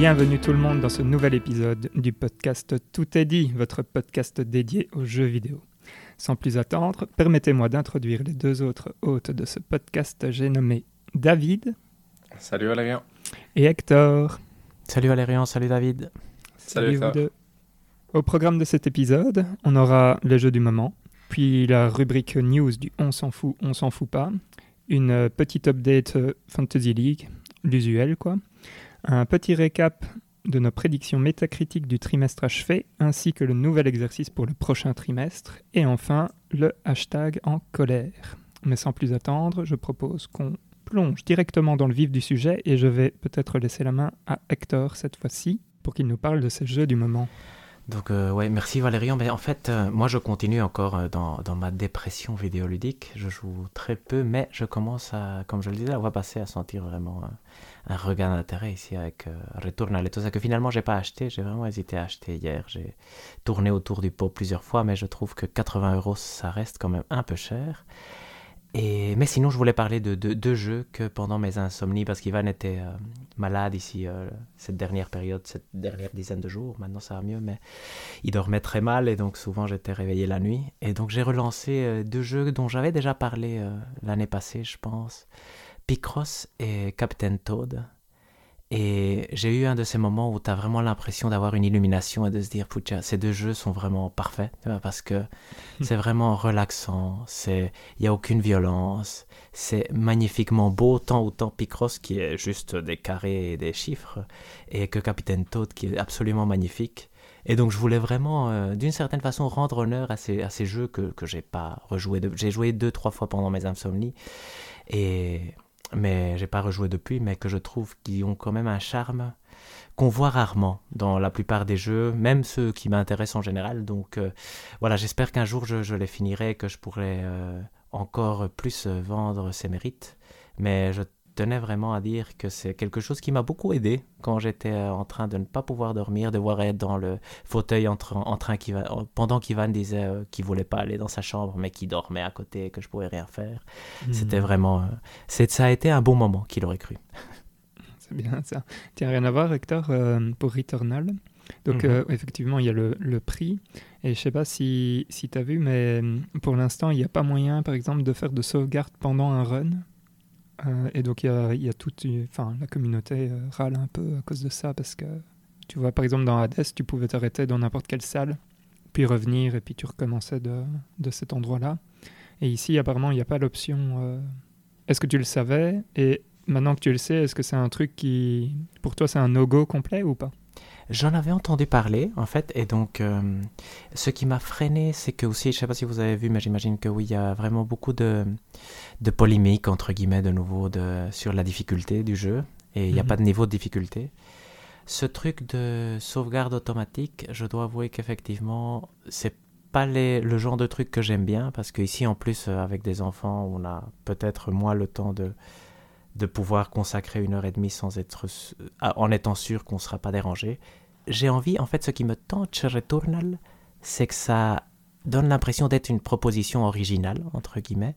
Bienvenue tout le monde dans ce nouvel épisode du podcast Tout est dit, votre podcast dédié aux jeux vidéo. Sans plus attendre, permettez-moi d'introduire les deux autres hôtes de ce podcast. J'ai nommé David. Salut Valérian. Et Hector. Salut Valérian, salut David. Salut, vous deux. Au programme de cet épisode, on aura les jeux du moment, puis la rubrique news du On s'en fout, on s'en fout pas, une petite update Fantasy League, l'usuel quoi, un petit récap de nos prédictions métacritiques du trimestre achevé, ainsi que le nouvel exercice pour le prochain trimestre, et enfin le hashtag en colère. Mais sans plus attendre, je propose qu'on plonge directement dans le vif du sujet et je vais peut-être laisser la main à Hector cette fois-ci pour qu'il nous parle de ces jeux du moment. Donc euh, ouais, merci Valérian. Mais en fait, euh, moi je continue encore euh, dans, dans, ma dépression vidéoludique. Je joue très peu, mais je commence à, comme je le disais, on va passer à sentir vraiment un regain d'intérêt ici avec Returnal et tout ça que finalement j'ai pas acheté. J'ai vraiment hésité à acheter hier. J'ai tourné autour du pot plusieurs fois, mais je trouve que 80 euros ça reste quand même un peu cher. Et, mais sinon, je voulais parler de deux jeux que pendant mes insomnies, parce qu'Ivan était euh, malade ici euh, cette dernière période, cette dernière dizaine de jours, maintenant ça va mieux, mais il dormait très mal et donc souvent j'étais réveillé la nuit. Et donc j'ai relancé euh, deux jeux dont j'avais déjà parlé l'année passée, je pense, Picross et Captain Toad. Et j'ai eu un de ces moments où tu as vraiment l'impression d'avoir une illumination et de se dire, putain, ces deux jeux sont vraiment parfaits, parce que c'est vraiment relaxant, il n'y a aucune violence, c'est magnifiquement beau, tant autant Picross qui est juste des carrés et des chiffres, et que Capitaine Toad qui est absolument magnifique. Et donc je voulais vraiment, euh, d'une certaine façon, rendre honneur à ces, à ces jeux que, que j'ai pas rejoué. J'ai joué deux, trois fois pendant mes insomnies. Et mais j'ai pas rejoué depuis, mais que je trouve qu'ils ont quand même un charme qu'on voit rarement dans la plupart des jeux, même ceux qui m'intéressent en général. Donc euh, voilà, j'espère qu'un jour je, les finirai, que je pourrai euh, encore plus vendre ces mérites. Mais je tenais vraiment à dire que c'est quelque chose qui m'a beaucoup aidé quand j'étais euh, en train de ne pas pouvoir dormir, de voir être dans le fauteuil en, en train qui pendant qu'Ivan disait euh, qu'il voulait pas aller dans sa chambre, mais qu'il dormait à côté et que je pouvais rien faire. Hmm. C'était vraiment, euh, c'est ça a été un bon moment qu'il aurait cru. C'est bien ça. Tiens, rien à voir, Hector, pour Returnal. Donc, mhm. effectivement, il y a le, le, prix. Et je sais pas si, si tu as vu, mais pour l'instant, il n'y a pas moyen, par exemple, de faire de sauvegarde pendant un run. Euh, et donc il y a, y toute, enfin la communauté euh, râle un peu à cause de ça parce que tu vois par exemple dans Hades tu pouvais t'arrêter dans n'importe quelle salle puis revenir et puis tu recommençais de, de cet endroit-là. Et ici apparemment il n'y a pas l'option. Euh, est-ce que tu le savais? Et maintenant que tu le sais est-ce que c'est un truc qui pour toi c'est un no-go complet ou pas? J'en avais entendu parler, en fait, et donc euh, ce qui m'a freiné, c'est que aussi, je ne sais pas si vous avez vu, mais j'imagine que oui, il y a vraiment beaucoup de, de polémiques, entre guillemets, de nouveau, de, sur la difficulté du jeu, et il n'y a mhm. pas de niveau de difficulté. Ce truc de sauvegarde automatique, je dois avouer qu'effectivement, c'est pas les, le genre de truc que j'aime bien, parce qu'ici, en plus, euh, avec des enfants, on a peut-être moins le temps de de pouvoir consacrer une heure et demie sans être en étant sûr qu'on ne sera pas dérangé j'ai envie, en fait, ce qui me tente chez Returnal, c'est que ça donne l'impression d'être une proposition originale, entre guillemets,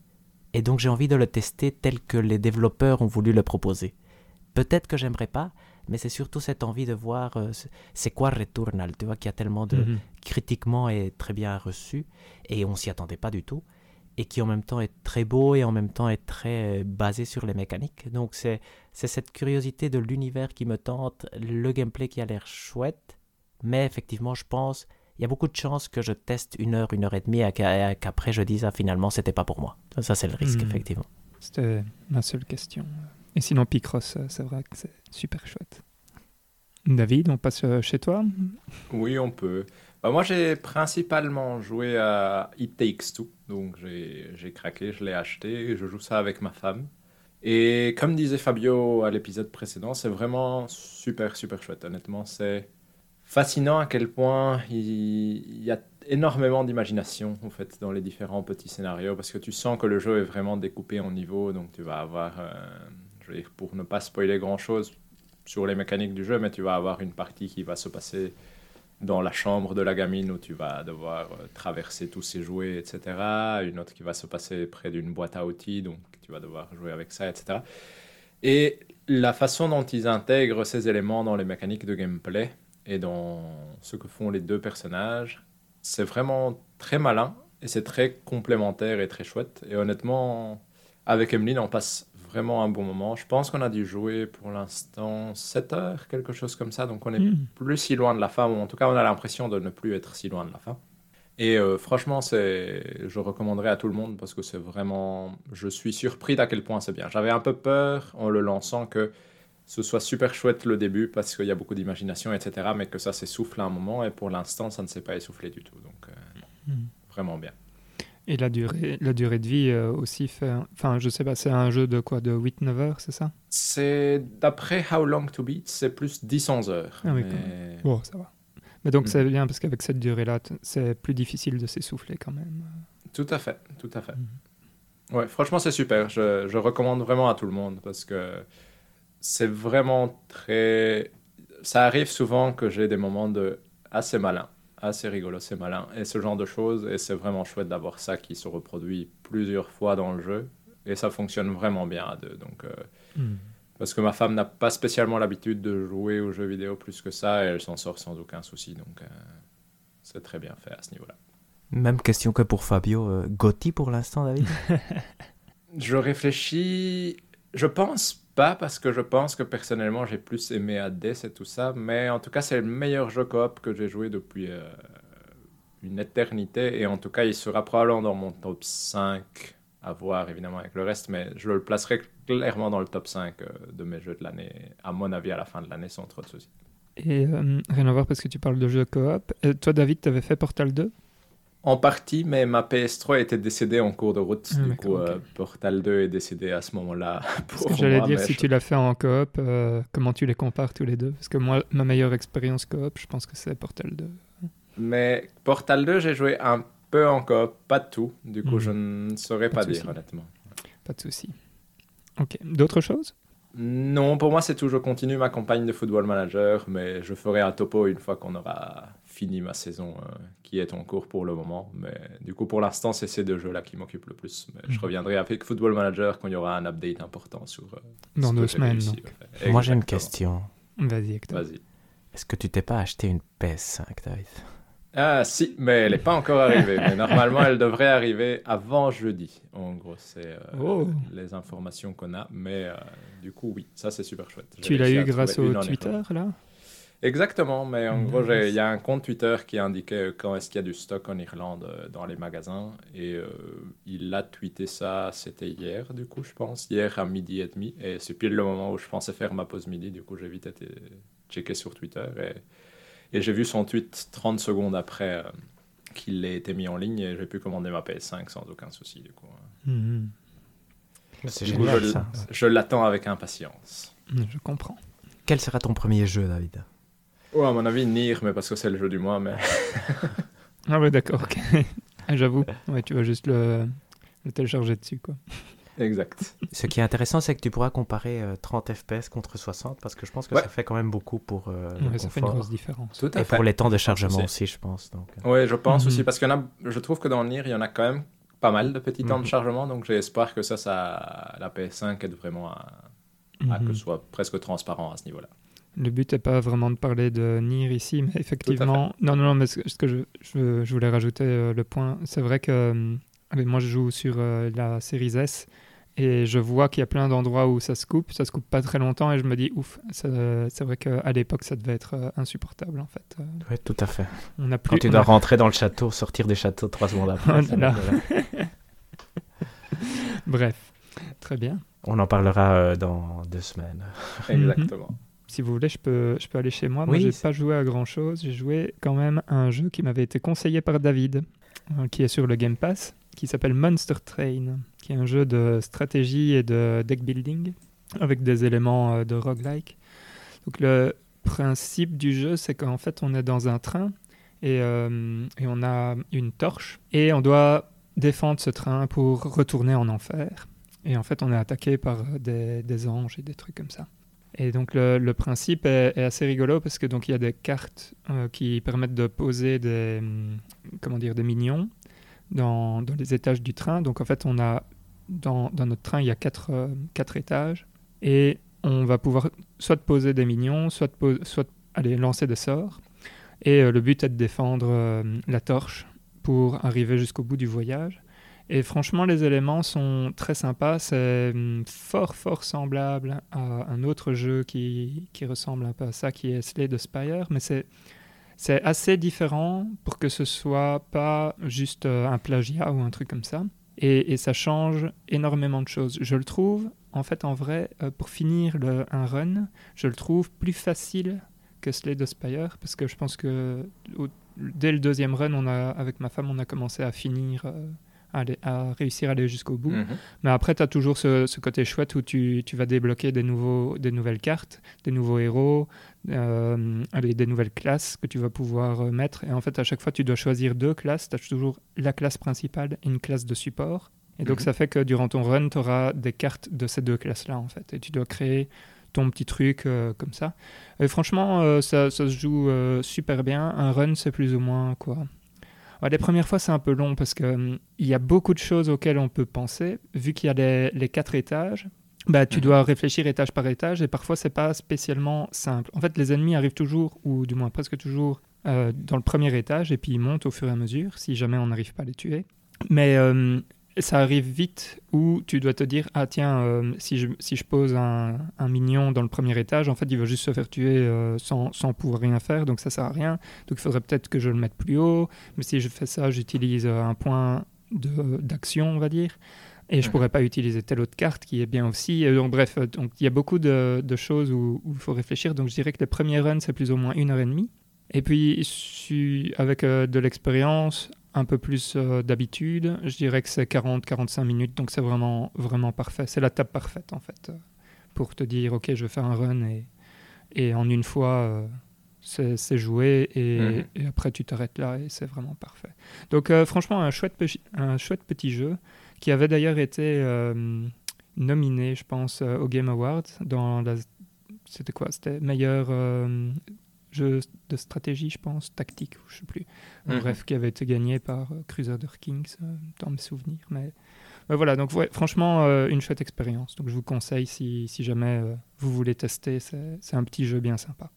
et donc j'ai envie de le tester tel que les développeurs ont voulu le proposer. Peut-être que j'aimerais pas, mais c'est surtout cette envie de voir euh, c'est quoi Returnal, tu vois, qui a tellement de mhm. critiquement et très bien reçu, et on s'y attendait pas du tout et qui en même temps est très beau et en même temps est très euh, basé sur les mécaniques. Donc c'est cette curiosité de l'univers qui me tente, le gameplay qui a l'air chouette, mais effectivement je pense il y a beaucoup de chances que je teste une heure, une heure et demie et qu'après je dise ah, finalement c'était pas pour moi. Ça c'est le risque hmm. effectivement. C'était ma seule question. Et sinon Picross, euh, c'est vrai que c'est super chouette. David, on passe euh, chez toi? Oui, on peut. Bah, moi, j'ai principalement joué à It Takes Two. Donc, j'ai craqué, je l'ai acheté. Je joue ça avec ma femme. Et comme disait Fabio à l'épisode précédent, c'est vraiment super, super chouette. Honnêtement, c'est fascinant à quel point il, y a énormément d'imagination en fait dans les différents petits scénarios parce que tu sens que le jeu est vraiment découpé en niveaux. Donc, tu vas avoir, euh, je veux dire, pour ne pas spoiler grand chose sur les mécaniques du jeu, mais tu vas avoir une partie qui va se passer dans la chambre de la gamine où tu vas devoir euh, traverser tous ses jouets, etc. Une autre qui va se passer près d'une boîte à outils, donc tu vas devoir jouer avec ça, etc. Et la façon dont ils intègrent ces éléments dans les mécaniques de gameplay et dans ce que font les deux personnages, c'est vraiment très malin et c'est très complémentaire et très chouette. Et honnêtement, avec Emeline, on passe vraiment un bon moment. Je pense qu'on a dû jouer pour l'instant 7 heures, quelque chose comme ça. Donc on est Mm. plus si loin de la fin, ou en tout cas on a l'impression de ne plus être si loin de la fin. Et euh, franchement, c'est, je recommanderais à tout le monde parce que c'est vraiment, je suis surpris d'à quel point c'est bien. J'avais un peu peur en le lançant que ce soit super chouette le début parce qu'il y a beaucoup d'imagination, etc. Mais que ça s'essouffle à un moment et pour l'instant, ça ne s'est pas essoufflé du tout. Donc euh, Mm. vraiment bien. Et la durée, la durée de vie euh, aussi fait. Enfin, je sais pas, c'est un jeu de quoi De 8-9 heures, c'est ça? C'est d'après How Long to Beat, c'est plus 10-11 heures. Ah oui, Mais-. Bon, ça va. Mais donc, Mm. c'est bien parce qu'avec cette durée-là, c'est plus difficile de s'essouffler quand même. Tout à fait, tout à fait. Mhm. Ouais, franchement, c'est super. Je, je recommande vraiment à tout le monde parce que c'est vraiment très. Ça arrive souvent que j'ai des moments de assez malin, assez rigolo, c'est malin, et ce genre de choses. Et c'est vraiment chouette d'avoir ça qui se reproduit plusieurs fois dans le jeu. Et ça fonctionne vraiment bien à deux. Donc, euh, Mm. parce que ma femme n'a pas spécialement l'habitude de jouer aux jeux vidéo plus que ça, et elle s'en sort sans aucun souci. Donc, euh, c'est très bien fait à ce niveau-là. Même question que pour Fabio. Euh, Gotti pour l'instant, David? Je réfléchis. Je pense pas parce que je pense que personnellement j'ai plus aimé Hades et tout ça, mais en tout cas c'est le meilleur jeu coop que j'ai joué depuis euh, une éternité et en tout cas il sera probablement dans mon top 5 à voir évidemment avec le reste, mais je le placerai clairement dans le top 5 euh, de mes jeux de l'année, à mon avis à la fin de l'année sans trop de soucis. Et euh, rien à voir parce que tu parles de jeux coop. Toi, David, tu avais fait Portal 2 En partie, mais ma PS3 était décédée en cours de route, Ah, du coup euh, Portal 2 est décédé à ce moment-là. Pour que j'allais dire, si je- tu l'as fait en coop, euh, comment tu les compares tous les deux? Parce que moi, ma meilleure expérience coop, je pense que c'est Portal 2. Mais Portal 2, j'ai joué un peu en coop, pas de tout. Du coup, Mhm. je ne saurais Pas dire, honnêtement. Pas de souci. Ok. D'autres choses? Non, pour moi, c'est tout. Je continue ma campagne de Football Manager, mais je ferai un topo une fois qu'on aura fini ma saison euh, qui est en cours pour le moment. Mais du coup, pour l'instant, c'est ces deux jeux-là qui m'occupent le plus. Mais je Mhm. reviendrai avec Football Manager quand il y aura un update important sur. euh, Dans deux semaines. réussi. Moi j'ai une question. Vas-y, Hector. Vas-y. Est-ce que tu t'es pas acheté une PS5, David? Ah si, mais elle n'est pas encore arrivée. mais normalement, elle devrait arriver avant jeudi. En gros, c'est euh, Oh. les informations qu'on a. Mais euh, du coup, oui, ça c'est super chouette. Tu l'as eu grâce au Twitter, là? Exactement, mais en gros, il y a un compte Twitter qui indiquait quand est-ce qu'il y a du stock en Irlande euh, dans les magasins. Et euh, il a tweeté ça, c'était hier, du coup, je pense. Hier à midi et demi. Et c'est pile le moment où je pensais faire ma pause midi. Du coup, j'ai vite été checké sur Twitter. Et, et j'ai vu son tweet 30 secondes après euh, qu'il ait été mis en ligne. Et j'ai pu commander ma PS5 sans aucun souci, du coup. Mhm. C'est coup, génial je, ça. je l'attends avec impatience. Je comprends. Quel sera ton premier jeu, David? Oh, à mon avis, Nier, mais parce que c'est le jeu du mois. Mais... Ah ouais, d'accord, ok. Ah, J'avoue, ouais, tu vas juste le, le télécharger dessus, quoi. exact. Ce qui est intéressant, c'est que tu pourras comparer euh, 30 FPS contre 60 parce que je pense que Ouais. ça fait quand même beaucoup pour euh, le Ouais, ça fait une grosse différence. Tout à Et fait. pour les temps de chargement aussi, je pense. Donc. euh. Oui, je pense Mhm. aussi, parce a, je trouve que dans Nier, il y en a quand même pas mal de petits temps de Mhm. chargement, donc j'ai espoir que ça, ça, la PS5 aide vraiment à, à que Mhm. ce soit presque transparent à ce niveau-là. Le but n'est pas vraiment de parler de Nier ici, mais effectivement, non, non, non, mais ce que je, je, je voulais rajouter euh, le point, c'est vrai que euh, moi je joue sur euh, la Series S et je vois qu'il y a plein d'endroits où ça se coupe, ça se coupe pas très longtemps et je me dis ouf, c'est vrai qu'à l'époque ça devait être euh, insupportable en fait. Euh, Ouais, tout à fait. on a Quand plus, tu on dois a- rentrer dans le château, sortir des châteaux trois secondes après. Oh ça, là là. voilà. Bref, très bien. On en parlera euh, dans deux semaines. Exactement. Si vous voulez, je peux, je peux aller chez moi. Moi, Oui, j'ai pas joué à grand chose. J'ai joué quand même à un jeu qui m'avait été conseillé par David, euh, qui est sur le Game Pass, qui s'appelle Monster Train, qui est un jeu de stratégie et de deck building avec des éléments euh, de roguelike. Donc, le principe du jeu, c'est qu'en fait, on est dans un train et, euh, et on a une torche et on doit défendre ce train pour retourner en enfer. Et en fait, on est attaqué par euh, des, des anges et des trucs comme ça. Et donc le, principe est, assez rigolo parce que donc il y a des cartes euh, qui permettent de poser des hum, comment dire des minions dans, dans les étages du train. Donc en fait on a dans, dans notre train il y a quatre, euh, quatre étages Et on va pouvoir soit poser des minions, soit, soit aller lancer des sorts. Et le but est de défendre la torche pour arriver jusqu'au bout du voyage. Et franchement, les éléments sont très sympas. C'est hum, fort, fort semblable à un autre jeu qui, qui ressemble un peu à ça, qui est Slay Spire. Mais c'est, c'est assez différent pour que ce soit pas juste euh, un plagiat ou un truc comme ça. Et, ça change énormément de choses. Je le trouve, en fait, en vrai, euh, pour finir un run, je le trouve plus facile que Slay Spire parce que je pense que dès le deuxième run, on a, avec ma femme, on a commencé à finir. Euh, à, réussir à aller jusqu'au bout. Mhm. Mais après, tu as toujours ce, côté chouette où tu, tu, vas débloquer des, nouveaux, des nouvelles cartes, des nouveaux héros, euh, des nouvelles classes que tu vas pouvoir euh, mettre. Et en fait, à chaque fois, tu dois choisir deux classes. Tu as toujours la classe principale et une classe de support. Et donc, mhm. ça fait que durant ton run, tu auras des cartes de ces deux classes-là, en fait. Et tu dois créer ton petit truc euh, comme ça. Et franchement, ça, ça, se joue super bien. Un run, c'est plus ou moins quoi les premières fois, c'est un peu long parce qu'il hum, y a beaucoup de choses auxquelles on peut penser. Vu qu'il y a les, quatre étages, bah, tu mhm. dois réfléchir étage par étage et parfois, c'est pas spécialement simple. En fait, les ennemis arrivent toujours, ou du moins presque toujours, euh, dans le premier étage et puis ils montent au fur et à mesure si jamais on n'arrive pas à les tuer. Mais hum, ça arrive vite où tu dois te dire ah tiens euh, si, je, si je pose un, un, mignon dans le premier étage en fait il va juste se faire tuer euh, sans, sans, pouvoir rien faire donc ça sert à rien. Donc il faudrait peut-être que je le mette plus haut. Mais si je fais ça j'utilise euh, un point d'action on va dire. Et je pourrais pas utiliser telle autre carte qui est bien aussi. Donc bref donc il y a beaucoup de, de choses où il faut réfléchir. Donc je dirais que le premier run c'est plus ou moins une heure et demie. Et puis, avec de l'expérience, un peu plus euh, d'habitude. Je dirais que c'est 40-45 minutes, donc c'est vraiment, vraiment parfait. C'est la table parfaite, en fait, euh, pour te dire, OK, je vais faire un run et, et en une fois, euh, c'est joué et, mhm. et, après tu t'arrêtes là et c'est vraiment parfait. Donc franchement, un chouette, un chouette petit jeu qui avait d'ailleurs été nominé, je pense, au Game Awards dans la... C'était quoi? C'était meilleur jeu de stratégie, je pense, tactique, je sais plus. Mhm. Bref, qui avait été gagné par euh, Crusader Kings, euh, dans mes souvenirs. Mais, voilà, donc franchement, euh, une chouette expérience. Donc je vous conseille si, si jamais vous voulez tester, c'est un petit jeu bien sympa.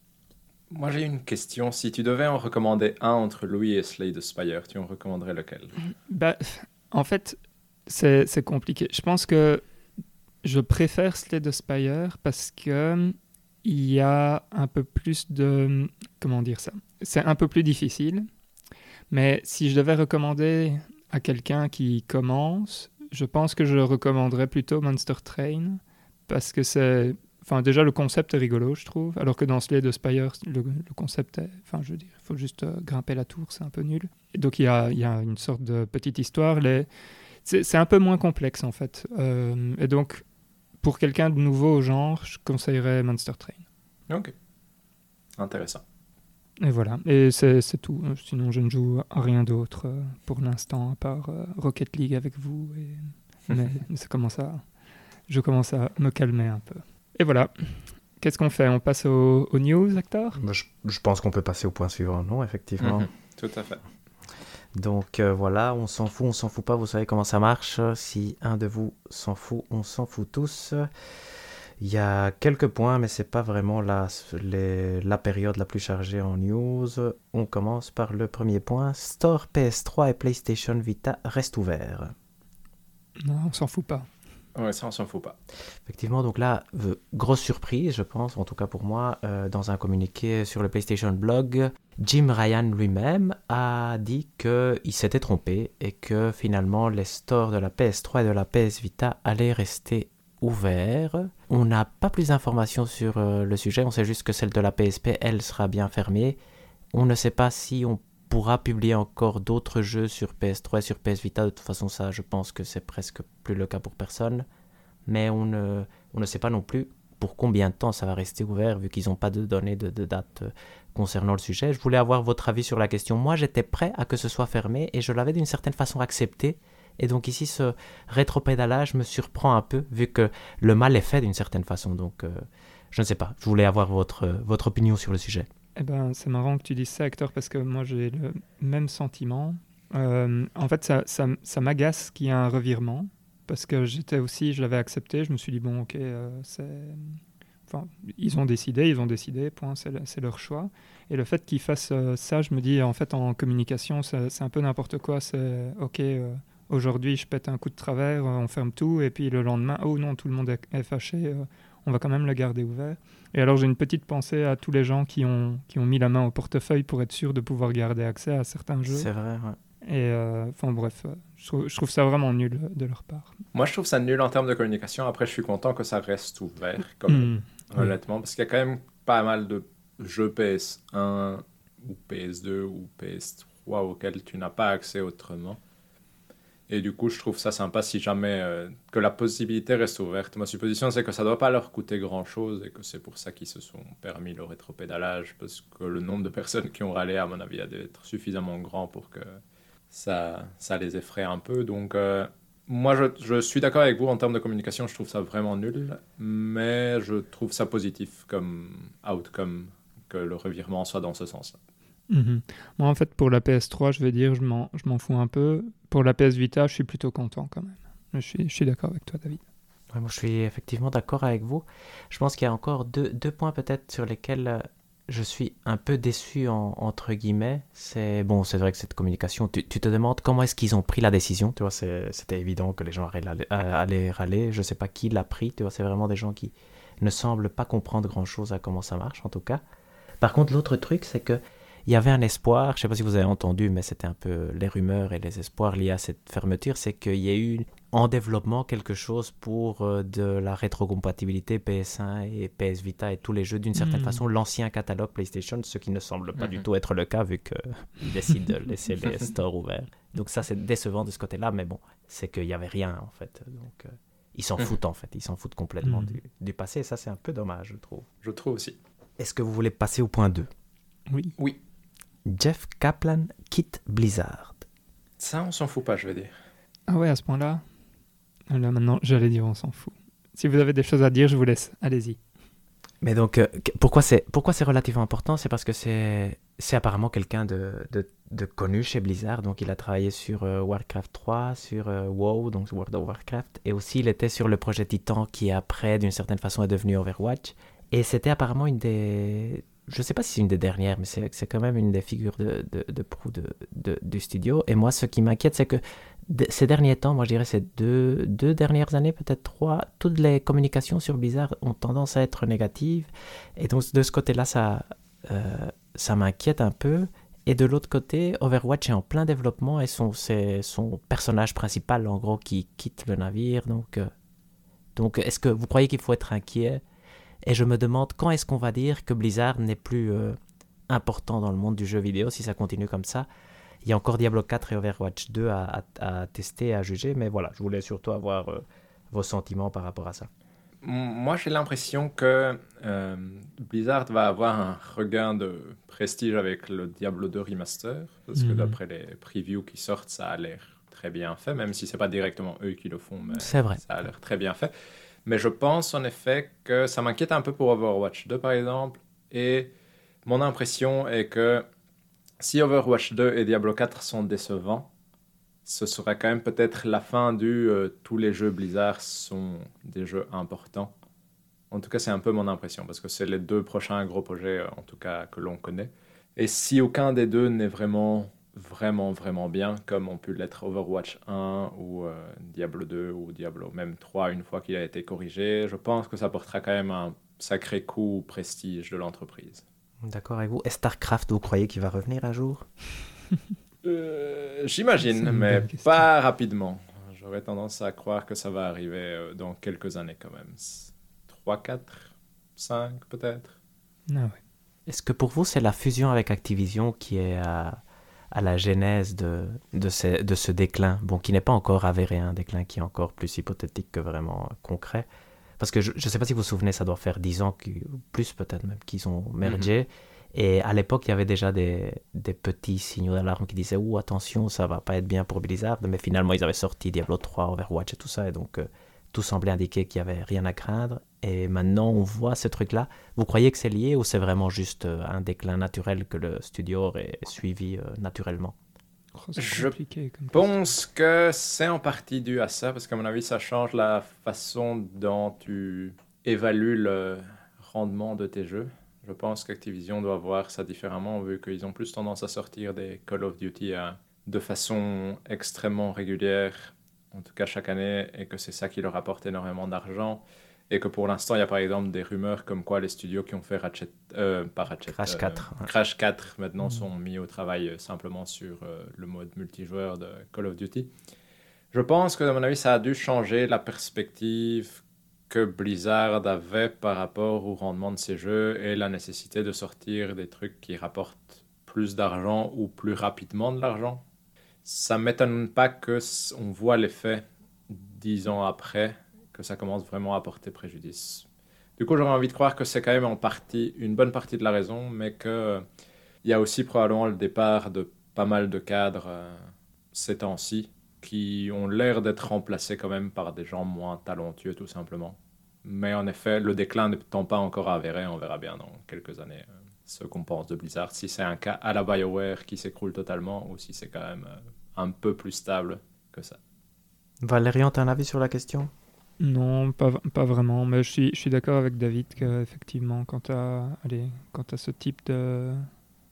Moi j'ai une question. Si tu devais en recommander un entre Louis et Slade Spire, tu en recommanderais lequel? Bah, En fait, c'est compliqué. Je pense que je préfère Slade Spire parce que il y a un peu plus de... Comment dire ça C'est un peu plus difficile. Mais si je devais recommander à quelqu'un qui commence, je pense que je recommanderais plutôt Monster Train. Parce que c'est... Enfin, déjà, le concept est rigolo, je trouve. Alors que dans Slay de Spire, le, concept est... Enfin, je veux dire, il faut juste euh, grimper la tour, c'est un peu nul. Et donc, il y a, y a une sorte de petite histoire. C'est un peu moins complexe, en fait. Euh, et donc, pour quelqu'un de nouveau au genre, je conseillerais Monster Train. Ok. Intéressant. Et voilà, et c'est tout. Sinon, je ne joue à rien d'autre euh, pour l'instant, à part euh, Rocket League avec vous. Et... Mais ça commence à... je commence à me calmer un peu. Et voilà. Qu'est-ce qu'on fait? On passe aux, news, acteur bah, je, pense qu'on peut passer au point suivant, non Effectivement. Tout à fait. Donc euh, voilà, on s'en fout, on s'en fout pas, vous savez comment ça marche. Si un de vous s'en fout, on s'en fout tous. Il y a quelques points, mais c'est pas vraiment la, la période la plus chargée en news. On commence par le premier point. Store PS3 et PlayStation Vita restent ouverts. Non, on s'en fout pas. Ouais, ça, on s'en fout pas. Effectivement, donc là, grosse surprise, je pense, en tout cas pour moi, euh, dans un communiqué sur le PlayStation Blog, Jim Ryan lui-même a dit qu'il s'était trompé et que finalement les stores de la PS3 et de la PS Vita allaient rester ouverts. On n'a pas plus d'informations sur euh, le sujet, on sait juste que celle de la PSP, elle sera bien fermée. On ne sait pas si on pourra publier encore d'autres jeux sur PS3 et sur PS Vita. De toute façon, ça, je pense que c'est presque plus le cas pour personne. Mais on ne, on ne sait pas non plus pour combien de temps ça va rester ouvert, vu qu'ils n'ont pas de données de, date euh, concernant le sujet. Je voulais avoir votre avis sur la question. Moi, j'étais prêt à que ce soit fermé et je l'avais d'une certaine façon accepté. Et donc ici, ce rétropédalage me surprend un peu, vu que le mal est fait d'une certaine façon. Donc, euh, je ne sais pas. Je voulais avoir votre, votre opinion sur le sujet. Eh ben, c'est marrant que tu dises ça, Hector, parce que moi j'ai le même sentiment. Euh, en fait, ça, ça, ça m'agace qu'il y ait un revirement, parce que j'étais aussi, je l'avais accepté, je me suis dit, bon, ok, c'est Enfin, ils ont décidé, ils ont décidé, point, c'est leur choix. Et le fait qu'ils fassent euh, ça, je me dis, en fait, en communication, c'est un peu n'importe quoi. C'est, ok, euh, aujourd'hui, je pète un coup de travers, euh, on ferme tout, et puis le lendemain, oh non, tout le monde est, fâché, on va quand même le garder ouvert. Et alors, j'ai une petite pensée à tous les gens qui ont, qui ont mis la main au portefeuille pour être sûr de pouvoir garder accès à certains jeux. C'est vrai, ouais. Et enfin bref, je trouve, ça vraiment nul de leur part. Moi, je trouve ça nul en termes de communication. Après, je suis content que ça reste ouvert. Comme, hmm honnêtement, parce qu'il y a quand même pas mal de jeux PS1 ou PS2 ou PS3 auxquels tu n'as pas accès autrement. Et du coup, je trouve ça sympa si jamais euh, que la possibilité reste ouverte. Ma supposition, c'est que ça ne doit pas leur coûter grand-chose et que c'est pour ça qu'ils se sont permis le rétropédalage, parce que le nombre de personnes qui ont râlé, à mon avis, a dû être suffisamment grand pour que ça, ça les effraie un peu. Donc, euh, moi, je, suis d'accord avec vous en termes de communication, je trouve ça vraiment nul, mais je trouve ça positif comme outcome que le revirement soit dans ce sens-là. Mhm. Moi, en fait, pour la PS3, je vais dire, je m'en fous un peu. Pour la PS Vita, je suis plutôt content quand même. Je suis, je suis d'accord avec toi, David. moi, je suis effectivement d'accord avec vous. Je pense qu'il y a encore deux, deux points peut-être sur lesquels euh, je suis un peu déçu entre guillemets. C'est bon, c'est vrai que cette communication, tu, te demandes comment est-ce qu'ils ont pris la décision. Tu vois, c'était évident que les gens allaient, râler. Je sais pas qui l'a pris. Tu vois, c'est vraiment des gens qui ne semblent pas comprendre grand-chose à comment ça marche en tout cas. Par contre, l'autre truc, c'est que il y avait un espoir. Je sais pas si vous avez entendu, mais c'était un peu les rumeurs et les espoirs liés à cette fermeture, c'est qu'il y a eu en développement quelque chose pour euh, de la rétrocompatibilité PS1 et PS Vita et tous les jeux d'une certaine hmm. façon, l'ancien catalogue PlayStation, ce qui ne semble pas du mhm. tout être le cas vu qu'ils décident de laisser les stores ouverts. Donc ça c'est décevant de ce côté-là, mais bon, c'est qu'il n'y avait rien en fait. Donc euh, ils s'en mhm. foutent en fait, ils s'en foutent complètement hmm. du, du, passé et ça c'est un peu dommage je trouve. Je trouve aussi. Est-ce que vous voulez passer au point 2 Oui. Oui. Jeff Kaplan quitte Blizzard. Ça on s'en fout pas je veux dire. Ah ouais à ce point-là Là maintenant, j'allais dire, on s'en fout. Si vous avez des choses à dire, je vous laisse. Allez-y. Mais donc, euh, pourquoi c'est pourquoi c'est relativement important? C'est parce que c'est c'est apparemment quelqu'un de, de, de, connu chez Blizzard. Donc, il a travaillé sur euh, Warcraft 3, sur euh, WoW, donc World of Warcraft, et aussi il était sur le projet Titan qui après, d'une certaine façon, est devenu Overwatch. Et c'était apparemment une des je ne sais pas si c'est une des dernières, mais c'est quand même une des figures de, proue du studio. Et moi, ce qui m'inquiète, c'est que ces derniers temps, moi je dirais ces deux, dernières années, peut-être trois, toutes les communications sur Blizzard ont tendance à être négatives. Et donc de ce côté-là, ça, euh, m'inquiète un peu. Et de l'autre côté, Overwatch est en plein développement et c'est son personnage principal, en gros, qui quitte le navire. Donc, euh, donc est-ce que vous croyez qu'il faut être inquiet? Et je me demande quand est-ce qu'on va dire que Blizzard n'est plus euh, important dans le monde du jeu vidéo si ça continue comme ça il y a encore Diablo 4 et Overwatch 2 à, à, tester, à juger, mais voilà, je voulais surtout avoir euh, vos sentiments par rapport à ça. Moi, j'ai l'impression que euh, Blizzard va avoir un regain de prestige avec le Diablo 2 Remaster, parce que mhm. d'après les previews qui sortent, ça a l'air très bien fait, même si c'est pas directement eux qui le font, mais vrai. ça a l'air très bien fait. Mais je pense en effet que ça m'inquiète un peu pour Overwatch 2 par exemple, et mon impression est que si Overwatch 2 et Diablo 4 sont décevants, ce sera quand même peut-être la fin du euh, tous les jeux Blizzard sont des jeux importants. En tout cas, c'est un peu mon impression parce que c'est les deux prochains gros projets, euh, en tout cas, que l'on connaît. Et si aucun des deux n'est vraiment, vraiment, vraiment bien, comme ont pu l'être Overwatch 1 ou euh, Diablo 2 ou Diablo même 3 une fois qu'il a été corrigé, je pense que ça portera quand même un sacré coup au prestige de l'entreprise. D'accord avec vous. Est StarCraft, vous croyez qu'il va revenir un jour? Euh, J'imagine, mais pas rapidement. J'aurais tendance à croire que ça va arriver euh, dans quelques années quand même. 3, 4, 5 peut-être? Ah Est-ce que pour vous, c'est la fusion avec Activision qui est à, à la genèse de, de, ce, de ce déclin Bon, qui n'est pas encore avéré, un déclin qui est encore plus hypothétique que vraiment concret. Parce que je ne sais pas si vous vous souvenez, ça doit faire 10 ans, plus peut-être même, qu'ils ont mergé. Mhm. Et à l'époque, il y avait déjà des, des petits signaux d'alarme qui disaient Ouh, attention, ça va pas être bien pour Blizzard. Mais finalement, ils avaient sorti Diablo 3, Overwatch et tout ça. Et donc, euh, tout semblait indiquer qu'il n'y avait rien à craindre. Et maintenant, on voit ce truc-là. Vous croyez que c'est lié ou c'est vraiment juste euh, un déclin naturel que le studio aurait suivi euh, naturellement? Je pense que c'est en partie dû à ça, parce qu'à mon avis, ça change la façon dont tu évalues le rendement de tes jeux. Je pense qu'Activision doit voir ça différemment, vu qu'ils ont plus tendance à sortir des Call of Duty euh, de façon extrêmement régulière, en tout cas chaque année, et que c'est ça qui leur apporte énormément d'argent. Et que pour l'instant, il y a par exemple des rumeurs comme quoi les studios qui ont fait Ratchet, euh, pas Ratchet, Crash euh, 4, ouais. Crash 4 maintenant Mhm. sont mis au travail euh, simplement sur euh, le mode multijoueur de Call of Duty. Je pense que, à mon avis, ça a dû changer la perspective que Blizzard avait par rapport au rendement de ses jeux et la nécessité de sortir des trucs qui rapportent plus d'argent ou plus rapidement de l'argent. Ça m'étonne pas que on voit l'effet dix ans après que ça commence vraiment à porter préjudice. Du coup, j'aurais envie de croire que c'est quand même en partie une bonne partie de la raison, mais que euh, il y a aussi probablement le départ de pas mal de cadres euh, ces temps-ci qui ont l'air d'être remplacés quand même par des gens moins talentueux tout simplement. Mais en effet, le déclin n'étant pas encore avéré, on verra bien dans quelques années euh, ce qu'on pense de Blizzard. Si c'est un cas à la BioWare qui s'écroule totalement ou si c'est quand même euh, un peu plus stable que ça. Valérian, t'as un avis sur la question? Non, pas, pas vraiment, mais je suis, je suis d'accord avec David qu'effectivement, quand tu as, ce type de,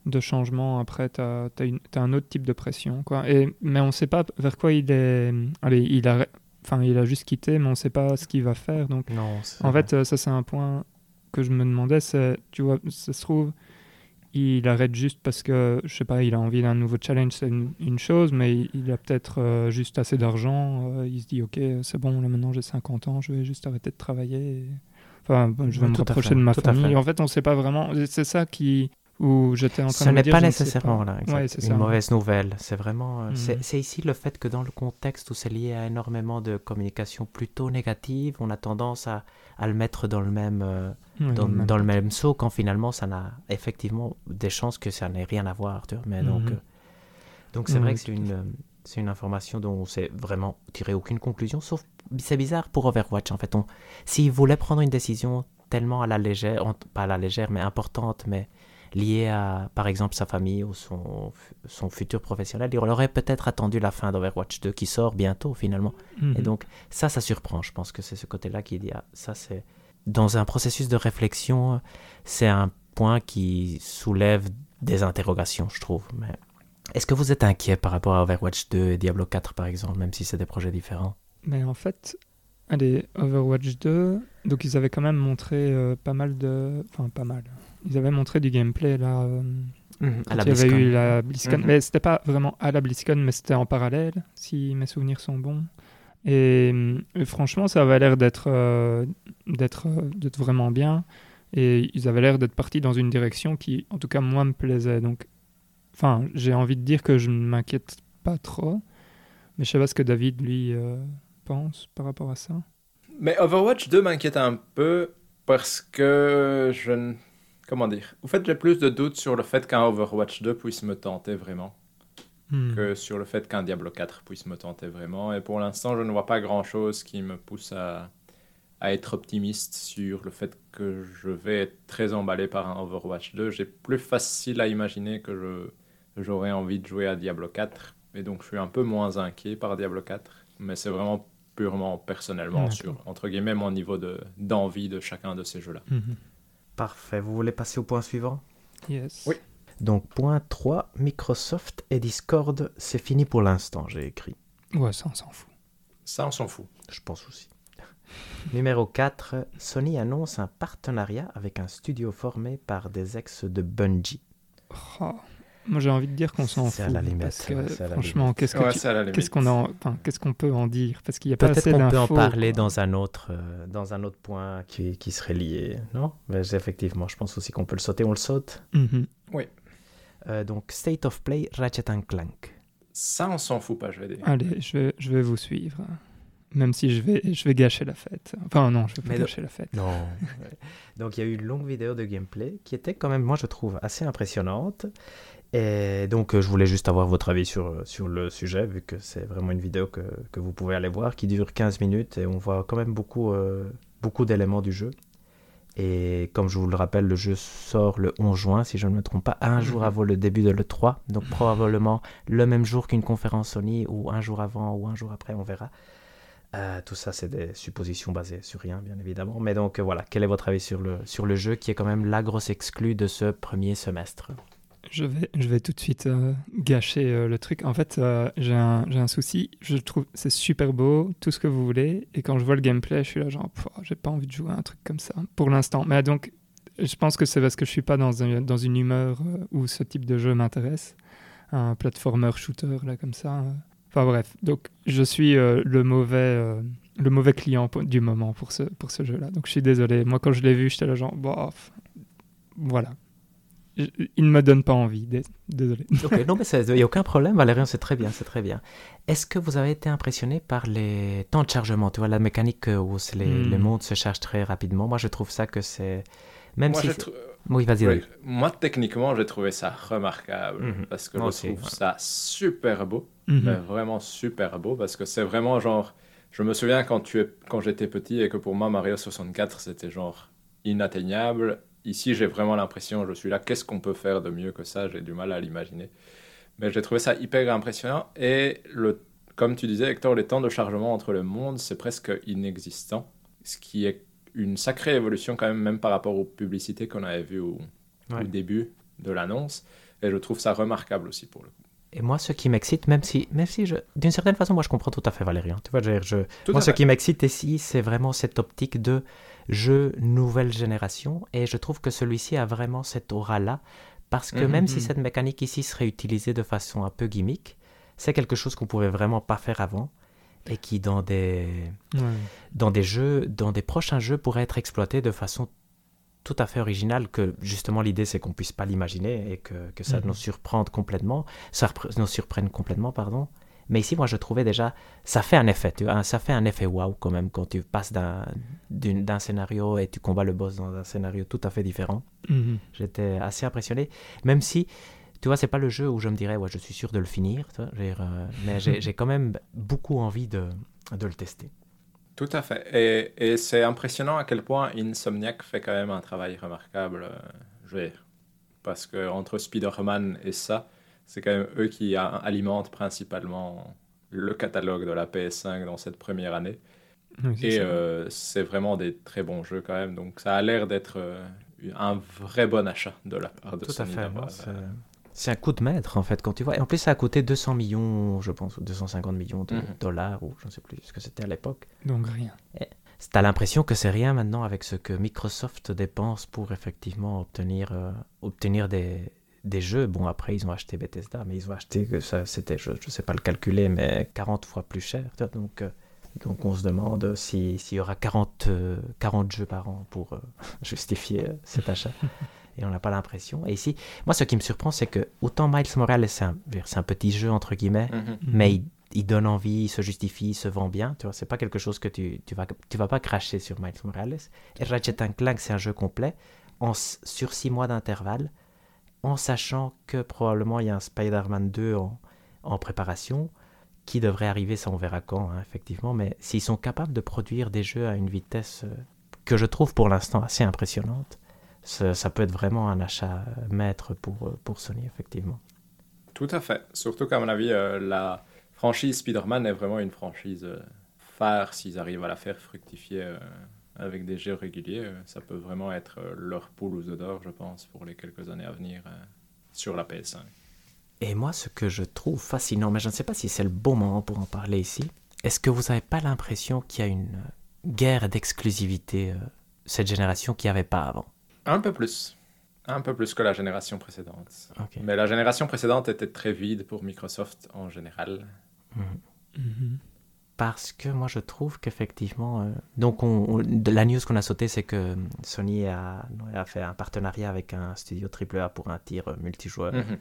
de changement, après, tu as, un autre type de pression. Quoi. Et, mais on ne sait pas vers quoi il est. Allez, il a, enfin, il a juste quitté, mais on ne sait pas ce qu'il va faire. Donc, Non. en fait, ça, c'est un point que je me demandais tu vois, ça se trouve, il arrête juste parce que, je sais pas, il a envie d'un nouveau challenge, c'est une, une chose, mais il, il a peut-être euh, juste assez d'argent. euh, il se dit, ok, c'est bon, là maintenant j'ai 50 ans, je vais juste arrêter de travailler. et- Enfin, je vais Oui, me rapprocher fait, de ma famille. fait. En fait, on sait pas vraiment. C'est ça qui. Où j'étais en train Ce de me n'est dire, pas nécessairement pas. là, exact, Ouais, c'est une ça. mauvaise nouvelle. C'est vraiment. euh, Mhm. C'est ici le fait que dans le contexte où c'est lié à énormément de communication plutôt négative, on a tendance à, à le mettre dans le même, euh, dans, même dans le même saut quand finalement ça n'a effectivement des chances que ça n'ait rien à voir. Tu vois, mais donc, Mhm. euh, donc c'est vrai Ouais, que c'est une, c'est une information dont on s'est vraiment tiré aucune conclusion. Sauf, c'est bizarre pour Overwatch en fait. On, s'il voulait prendre une décision tellement à la légère, pas à la légère, mais importante, mais liée à, par exemple, sa famille ou son, son futur professionnel, il aurait peut-être attendu la fin d'Overwatch 2 qui sort bientôt finalement. Mhm. Et donc, ça, ça surprend. Je pense que c'est ce côté-là qui dit, ah, ça, c'est. Dans un processus de réflexion, c'est un point qui soulève des interrogations, je trouve. Mais est-ce que vous êtes inquiet par rapport à Overwatch 2 et Diablo 4, par exemple, même si c'est des projets différents? Mais en fait, allez, Overwatch 2, donc ils avaient quand même montré euh, pas mal de. Enfin, pas mal. Ils avaient montré du gameplay là. euh, À la il y avait BlizzCon. eu la BlizzCon. Mhm. Mais c'était pas vraiment à la BlizzCon, mais c'était en parallèle, si mes souvenirs sont bons. Et, et franchement, ça avait l'air d'être euh, d'être euh, d'être vraiment bien. Et ils avaient l'air d'être partis dans une direction qui, en tout cas, moi, me plaisait. Donc, enfin, j'ai envie de dire que je ne m'inquiète pas trop. Mais je sais pas ce que David, lui, euh, pense par rapport à ça. Mais Overwatch 2 m'inquiète un peu parce que je ne... Comment dire? Au fait, j'ai plus de doutes sur le fait qu'un Overwatch 2 puisse me tenter vraiment? Hmm. que sur le fait qu'un Diablo 4 puisse me tenter vraiment? Et pour l'instant, je ne vois pas grand-chose qui me pousse à, à être optimiste sur le fait que je vais être très emballé par un Overwatch 2. J'ai plus facile à imaginer que je, j'aurais envie de jouer à Diablo 4. Et donc, je suis un peu moins inquiet par Diablo 4. Mais c'est vraiment purement personnellement sur, entre guillemets, mon niveau de, d'envie de chacun de ces jeux-là. Mhm. Parfait. Vous voulez passer au point suivant? Yes. Oui. Donc, point 3, Microsoft et Discord, c'est fini pour l'instant, j'ai écrit. Ouais, ça, on s'en fout. Ça, on s'en fout. Je pense aussi. Numéro 4, Sony annonce un partenariat avec un studio formé par des ex de Bungie. Oh, Moi, j'ai envie de dire qu'on s'en C'est à fout. la limite, parce que, ouais, c'est à la franchement, limite. qu'est-ce Ouais, tu- qu'on en- enfin, peut en dire? Parce qu'il n'y a pas Peut-être assez qu'on peut en parler dans un autre, euh, dans un autre point qui, qui serait lié, non? Mais Effectivement, je pense aussi qu'on peut le sauter. On le saute. Mhm. Euh, donc, State of Play Ratchet Clank. Ça, on s'en fout pas, je vais dire. Allez, je vais, je vais vous suivre. Même si je vais, je vais gâcher la fête. Enfin, non, je vais pas gâcher la fête. Non. donc, il y a eu une longue vidéo de gameplay qui était quand même, moi, je trouve, assez impressionnante. Et donc, euh, je voulais juste avoir votre avis sur, sur le sujet, vu que c'est vraiment une vidéo que, que vous pouvez aller voir, qui dure 15 minutes et on voit quand même beaucoup, euh, beaucoup d'éléments du jeu. Et comme je vous le rappelle, le jeu sort le 11 juin, si je ne me trompe pas, un jour Mhm. avant le début de l'E3. Donc probablement le même jour qu'une conférence Sony, ou un jour avant, ou un jour après, on verra. Euh, tout ça, c'est des suppositions basées sur rien, bien évidemment. Mais donc euh, voilà, quel est votre avis sur le, sur le jeu qui est quand même la grosse exclue de ce premier semestre? Je vais, je vais tout de suite euh, gâcher euh, le truc. En fait, euh, j'ai un, un souci. Je trouve c'est super beau, tout ce que vous voulez. Et quand je vois le gameplay, je suis là genre, j'ai pas envie de jouer à un truc comme ça pour l'instant. Mais donc, je pense que c'est parce que je suis pas dans, un- dans une humeur où ce type de jeu m'intéresse. Un platformer shooter là comme ça. Enfin bref, donc je suis le mauvais, le mauvais client du moment pour ce, pour ce jeu-là. Donc je suis désolé. Moi, quand je l'ai vu, j'étais là genre, bof, voilà. Il ne me donne pas envie, dé- désolé. Non, mais il n'y a aucun problème, Valérian, c'est très bien, c'est très bien. Est-ce que vous avez été impressionné par les temps de chargement Tu vois, la mécanique euh, où les, Hmm. les mondes se chargent très rapidement? Moi, je trouve ça que c'est. Même Moi, si. Oui, vas-y, Oui, moi, techniquement, j'ai trouvé ça remarquable Mhm. parce que Moi je aussi, trouve ouais. ça super beau, Mhm. mais vraiment super beau parce que c'est vraiment genre. Je me souviens quand, tu es... quand j'étais petit et que pour moi, Mario 64, c'était genre inatteignable. Ici, j'ai vraiment l'impression, je suis là, qu'est-ce qu'on peut faire de mieux que ça? J'ai du mal à l'imaginer. Mais j'ai trouvé ça hyper impressionnant et le... comme tu disais, Hector, les temps de chargement entre le monde, c'est presque inexistant, ce qui est une sacrée évolution quand même, même par rapport aux publicités qu'on avait vues au, Ouais. au début de l'annonce. Et je trouve ça remarquable aussi pour le coup. Et moi, ce qui m'excite, même si, même si je, d'une certaine façon, moi, je comprends tout à fait Valérian. Tu vois, je, je, moi, ce qui m'excite ici, c'est vraiment cette optique de jeu nouvelle génération. Et je trouve que celui-ci a vraiment cette aura-là. Parce que Mhm. même si Mhm. cette mécanique ici serait utilisée de façon un peu gimmick, c'est quelque chose qu'on pouvait vraiment pas faire avant. Et qui, dans des, Ouais. dans des jeux, dans des prochains jeux, pourrait être exploité de façon tout à fait originale. Que justement, l'idée, c'est qu'on puisse pas l'imaginer et que, que ça Mhm. nous surprenne complètement. Ça nous surprenne complètement, pardon. Mais ici, moi, je trouvais déjà, ça fait un effet, tu vois, ça fait un effet waouh quand même quand tu passes d'un scénario et tu combats le boss dans un scénario tout à fait différent. Mhm. J'étais assez impressionné, même si, tu vois, c'est pas le jeu où je me dirais, ouais, je suis sûr de le finir, tu vois, euh, mais j'ai j'ai quand même beaucoup envie de, de le tester. Tout à fait. Et, et c'est impressionnant à quel point Insomniac fait quand même un travail remarquable. euh, je veux dire. Parce que entre Spider-Man et ça, c'est quand même eux qui a- alimentent principalement le catalogue de la PS5 dans cette première année. Oui, c'est Et euh, c'est vraiment des très bons jeux quand même. Donc ça a l'air d'être euh, un vrai bon achat de la part de Tout à fait. C'est euh, c'est un coup de maître, en fait, quand tu vois. Et en plus, ça a coûté 200 millions, je pense, ou 250 millions de Mhm. dollars, ou je ne sais plus ce que c'était à l'époque. Donc rien. T'as l'impression que c'est rien maintenant avec ce que Microsoft dépense pour effectivement obtenir, euh, obtenir des, des jeux. Bon, après, ils ont acheté Bethesda, mais ils ont acheté, que ça, c'était, je ne sais pas le calculer, mais 40 fois plus cher. Donc, euh, donc on se demande si- s'il y aura 40, euh, 40 jeux par an pour euh, justifier euh, cet achat. Et on n'a pas l'impression. Et ici, moi, ce qui me surprend, c'est que autant Miles Morales, c'est un, c'est un petit jeu, entre guillemets, mhm. mais il, il donne envie, il se justifie, il se vend bien. Tu vois, c'est pas quelque chose que tu, tu vas tu vas pas cracher sur Miles Morales. Et Ratchet Clank, c'est un jeu complet en, sur six mois d'intervalle, en sachant que probablement il y a un Spider-Man 2 en, en préparation qui devrait arriver, ça on verra quand, hein, effectivement. Mais s'ils sont capables de produire des jeux à une vitesse euh, que je trouve pour l'instant assez impressionnante, ça, peut être vraiment un achat euh, maître pour, euh, pour Sony, effectivement. Tout à fait. Surtout qu'à mon avis, la franchise Spider-Man est vraiment une franchise phare s'ils arrivent à la faire fructifier avec des jeux réguliers. euh, ça peut vraiment être euh, leur poule aux œufs d'or, je pense, pour les quelques années à venir euh, sur la PS5. Et moi, ce que je trouve fascinant, mais je ne sais pas si c'est le bon moment pour en parler ici, est-ce que vous n'avez pas l'impression qu'il y a une guerre d'exclusivité euh, cette génération qu'il n'y avait pas avant? Un peu plus. Un peu plus que la génération précédente. Mais la génération précédente était très vide pour Microsoft en général. Mhm. Parce que moi, je trouve qu'effectivement... euh, donc, on, on- de la news qu'on a sautée, c'est que euh, Sony a, a fait un partenariat avec un studio AAA pour un tir euh, multijoueur. Mhm.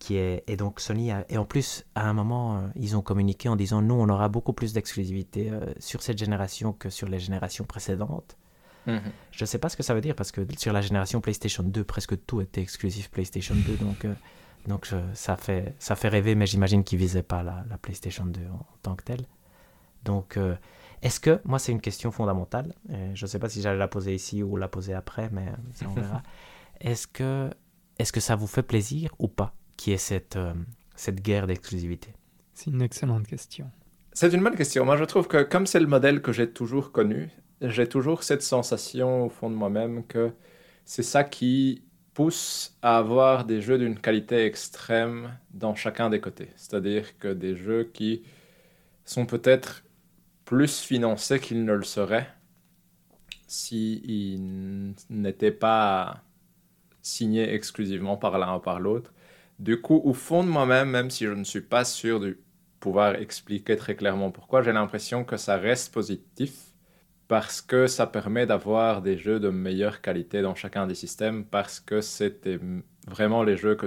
qui est et donc Sony a- et en plus à un moment euh, ils ont communiqué en disant nous on aura beaucoup plus d'exclusivité euh, sur cette génération que sur les générations précédentes Mhm. je sais pas ce que ça veut dire parce que sur la génération PlayStation 2 presque tout était exclusif PlayStation 2 donc euh, donc je- ça fait ça fait rêver mais j'imagine qu'ils visaient pas la, la PlayStation 2 en, en tant que telle donc euh, Est-ce que, moi c'est une question fondamentale, je ne sais pas si j'allais la poser ici ou la poser après, mais ça on verra. Est-ce que, est que ça vous fait plaisir ou pas qui est cette, cette guerre d'exclusivité? C'est une excellente question. C'est une bonne question. Moi, je trouve que comme c'est le modèle que j'ai toujours connu, j'ai toujours cette sensation au fond de moi-même que c'est ça qui pousse à avoir des jeux d'une qualité extrême dans chacun des côtés. C'est-à-dire que des jeux qui sont peut-être plus financés qu'ils ne le seraient s'ils n'étaient pas signés exclusivement par l'un ou par l'autre. Du coup, au fond de moi-même, même si je ne suis pas sûr du pouvoir expliquer très clairement pourquoi. J'ai l'impression que ça reste positif parce que ça permet d'avoir des jeux de meilleure qualité dans chacun des systèmes parce que c'était vraiment les jeux que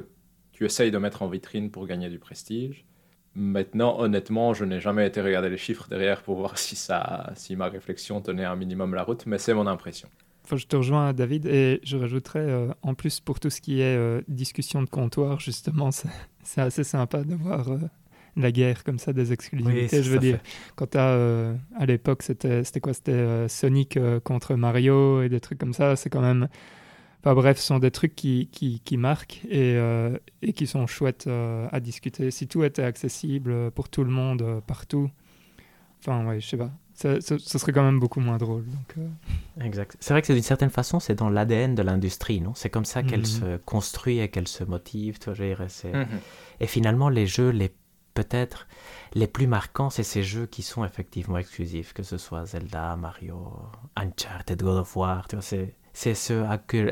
tu essayes de mettre en vitrine pour gagner du prestige. Maintenant, honnêtement, je n'ai jamais été regarder les chiffres derrière pour voir si, ça, si ma réflexion tenait un minimum la route, mais c'est mon impression. Enfin, je te rejoins, David, et je rajouterais, euh, en plus, pour tout ce qui est euh, discussion de comptoir, justement, c'est assez sympa d'avoir euh, la guerre comme ça des exclusivités. je veux dire, quand as, euh, à l'époque, c'était quoi? C'était euh, Sonic euh, contre Mario et des trucs comme ça. C'est quand même. Enfin bref, ce sont des trucs qui, qui, qui marquent et, et, qui sont chouettes à discuter. Si tout était accessible pour tout le monde, partout, enfin ouais, je sais pas. Ce, serait quand même beaucoup moins drôle. Donc, Exact. C'est vrai que d'une certaine façon, c'est dans l'ADN de l'industrie, non? C'est comme ça qu'elle mhm. se construit et qu'elle se motive. Tu vois, mhm. Et finalement, les jeux les peut-être les plus marquants, c'est ces jeux qui sont effectivement exclusifs, que ce soit Zelda, Mario, Uncharted, God of War, c'est ceux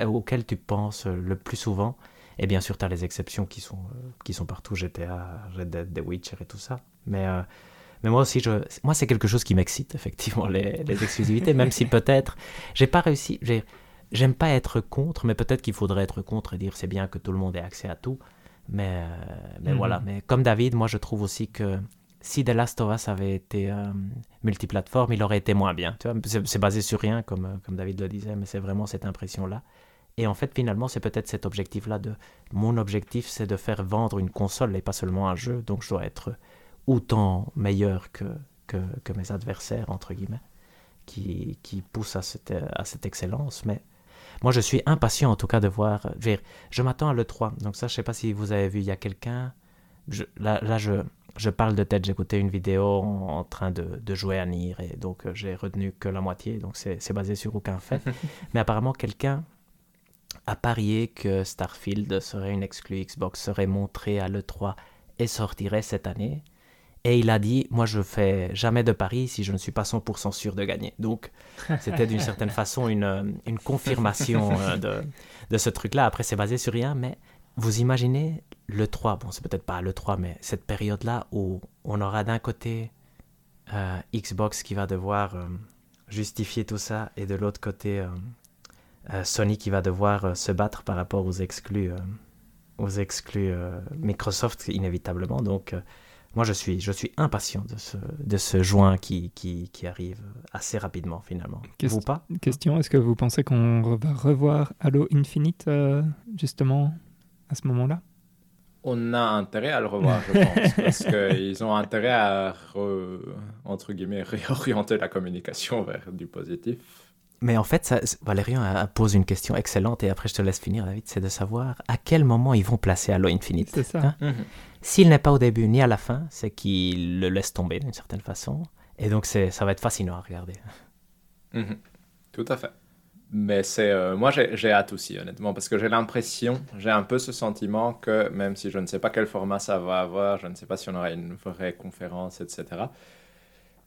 auxquels tu penses le plus souvent. Et bien sûr, tu as les exceptions qui sont, euh, qui sont partout, GTA, Red Dead, The Witcher et tout ça. Mais, euh, mais moi aussi, je, moi c'est quelque chose qui m'excite, effectivement, les, les exclusivités, même si peut-être, j'ai pas réussi, j'aime pas être contre, mais peut-être qu'il faudrait être contre et dire c'est bien que tout le monde ait accès à tout. Mais, euh, mais mhm. voilà, mais comme David, moi je trouve aussi que si The Last of Us avait été euh, multiplateforme, il aurait été moins bien. C'est basé sur rien, comme, euh, comme David le disait, mais c'est vraiment cette impression-là. Et en fait, finalement, c'est peut-être cet objectif-là de... Mon objectif, c'est de faire vendre une console et pas seulement un jeu, donc je dois être autant meilleur que, que, mes adversaires, entre guillemets, qui, qui poussent à cette, à cette excellence. Mais moi, je suis impatient en tout cas de voir. Je, m'attends à l'E3. Donc, ça, je ne sais pas si vous avez vu, il y a quelqu'un. là, là je, je, parle de tête. Écouté une vidéo en, train de, de, jouer à Nier et donc euh, j'ai retenu que la moitié. Donc, c'est basé sur aucun fait. Mais apparemment, quelqu'un a parié que Starfield serait une exclue Xbox, serait montré à l'E3 et sortirait cette année. Et il a dit, moi je fais jamais de paris si je ne suis pas 100% sûr de gagner. Donc c'était d'une certaine façon une, une confirmation euh, de, de ce truc-là. Après c'est basé sur rien, mais vous imaginez le 3, bon c'est peut-être pas le 3, mais cette période-là où on aura d'un côté euh, Xbox qui va devoir justifier tout ça et de l'autre côté Sony qui va devoir se battre par rapport aux exclus, aux exclus Microsoft inévitablement. Donc moi, je suis, je suis impatient de ce, de ce juin qui, qui, qui arrive assez rapidement, finalement. vous pas? Question, est-ce que vous pensez qu'on va revoir Halo Infinite, euh, justement, à ce moment-là? On a intérêt à le revoir, je pense, parce qu'ils ont intérêt à, entre guillemets, réorienter la communication vers du positif. Mais en fait, ça, Valérian pose une question excellente, et après je te laisse finir, David, c'est de savoir à quel moment ils vont placer Halo Infinite. C'est ça. Hein? Mhm. S'il n'est pas au début ni à la fin, c'est qu'il le laisse tomber d'une certaine façon. Et donc, ça va être fascinant à regarder. Mhm. Tout à fait. Mais c'est euh, moi, j'ai hâte aussi, honnêtement, parce que j'ai l'impression, j'ai un peu ce sentiment que même si je ne sais pas quel format ça va avoir, je ne sais pas si on aura une vraie conférence, etc.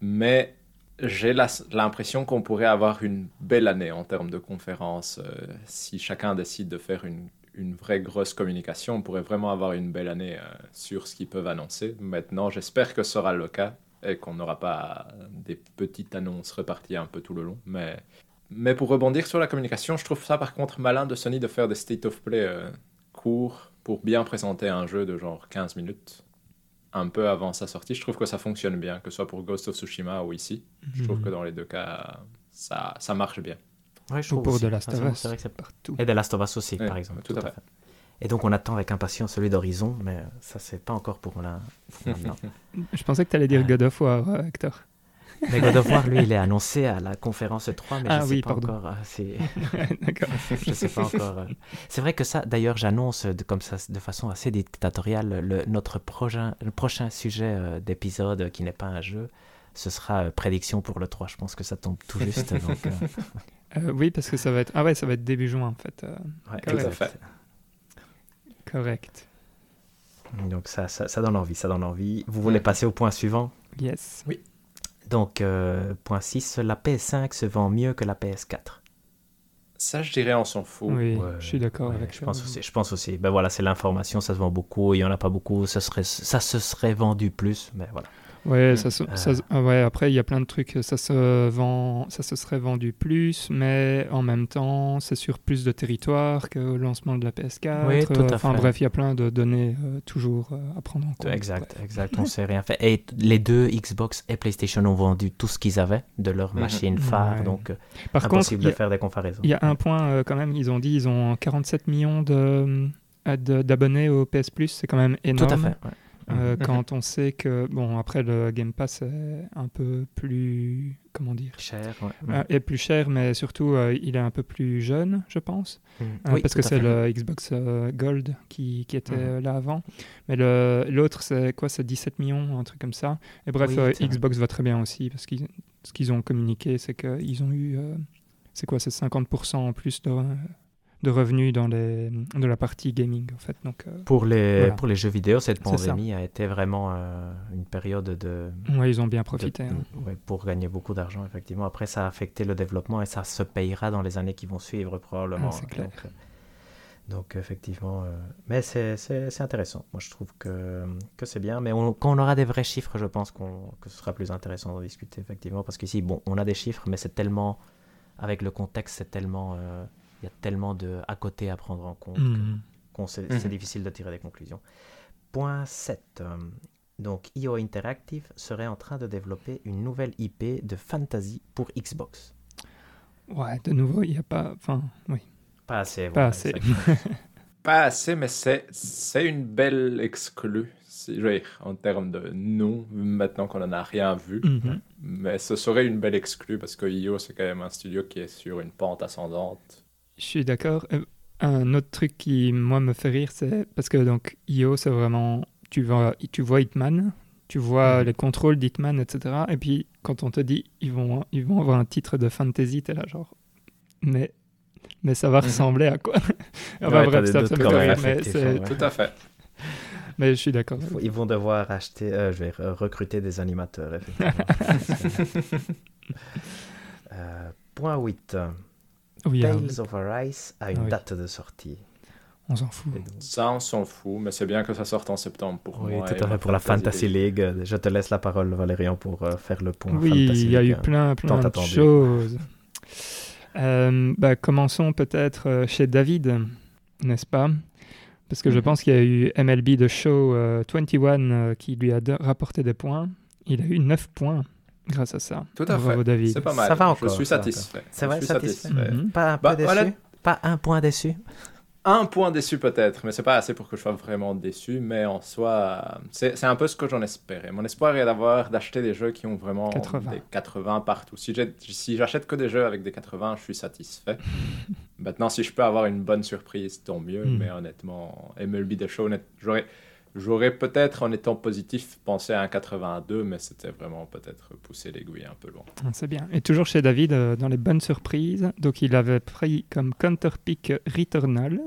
Mais j'ai l'impression qu'on pourrait avoir une belle année en termes de conférences euh, si chacun décide de faire une une vraie grosse communication. On pourrait vraiment avoir une belle année euh, sur ce qu'ils peuvent annoncer. Maintenant, j'espère que ce sera le cas et qu'on n'aura pas des petites annonces reparties un peu tout le long. Mais, mais pour rebondir sur la communication, je trouve ça par contre malin de Sony de faire des state of play euh, courts pour bien présenter un jeu de genre 15 minutes un peu avant sa sortie. Je trouve que ça fonctionne bien, que ce soit pour Ghost of Tsushima ou ici. Je trouve que dans les deux cas, ça, ça marche bien. Ouais, je Ou pour The Last of Us. C'est partout. Et The Last of Us aussi, par exemple. Tout, à fait. Et donc on attend avec impatience celui d'Horizon, mais ça c'est pas encore pour là. je pensais que tu allais dire God of War, Hector. Mais God of War, lui, il est annoncé à la conférence 3, mais Ah je sais oui, pas pardon. encore. euh, c'est- D'accord. je sais pas encore. euh. C'est vrai que ça, d'ailleurs, j'annonce de, comme ça, de façon assez dictatoriale, le, notre prochain, le prochain sujet euh, d'épisode qui n'est pas un jeu. Ce sera euh, prédiction pour le 3. Je pense que ça tombe tout juste. donc, euh, Euh, oui, parce que ça va être. Ah ouais, ça va être début juin en fait. euh, ouais, Tout à exact. fait. correct. Donc ça, ça, ça donne envie, ça donne envie. Vous voulez passer au point suivant? Yes. Donc, euh, point 6, la PS5 se vend mieux que la PS4. Ça, je dirais, on s'en fout. Oui, Ouais, je suis d'accord Ouais, avec je ça. pense aussi. Je pense aussi. Ben voilà, c'est l'information, ça se vend beaucoup. Il y en a pas beaucoup, ça serait, ça se serait vendu plus. Mais voilà. Ouais, ça, se- Euh. ça se- ah ouais, après, il y a plein de trucs. Ça se, vend, ça se serait vendu plus, mais en même temps, c'est sur plus de territoire que le lancement de la PS4. Oui, tout à Euh, enfin fait. bref, il y a plein de données euh, toujours euh, à prendre en compte. Exact, exact. On sait rien fait. Et les deux Xbox et PlayStation ont vendu tout ce qu'ils avaient de leur Mhm. machine phare. Ouais. Donc, euh, Par impossible de a- faire des comparaisons. il y a un point euh, quand même. Ils ont dit ils ont 47 millions de, euh, de- d'abonnés au PS Plus. C'est quand même Tout énorme. à fait. ouais. Euh, Mhm. Quand on sait que, bon, après le Game Pass est un peu plus, comment dire, Cher. ouais. euh, est plus cher, mais surtout euh, il est un peu plus jeune, je pense. Mm. Euh, Oui, parce que c'est le Xbox euh, Gold qui, qui était Mhm. là avant. Mais le- l'autre, c'est quoi? C'est 17 millions, un truc comme ça. Et bref, Oui, euh. Xbox va très bien aussi, parce qu'ils ce qu'ils ont communiqué, c'est qu'ils ont eu, euh, c'est quoi? C'est 50% en plus de, de revenus dans les, de la partie gaming, en fait. Donc, euh, Pour les, Voilà. pour les jeux vidéo, cette pandémie a été vraiment euh, une période de, ouais, ils ont bien de- profité. hein. ouais, pour gagner beaucoup d'argent, effectivement. Après, ça a affecté le développement et ça se payera dans les années qui vont suivre, probablement. Ah, c'est clair. Donc, euh, donc, effectivement. euh, mais c'est intéressant. Moi, je trouve que, que c'est bien. Mais on- quand on aura des vrais chiffres, je pense qu'on que ce sera plus intéressant d'en discuter, effectivement. Parce qu'ici, bon, on a des chiffres, mais c'est tellement. Avec le contexte, c'est tellement. Il y a tellement de à côté à prendre en compte que- Mhm. qu'on sait- Mhm. c'est difficile de tirer des conclusions. Point 7. euh, donc, IO Interactive serait en train de développer une nouvelle IP de fantasy pour Xbox. Ouais, de nouveau, il n'y a pas. Enfin, oui, Pas assez. pas voilà, assez. Pas assez, mais c'est c'est une belle exclue. si- Je veux dire, en termes de nom, maintenant qu'on en a rien vu. Mhm. Mais ce serait une belle exclue parce que IO, c'est quand même un studio qui est sur une pente ascendante. Je suis d'accord. Euh, Un autre truc qui, moi, me fait rire, c'est parce que donc IO, c'est vraiment. Tu vois, tu vois Hitman, tu vois les contrôles d'Hitman, etc. Et puis, quand on te dit ils vont, ils vont avoir un titre de fantasy, t'es là, genre. Mais, mais ça va Mhm. ressembler à quoi? Enfin, Ouais, t'as bref, des ça, ça me ouais. Tout à fait. mais je suis d'accord. Ils vont devoir acheter. euh, je vais re- recruter des animateurs, effectivement. Euh, point 8. Oui, hein, Tales of Arise a une Ah oui. date de sortie. on s'en fout. Donc- Ça, on s'en fout, mais c'est bien que ça sorte en septembre pour Oui, moi. tout et à fait, ma pour la Fantasy League. Je te laisse la parole, Valérian, pour euh, faire le point Oui, Fantasy il y a League, eu hein. plein, plein de choses. Euh, bah, commençons peut-être euh, chez David, n'est-ce pas? Parce que je Mhm. pense qu'il y a eu MLB The Show euh, 21 euh, qui lui a de- rapporté des points. Il a eu 9 points grâce à ça. Tout à Bravo fait. David. C'est pas mal. Ça va Je encore, suis ça va satisfait. C'est Je vrai, suis satisfait. Pas un Bah, peu voilà. déçu Pas un point déçu Un point déçu peut-être, mais c'est pas assez pour que je sois vraiment déçu. Mais en soi, c'est un peu ce que j'en espérais. Mon espoir est d'avoir d'acheter des jeux qui ont vraiment 80. des 80 partout. Si j'achète que des jeux avec des 80, je suis satisfait. Maintenant, si je peux avoir une bonne surprise, tant mieux. Mm. Mais honnêtement, MLB The Show, honnête- j'aurais j'aurais peut-être, en étant positif, pensé à un 82, mais c'était vraiment peut-être pousser l'aiguille un peu loin. Ah, C'est bien. Et toujours chez David, euh, dans les bonnes surprises, donc il avait pris comme counterpick Returnal,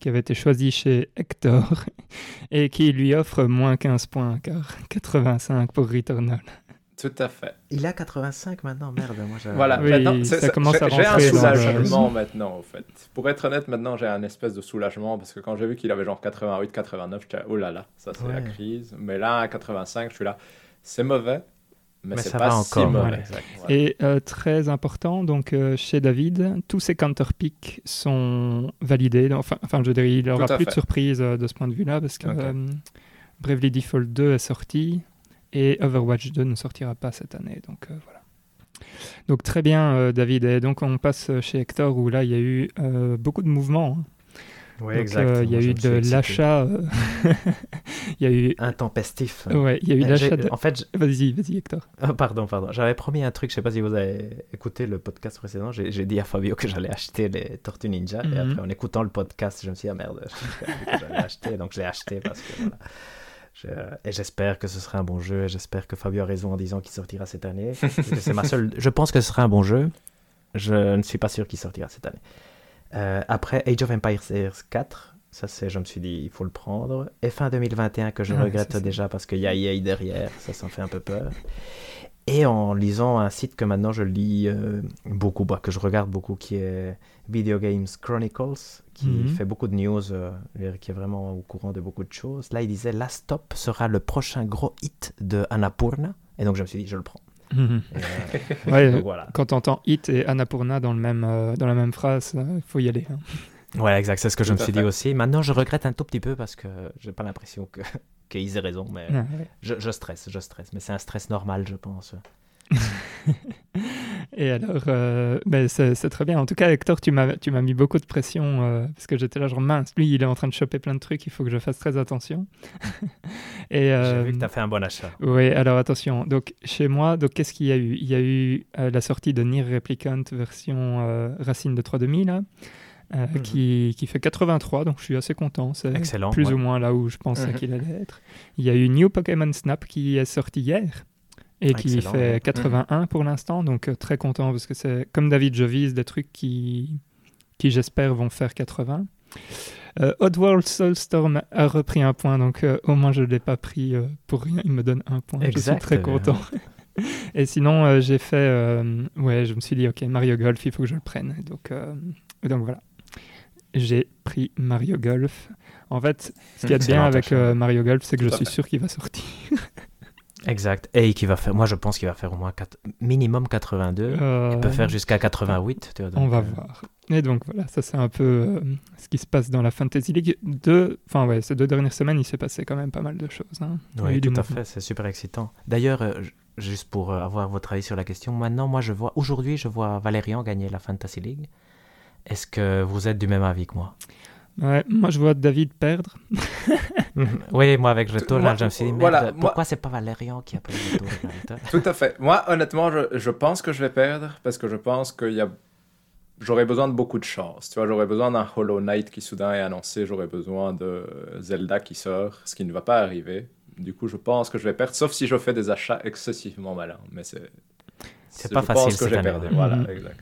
qui avait été choisi chez Hector, et qui lui offre moins 15 points, car 85 pour Returnal. Tout à fait. Il a 85 maintenant, merde. Moi, j'avais- Voilà, Oui, maintenant, ça commence j'ai- à J'ai un soulagement maintenant, en fait. Pour être honnête, maintenant, j'ai un espèce de soulagement parce que quand j'ai vu qu'il avait genre 88, 89, j'étais oh là là, ça c'est la crise. Mais là, à 85, je suis là, c'est mauvais, mais, Mais c'est ça pas va si encore, mauvais. ouais, exact. Voilà. Et euh, très important, donc euh, chez David, tous ses counterpicks sont validés. Enfin, enfin je veux dire, il n'aura plus de surprise euh, de ce point de vue-là, parce que Ok. euh, Bravely Default 2 est sorti, et Overwatch 2 ne sortira pas cette année. Donc euh, voilà. Donc très bien, euh, David. Et donc on passe chez Hector, où là, il y a eu euh, beaucoup de mouvements. hein. Oui, exact. euh, il y a eu de l'achat. euh, Il y a eu. Intempestif. Ouais, il y a eu Euh, l'achat de. En fait, je- Vas-y, vas-y, Hector. Ah, pardon, pardon. J'avais promis un truc, je sais pas si vous avez écouté le podcast précédent. J'ai dit à Fabio que j'allais acheter les Tortues Ninja. Et Mhm. après, en écoutant le podcast, je me suis dit, ah merde, j'allais acheter. Donc, je l'ai acheté parce que voilà. Et j'espère que ce sera un bon jeu. Et j'espère que Fabio a raison en disant qu'il sortira cette année. C'est ma seule. Je pense que ce sera un bon jeu. Je ne suis pas sûr qu'il sortira cette année. Euh, après, Age of Empires 4. Ça, c'est, je me suis dit, il faut le prendre. Et fin 2021, que je Ah, regrette déjà parce qu'il y a EA derrière. Ça, me fait un peu peur. Et en lisant un site que maintenant je lis euh, beaucoup, bah, que je regarde beaucoup, qui est Video Games Chronicles, qui Mhm. fait beaucoup de news, euh, qui est vraiment au courant de beaucoup de choses. Là, il disait Last Stop sera le prochain gros hit de Annapurna. Et donc, je me suis dit, je le prends. Mhm. Et, euh, Ouais, donc, voilà. quand t'entends Hit et Annapurna dans, le même, euh, dans la même phrase, il faut y aller. hein. Ouais, exact, c'est ce que je me suis fait. dit aussi. Maintenant, je regrette un tout petit peu parce que j'ai pas l'impression que qu'ils aient raison, mais ouais. je, je stresse, je stresse. Mais c'est un stress normal, je pense. Et alors, euh, ben, c'est très bien. En tout cas, Hector, tu m'as tu m'as mis beaucoup de pression euh, parce que j'étais là, genre mince, lui, il est en train de choper plein de trucs, il faut que je fasse très attention. Et, J'ai euh, vu que tu as fait un bon achat. Oui, alors attention. Donc, chez moi, donc qu'est-ce qu'il y a eu? Il y a eu euh, la sortie de Nier Replicant version Racine de 3000, là, euh, Mhm. qui, qui fait 83, donc je suis assez content. C'est Excellent, plus ouais. ou moins là où je pensais Mhm. qu'il allait être. Il y a eu New Pokémon Snap qui est sorti hier et qui fait ouais. 81 pour l'instant, donc euh, très content parce que c'est comme David, je vise des trucs qui, qui j'espère vont faire 80. Euh, Oddworld Soulstorm a repris un point, donc euh, au moins je ne l'ai pas pris pour rien, il me donne un point. Exact, Je suis très content. Et sinon, j'ai fait. ouais, je me suis dit, ok, Mario Golf, il faut que je le prenne. Donc, donc voilà. J'ai pris Mario Golf. En fait, ce qu'il y a de bien avec euh, Mario Golf, c'est que je suis sûr qu'il va sortir. Exact. Et qui va faire, moi je pense qu'il va faire au moins quatre- minimum 82. Euh, Il peut faire jusqu'à 88. Tu vois, On va euh, voir. Et donc voilà, ça c'est un peu euh, ce qui se passe dans la Fantasy League. Deux, enfin ouais, ces deux dernières semaines, il s'est passé quand même pas mal de choses. hein. Oui, tout à mouvement. fait, c'est super excitant. D'ailleurs, euh, juste pour avoir votre avis sur la question, maintenant, moi, je vois, aujourd'hui, je vois Valérian gagner la Fantasy League. Est-ce que vous êtes du même avis que moi? Ouais, moi je vois David perdre. Oui, moi, avec Returnal, Moi, je me suis dit, merde, voilà, moi- pourquoi c'est pas Valérian qui a pris Returnal Tout à fait. Moi, honnêtement, je, je pense que je vais perdre parce que je pense qu'il y a. J'aurais besoin de beaucoup de chance. Tu vois, j'aurais besoin d'un Hollow Knight qui soudain est annoncé. J'aurais besoin de Zelda qui sort, ce qui ne va pas arriver. Du coup, je pense que je vais perdre, sauf si je fais des achats excessivement malins. Mais c'est. C'est pas je facile pense que j'ai perdu. Voilà, Mhm. exact.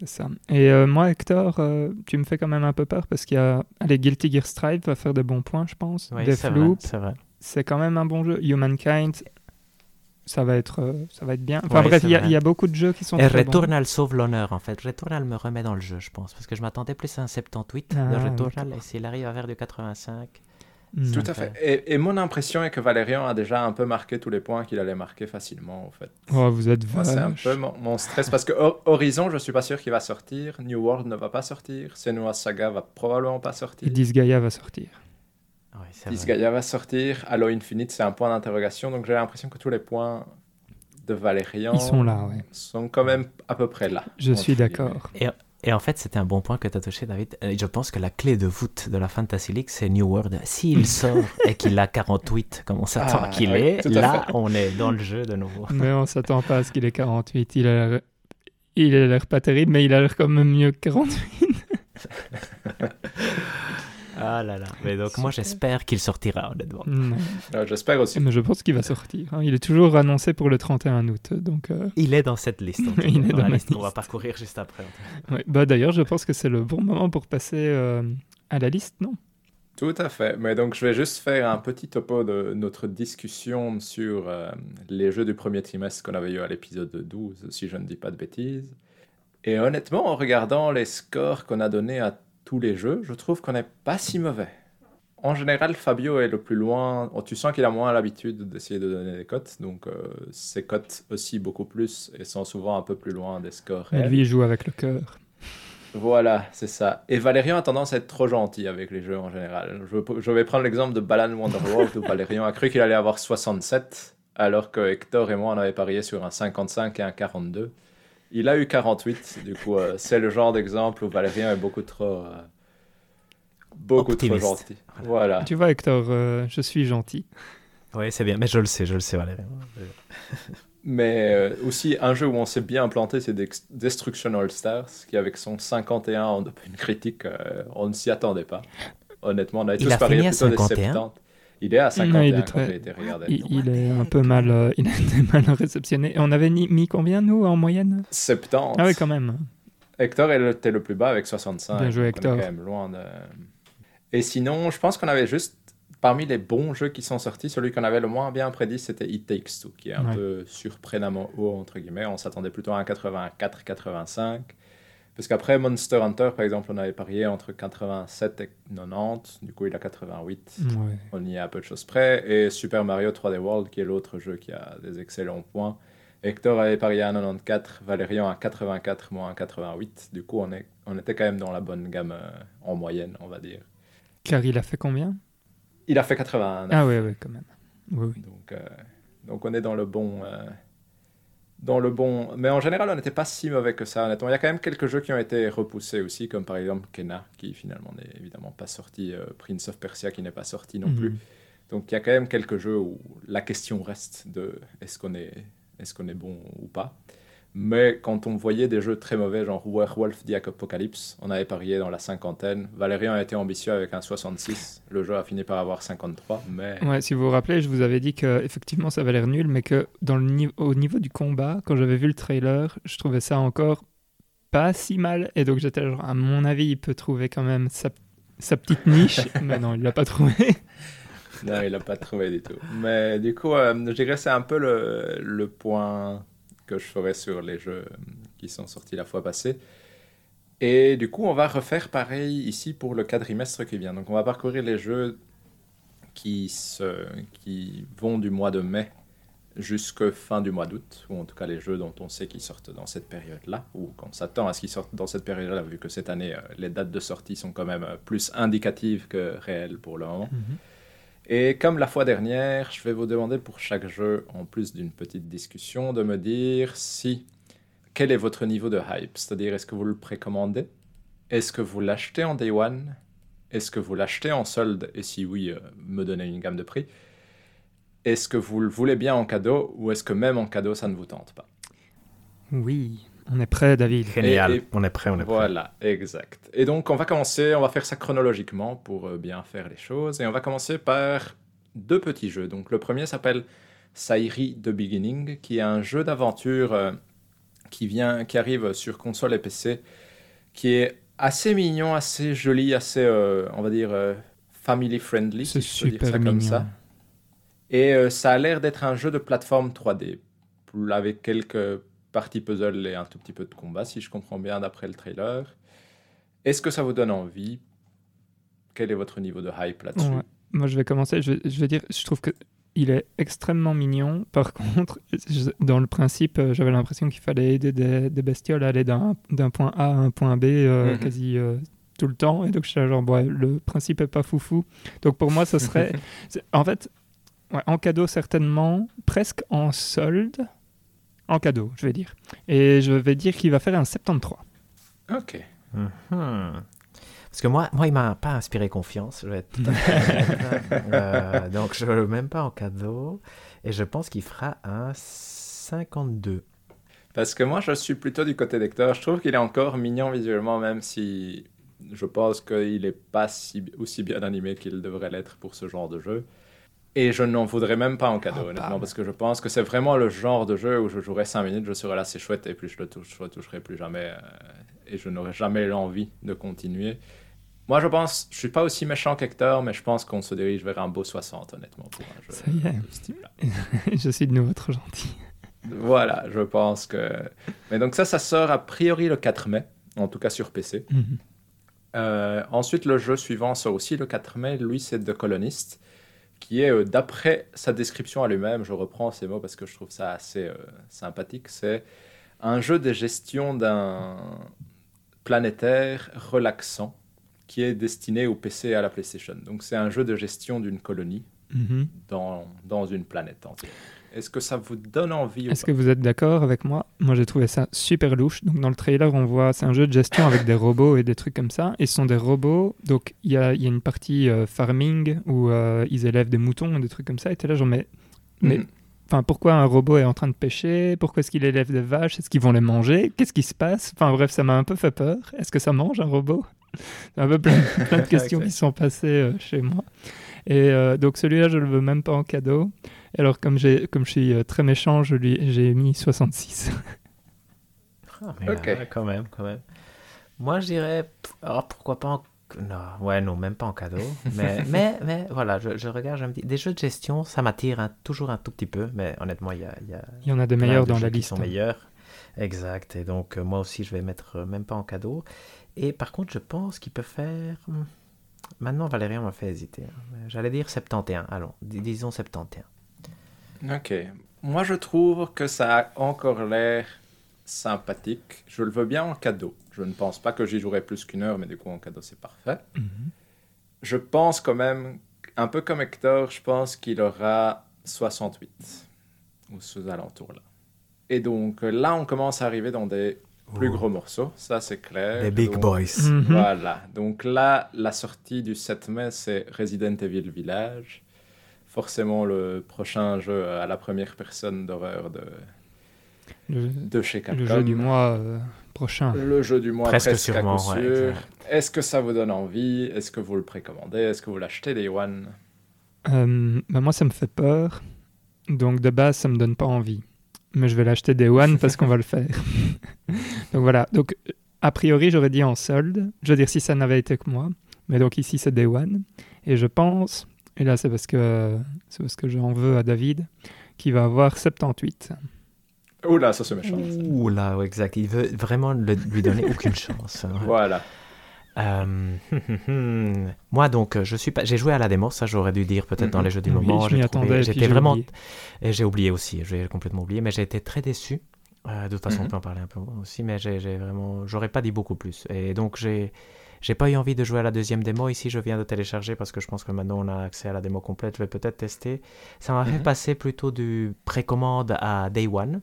C'est ça. Et euh, moi, Hector, euh, tu me fais quand même un peu peur parce qu'il y a. Allez, Guilty Gear Strive va faire des bons points, je pense. Oui, Deathloop, c'est vrai. c'est quand même un bon jeu. Humankind, ça va être, euh, ça va être bien. Enfin Ouais, bref, il y, y a beaucoup de jeux qui sont Et très bons. Returnal sauve l'honneur, en fait. Returnal me remet dans le jeu, je pense, parce que je m'attendais plus à un 78 de Ah, Returnal, et s'il arrive à faire du 85... Tout à fait. Et, et mon impression est que Valérian a déjà un peu marqué tous les points qu'il allait marquer facilement, en fait. Oh, vous êtes Moi, c'est un peu mon, mon stress parce que Hor- Horizon, je suis pas sûr qu'il va sortir. New World ne va pas sortir. Senua Saga va probablement pas sortir. Et Disgaea va sortir. Vrai. Disgaea va sortir. Halo Infinite, c'est un point d'interrogation. Donc j'ai l'impression que tous les points de Valérian Ils sont là, ouais. sont quand même à peu près là. Je suis d'accord. Et en fait, c'était un bon point que tu as touché, David. Euh, Je pense que la clé de voûte de la Fantasy League, c'est New World. S'il sort et qu'il a 48, comme on s'attend Ah, qu'il oui, à là, fait. on est dans le jeu de nouveau. Mais on s'attend pas à ce qu'il ait 48. Il a l'air... Il a l'air pas terrible, mais il a l'air quand même mieux que 48. Ah là là. Mais donc, moi, j'espère qu'il sortira, honnêtement. Non. Euh, J'espère aussi. Mais je pense qu'il va sortir. hein. Il est toujours annoncé pour le 31 août. Donc, euh, Il est dans cette liste. en Il est dans la liste qu'on va parcourir juste après. ouais. bah, D'ailleurs, je pense que c'est le bon moment pour passer euh, à la liste, non? Tout à fait. Mais donc, je vais juste faire un petit topo de notre discussion sur euh, les jeux du premier trimestre qu'on avait eu à l'épisode 12, si je ne dis pas de bêtises. Et honnêtement, en regardant les scores qu'on a donnés à tous les jeux, je trouve qu'on n'est pas si mauvais. En général, Fabio est le plus loin. oh, tu sens qu'il a moins l'habitude d'essayer de donner des cotes, donc euh, ses cotes aussi beaucoup plus et sont souvent un peu plus loin des scores. Réels. lui, il joue avec le cœur. Voilà, c'est ça. Et Valérian a tendance à être trop gentil avec les jeux en général. Je, je vais prendre l'exemple de Balan Wonderworld où Valérian a cru qu'il allait avoir 67, alors que Hector et moi on avait parié sur un 55 et un 42. Il a eu 48, du coup euh, c'est le genre d'exemple où Valérian est beaucoup trop, euh, beaucoup trop gentil. Voilà. Tu vois, Hector, euh, je suis gentil. Oui, c'est bien. Mais je le sais, je le sais, Valérie. Mais euh, aussi, un jeu où on s'est bien implanté, c'est Destruction All Stars, qui avec son 51 en une critique, euh, on ne s'y attendait pas. Honnêtement, on avait Il tous a parié plutôt des 51? 70. Il est à 51 il est quand très- j'ai été regarder. Il, il est un peu mal, euh, il a été mal réceptionné. Et on avait mis combien, nous, en moyenne? 70. Ah oui, quand même. Hector était le plus bas avec 65. Bien joué, donc on est Hector. quand même loin de... Et sinon, je pense qu'on avait juste, parmi les bons jeux qui sont sortis, celui qu'on avait le moins bien prédit, c'était It Takes Two, qui est un Ouais. peu surprenamment haut, entre guillemets. On s'attendait plutôt à un 84-85. Parce qu'après Monster Hunter, par exemple, on avait parié entre 87 et 90. Du coup, il a 88. Ouais. On y est à peu de choses près. Et Super Mario 3D World, qui est l'autre jeu qui a des excellents points. Hector avait parié à 94, Valérian à 84, moi à 88. Du coup, on, est, on était quand même dans la bonne gamme euh, en moyenne, on va dire. Car il a fait combien? Il a fait 89. Ah oui, oui, quand même. Oui, oui. Donc, euh, donc on est dans le bon. euh, dans le bon. Mais en général, on n'était pas si mauvais que ça, honnêtement. Il y a quand même quelques jeux qui ont été repoussés aussi, comme par exemple Kena, qui finalement n'est évidemment pas sorti, euh, Prince of Persia, qui n'est pas sorti non plus. Mhm. Donc il y a quand même quelques jeux où la question reste de est-ce qu'on est, est, qu'on est bon ou pas. Mais quand on voyait des jeux très mauvais, genre Werewolf The Apocalypse, on avait parié dans la cinquantaine. Valérian a été ambitieux avec un 66. Le jeu a fini par avoir 53, mais Ouais, si vous vous rappelez, je vous avais dit que effectivement ça avait l'air nul, mais que dans le au niveau du combat, quand j'avais vu le trailer, je trouvais ça encore pas si mal. Et donc j'étais genre, à mon avis, il peut trouver quand même sa, sa petite niche. mais non, il l'a pas trouvé. Non, il n'a pas trouvé du tout. Mais du coup, euh, je dirais que c'est un peu le, le point que je ferai sur les jeux euh, qui sont sortis la fois passée. Et du coup, on va refaire pareil ici pour le quadrimestre qui vient. Donc, on va parcourir les jeux qui, se, qui vont du mois de mai jusqu'à fin du mois d'août, ou en tout cas les jeux dont on sait qu'ils sortent dans cette période-là, ou qu'on s'attend à ce qu'ils sortent dans cette période-là, vu que cette année, euh, les dates de sortie sont quand même euh, plus indicatives que réelles pour le moment. Et comme la fois dernière, je vais vous demander pour chaque jeu, en plus d'une petite discussion, de me dire si quel est votre niveau de hype? C'est-à-dire, est-ce que vous le précommandez? Est-ce que vous l'achetez en day one? Est-ce que vous l'achetez en solde? Et si oui, euh, me donnez une gamme de prix. Est-ce que vous le voulez bien en cadeau Ou est-ce que même en cadeau, ça ne vous tente pas? Oui, on est prêt, David. Génial. Et- et- On est prêt, on est prêt. Voilà, exact. Et donc, on va commencer, on va faire ça chronologiquement pour euh, bien faire les choses. Et on va commencer par deux petits jeux. Donc, le premier s'appelle Sairi The Beginning, qui est un jeu d'aventure euh, qui, vient, qui arrive sur console et PC, qui est assez mignon, assez joli, assez, euh, on va dire, euh, family friendly, C'est si dire super ça comme mignon. ça. Et euh, ça a l'air d'être un jeu de plateforme 3D, avec quelques parties puzzle et un tout petit peu de combat, si je comprends bien d'après le trailer. Est-ce que ça vous donne envie? Quel est votre niveau de hype là-dessus? Ouais. Moi, je vais commencer. Je vais, je vais dire, je trouve que il est extrêmement mignon. Par contre, je- dans le principe, euh, j'avais l'impression qu'il fallait aider des, des bestioles à aller d'un point A à un point B euh, Mhm. quasi euh, tout le temps. Et donc, je suis genre, ouais, le principe est pas foufou. Donc, pour moi, ce serait. en fait, ouais, en cadeau, certainement, presque en solde. En cadeau, je vais dire. Et je vais dire qu'il va faire un 73. Ok. Mhm. Parce que moi, moi il m'a pas inspiré confiance. Je vais être. Euh, donc, je ne veux même pas en cadeau. Et je pense qu'il fera un 52. Parce que moi, je suis plutôt du côté d'Hector. Je trouve qu'il est encore mignon visuellement, même si je pense qu'il n'est pas si, aussi bien animé qu'il devrait l'être pour ce genre de jeu. Et je n'en voudrais même pas en cadeau, Oh, honnêtement, bam. parce que je pense que c'est vraiment le genre de jeu où je jouerai 5 minutes, je serai là, c'est chouette, et puis je le touche, je retoucherai plus jamais, euh, et je n'aurai jamais l'envie de continuer. Moi, je pense, je suis pas aussi méchant qu'Hector, mais je pense qu'on se dirige vers un beau 60, honnêtement, pour un jeu Ça y est. je suis de nouveau trop gentil. Voilà, je pense que. Mais donc, ça, ça sort a priori le 4 mai, en tout cas sur PC. Mhm. Euh, ensuite, le jeu suivant sort aussi le 4 mai. Lui, c'est The Colonist, qui est, euh, d'après sa description à lui-même, je reprends ces mots parce que je trouve ça assez euh, sympathique, c'est un jeu de gestion d'un planétaire relaxant qui est destiné au PC et à la PlayStation. Donc, c'est un jeu de gestion d'une colonie Mhm. dans, dans une planète entière. Est-ce que ça vous donne envie Est-ce que vous êtes d'accord avec moi? Moi, j'ai trouvé ça super louche. Donc, dans le trailer, on voit, c'est un jeu de gestion avec des robots et des trucs comme ça. Et ce sont des robots. Donc, il y a, y a, une partie euh, farming où euh, ils élèvent des moutons et des trucs comme ça. Et là, genre, mais, mais Mhm. Enfin, pourquoi un robot est en train de pêcher? Pourquoi est-ce qu'il élève des vaches? Est-ce qu'ils vont les manger? Qu'est-ce qui se passe? Enfin bref, ça m'a un peu fait peur. Est-ce que ça mange un robot? C'est un peu plein, plein de questions qui sont passées euh, chez moi. Et donc celui-là, je le veux même pas en cadeau. Alors comme, j'ai, comme je suis euh, très méchant, je lui, j'ai mis 66. Ah, mais Ok. quand même, quand même. Moi, je dirais, oh, pourquoi pas en... Non, ouais, non, même pas en cadeau. Mais, mais, mais voilà, je, je regarde, je me dis, des jeux de gestion, ça m'attire toujours un tout petit peu, mais honnêtement, il y a, il y a Il y en a plein meilleurs de dans la qui liste. sont meilleurs. Exact, et donc euh, moi aussi, je vais mettre euh, même pas en cadeau. Et par contre, je pense qu'il peut faire... hmm, Maintenant, Valérian m'a fait hésiter. hein. J'allais dire 71, allons, dis- disons 71. Ok. Moi, je trouve que ça a encore l'air sympathique. Je le veux bien en cadeau. Je ne pense pas que j'y jouerai plus qu'une heure, mais du coup, en cadeau, c'est parfait. Mhm. Je pense quand même, un peu comme Hector, je pense qu'il aura 68 ou ces alentours-là. Et donc là, on commence à arriver dans des plus Ouh. gros morceaux, ça c'est clair. Les big Donc, boys. Mhm. Voilà, donc là, la sortie du 7 mai, c'est Resident Evil Village. Forcément, le prochain jeu à la première personne d'horreur de, Le, de chez Capcom. le jeu du mois euh, prochain. Le jeu du mois, Presque presque, sûrement, à coup ouais. Est-ce que ça vous donne envie? Est-ce que vous le précommandez? Est-ce que vous l'achetez, Day One? Euh, bah, moi, ça me fait peur. Donc, de base, ça me donne pas envie. Mais je vais l'acheter Day One parce qu'on va le faire. donc, voilà. Donc, a priori, j'aurais dit en solde. Je veux dire, si ça n'avait été que moi. Mais donc, ici, c'est Day One. Et je pense, et là, c'est parce que, c'est parce que j'en veux à David, qui va avoir 78. Oh là, ça c'est méchant. Ouh là, ouais, exact. Il veut vraiment le- lui donner aucune chance. hein. Voilà. Euh, Moi, donc, je suis pas. J'ai joué à la démo, ça j'aurais dû dire peut-être dans les jeux du Oui, moment. je m'y J'ai trouvé- J'étais j'ai vraiment. oublié. Et j'ai oublié aussi, j'ai complètement oublié, mais j'ai été très déçu. Euh, de toute façon, on peut en parler un peu aussi, mais j'ai j'ai vraiment. J'aurais pas dit beaucoup plus. Et donc, j'ai. J'ai pas eu envie de jouer à la deuxième démo. Ici, je viens de télécharger parce que je pense que maintenant on a accès à la démo complète. Je vais peut-être tester. Ça m'a fait Mhm. passer plutôt du précommande à Day One.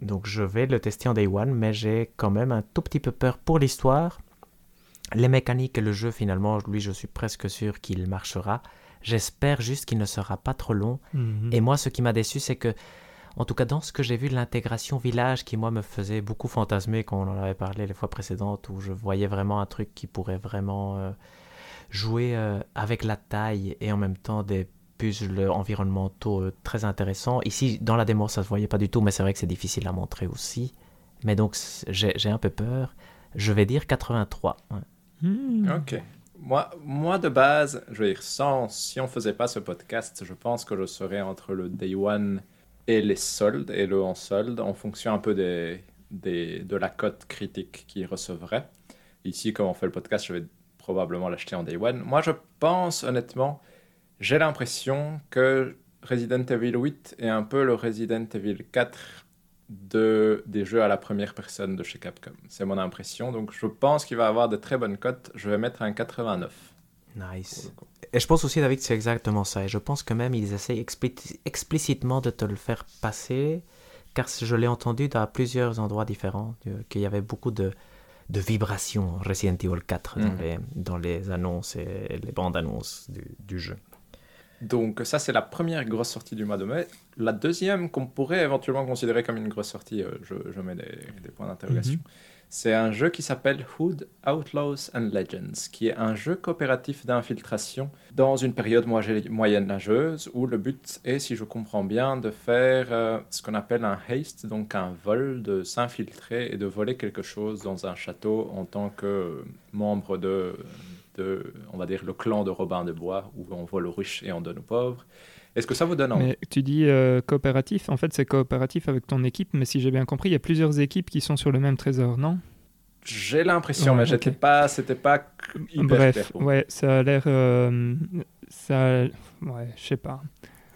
Donc, je vais le tester en Day One, mais j'ai quand même un tout petit peu peur pour l'histoire. Les mécaniques et le jeu, finalement, lui, je suis presque sûr qu'il marchera. J'espère juste qu'il ne sera pas trop long. Mhm. Et moi, ce qui m'a déçu, c'est que, en tout cas, dans ce que j'ai vu de l'intégration village, qui moi me faisait beaucoup fantasmer quand on en avait parlé les fois précédentes, où je voyais vraiment un truc qui pourrait vraiment euh, jouer euh, avec la taille et en même temps des puzzles environnementaux euh, très intéressants. Ici, dans la démo, ça se voyait pas du tout, mais c'est vrai que c'est difficile à montrer aussi. Mais donc, j'ai j'ai un peu peur. Je vais dire 83. ouais. Mhm. Ok. Moi, moi, de base, je veux dire, sans, si on faisait pas ce podcast, je pense que je serais entre le Day One et les soldes, et le en solde, en fonction un peu des, des, de la cote critique qu'il recevrait. Ici, comme on fait le podcast, je vais probablement l'acheter en Day One. Moi, je pense, honnêtement, j'ai l'impression que Resident Evil 8 est un peu le Resident Evil 4 de, des jeux à la première personne de chez Capcom. C'est mon impression. Donc, je pense qu'il va avoir de très bonnes cotes. Je vais mettre un 89. Nice. Et je pense aussi, David, que c'est exactement ça. Et je pense que même ils essayent expli- explicitement de te le faire passer, car je l'ai entendu dans plusieurs endroits différents, euh, qu'il y avait beaucoup de, de vibrations Resident Evil 4 dans, Mhm. les, dans les annonces et les bandes annonces du, du jeu. Donc, ça, c'est la première grosse sortie du mois de mai. La deuxième, qu'on pourrait éventuellement considérer comme une grosse sortie, euh, je, je mets des, des points d'interrogation, c'est un jeu qui s'appelle Hood Outlaws and Legends, qui est un jeu coopératif d'infiltration dans une période moye- moyenâgeuse où le but est, si je comprends bien, de faire euh, ce qu'on appelle un haste, donc un vol, de s'infiltrer et de voler quelque chose dans un château en tant que membre de, de, on va dire, le clan de Robin de Bois, où on vole aux riches et on donne aux pauvres. Est-ce que ça vous donne envie Mais tu dis euh, coopératif, en fait c'est coopératif avec ton équipe, mais si j'ai bien compris, il y a plusieurs équipes qui sont sur le même trésor, non? J'ai l'impression, Ouais, mais j'étais ok. pas, c'était pas hyper Bref, clair ouais, ça a l'air... euh, ça... Ouais, je sais pas.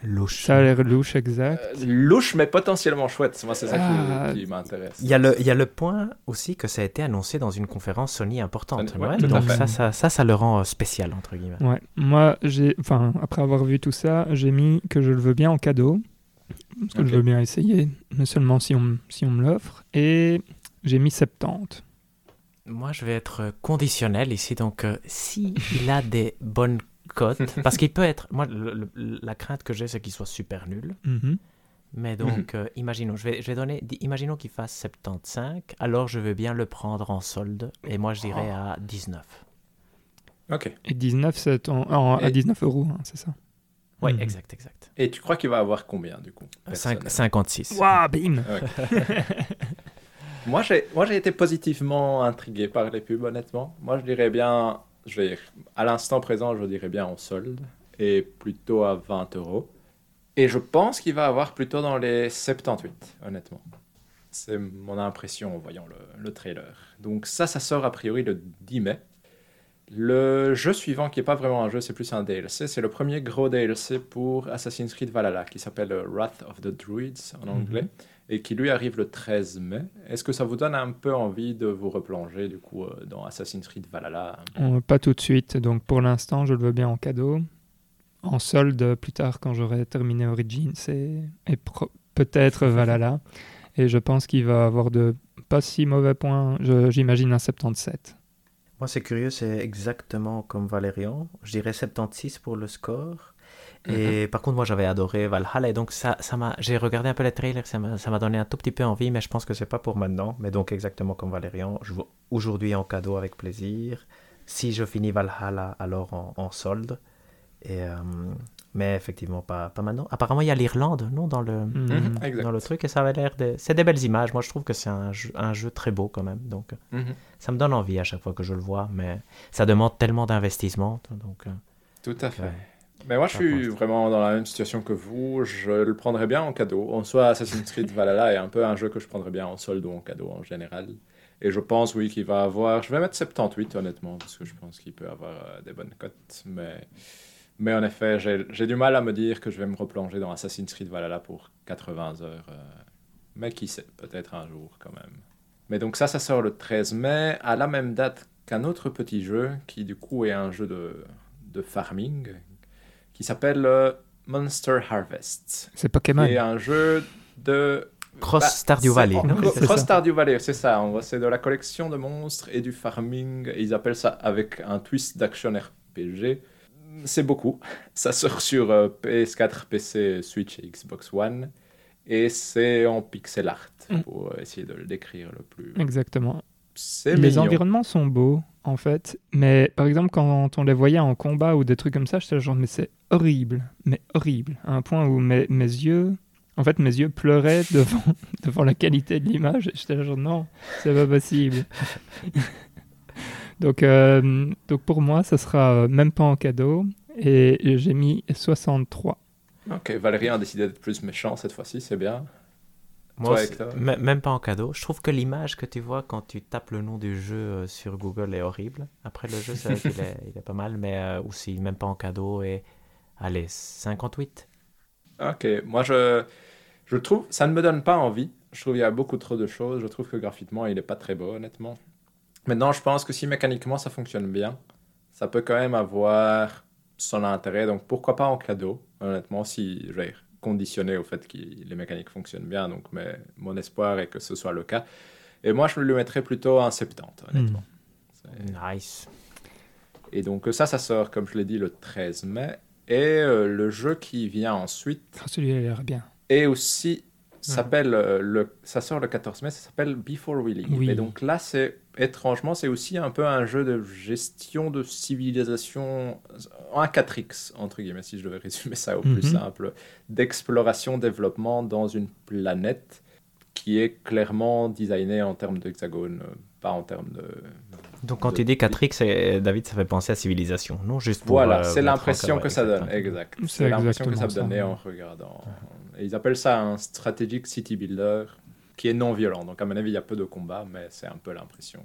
Louche. Ça a l'air louche, exact. Euh, louche, mais potentiellement chouette. Moi, c'est ça qui- Ah. qui, m'intéresse. Il y, a le, il y a le point aussi que ça a été annoncé dans une conférence Sony importante. Ouais, ouais. Donc ça, ça, ça, ça le rend euh, spécial, entre guillemets. Ouais, moi, j'ai, enfin, après avoir vu tout ça, j'ai mis que je le veux bien en cadeau parce que je veux bien essayer, mais seulement si on, si on me l'offre. Et j'ai mis 70. Moi, je vais être conditionnel ici. Donc, euh, si il a des bonnes cotes, parce qu'il peut être. Moi, le- le- la crainte que j'ai, c'est qu'il soit super nul. Mhm. Mais donc, euh, imaginons, je vais, je vais donner, imaginons qu'il fasse 75, alors je veux bien le prendre en solde, et moi je dirais à 19. Ok. Et 19, c'est en- en- à Et- 19 euros, hein, c'est ça? Oui, Mhm. exact, exact. Et tu crois qu'il va avoir combien du coup Euh, cinq- personnellement 56. Waouh, bim Moi, j'ai, moi, j'ai été positivement intrigué par les pubs, honnêtement. Moi, je dirais bien, je vais, à l'instant présent, je dirais bien en solde et plutôt à 20 euros. Et je pense qu'il va avoir plutôt dans les 78, honnêtement. C'est mon impression en voyant le, le trailer. Donc ça, ça sort a priori le 10 mai. Le jeu suivant, qui n'est pas vraiment un jeu, c'est plus un DLC, c'est le premier gros DLC pour Assassin's Creed Valhalla, qui s'appelle Wrath of the Druids en anglais Mhm. Et qui lui arrive le 13 mai. Est-ce que ça vous donne un peu envie de vous replonger du coup euh, dans Assassin's Creed Valhalla On- Pas tout de suite, donc pour l'instant, je le veux bien en cadeau. En solde plus tard, quand j'aurai terminé Origins et, et pro- peut-être Valhalla. Et je pense qu'il va avoir de pas si mauvais points. Je- J'imagine un 77. Moi, c'est curieux, c'est exactement comme Valérian. Je dirais 76 pour le score. Et par contre, moi, j'avais adoré Valhalla. Et donc, ça, ça m'a, j'ai regardé un peu les trailers, ça m'a, donné un tout petit peu envie, mais je pense que c'est pas pour maintenant. Mais donc, exactement comme Valérian, je veux aujourd'hui en cadeau avec plaisir. Si je finis Valhalla, alors en, en solde. Et, euh, mais effectivement, pas, pas maintenant. Apparemment, il y a l'Irlande, non, dans le, Mhm. Mhm, dans le truc, et ça avait l'air de... C'est des belles images. Moi, je trouve que c'est un jeu, un jeu très beau quand même. Donc, Mhm. ça me donne envie à chaque fois que je le vois, mais ça demande tellement d'investissement. Donc, euh, Tout à fait. Ouais. Mais moi, je suis vraiment dans la même situation que vous. Je le prendrais bien en cadeau. En soi, Assassin's Creed Valhalla est un peu un jeu que je prendrais bien en solde ou en cadeau en général. Et je pense, oui, qu'il va avoir. Je vais mettre 78, honnêtement, parce que je pense qu'il peut avoir euh, des bonnes cotes. Mais, mais en effet, j'ai j'ai du mal à me dire que je vais me replonger dans Assassin's Creed Valhalla pour 80 heures. euh, Mais qui sait, peut-être un jour quand même. Mais donc, ça, ça sort le 13 mai, à la même date qu'un autre petit jeu, qui du coup est un jeu de, de farming, qui s'appelle euh, Monster Harvest. C'est Pokémon. Et un jeu de Cross bah, Stardew c'est- Valley, non C'est Cross. Stardew Valley, c'est ça. C'est de la collection de monstres et du farming. Et ils appellent ça avec un twist d'action RPG. C'est beaucoup. Ça sort sur euh, PS4, PC, Switch et Xbox One. Et c'est en pixel art, Mm. pour euh, essayer de le décrire le plus. Exactement. C'est Les mignon. environnements sont beaux, en fait. Mais par exemple, quand on les voyait en combat ou des trucs comme ça, j'étais genre, mais c'est horrible. Mais horrible. À un point où mes, mes yeux. En fait, mes yeux pleuraient devant, devant la qualité de l'image. J'étais genre, non, c'est pas possible. donc, euh, donc, pour moi, ça sera euh, même pas en cadeau. Et j'ai mis 63. Ok, Valérie a décidé d'être plus méchant cette fois-ci, c'est bien. Moi, même pas en cadeau. Je trouve que l'image que tu vois quand tu tapes le nom du jeu euh, sur Google est horrible. Après, le jeu, c'est vrai qu'il est, il est pas mal, mais euh, aussi, même pas en cadeau. Et allez, 58. Ok, moi je, je trouve, ça ne me donne pas envie. Je trouve qu'il y a beaucoup trop de choses. Je trouve que graphiquement, il n'est pas très beau, honnêtement. Maintenant, je pense que si mécaniquement ça fonctionne bien, ça peut quand même avoir son intérêt. Donc pourquoi pas en cadeau, honnêtement, si je conditionné au fait que les mécaniques fonctionnent bien. Donc mais mon espoir est que ce soit le cas. Et moi, je lui mettrais plutôt un 70, honnêtement. C'est- Nice. Et donc ça, ça sort, comme je l'ai dit, le 13 mai. Et euh, le jeu qui vient ensuite Ah, Celui-là a l'air bien. et aussi s'appelle euh, le ça sort le 14 mai ça s'appelle Before We Leave Oui. et donc là c'est étrangement c'est aussi un peu un jeu de gestion de civilisation un 4x entre guillemets si je devais résumer ça au plus Mhm. simple d'exploration développement dans une planète qui est clairement designée en termes d'hexagone euh, pas en termes de Donc quand de- tu dis 4X, c'est- David, ça fait penser à Civilisation, non? Juste pour, Voilà, euh, c'est l'impression que ça donne, exact. C'est l'impression que ça me donnait en regardant. Et ils appellent ça un strategic city builder qui est non violent. Donc à mon avis, il y a peu de combats, mais c'est un peu l'impression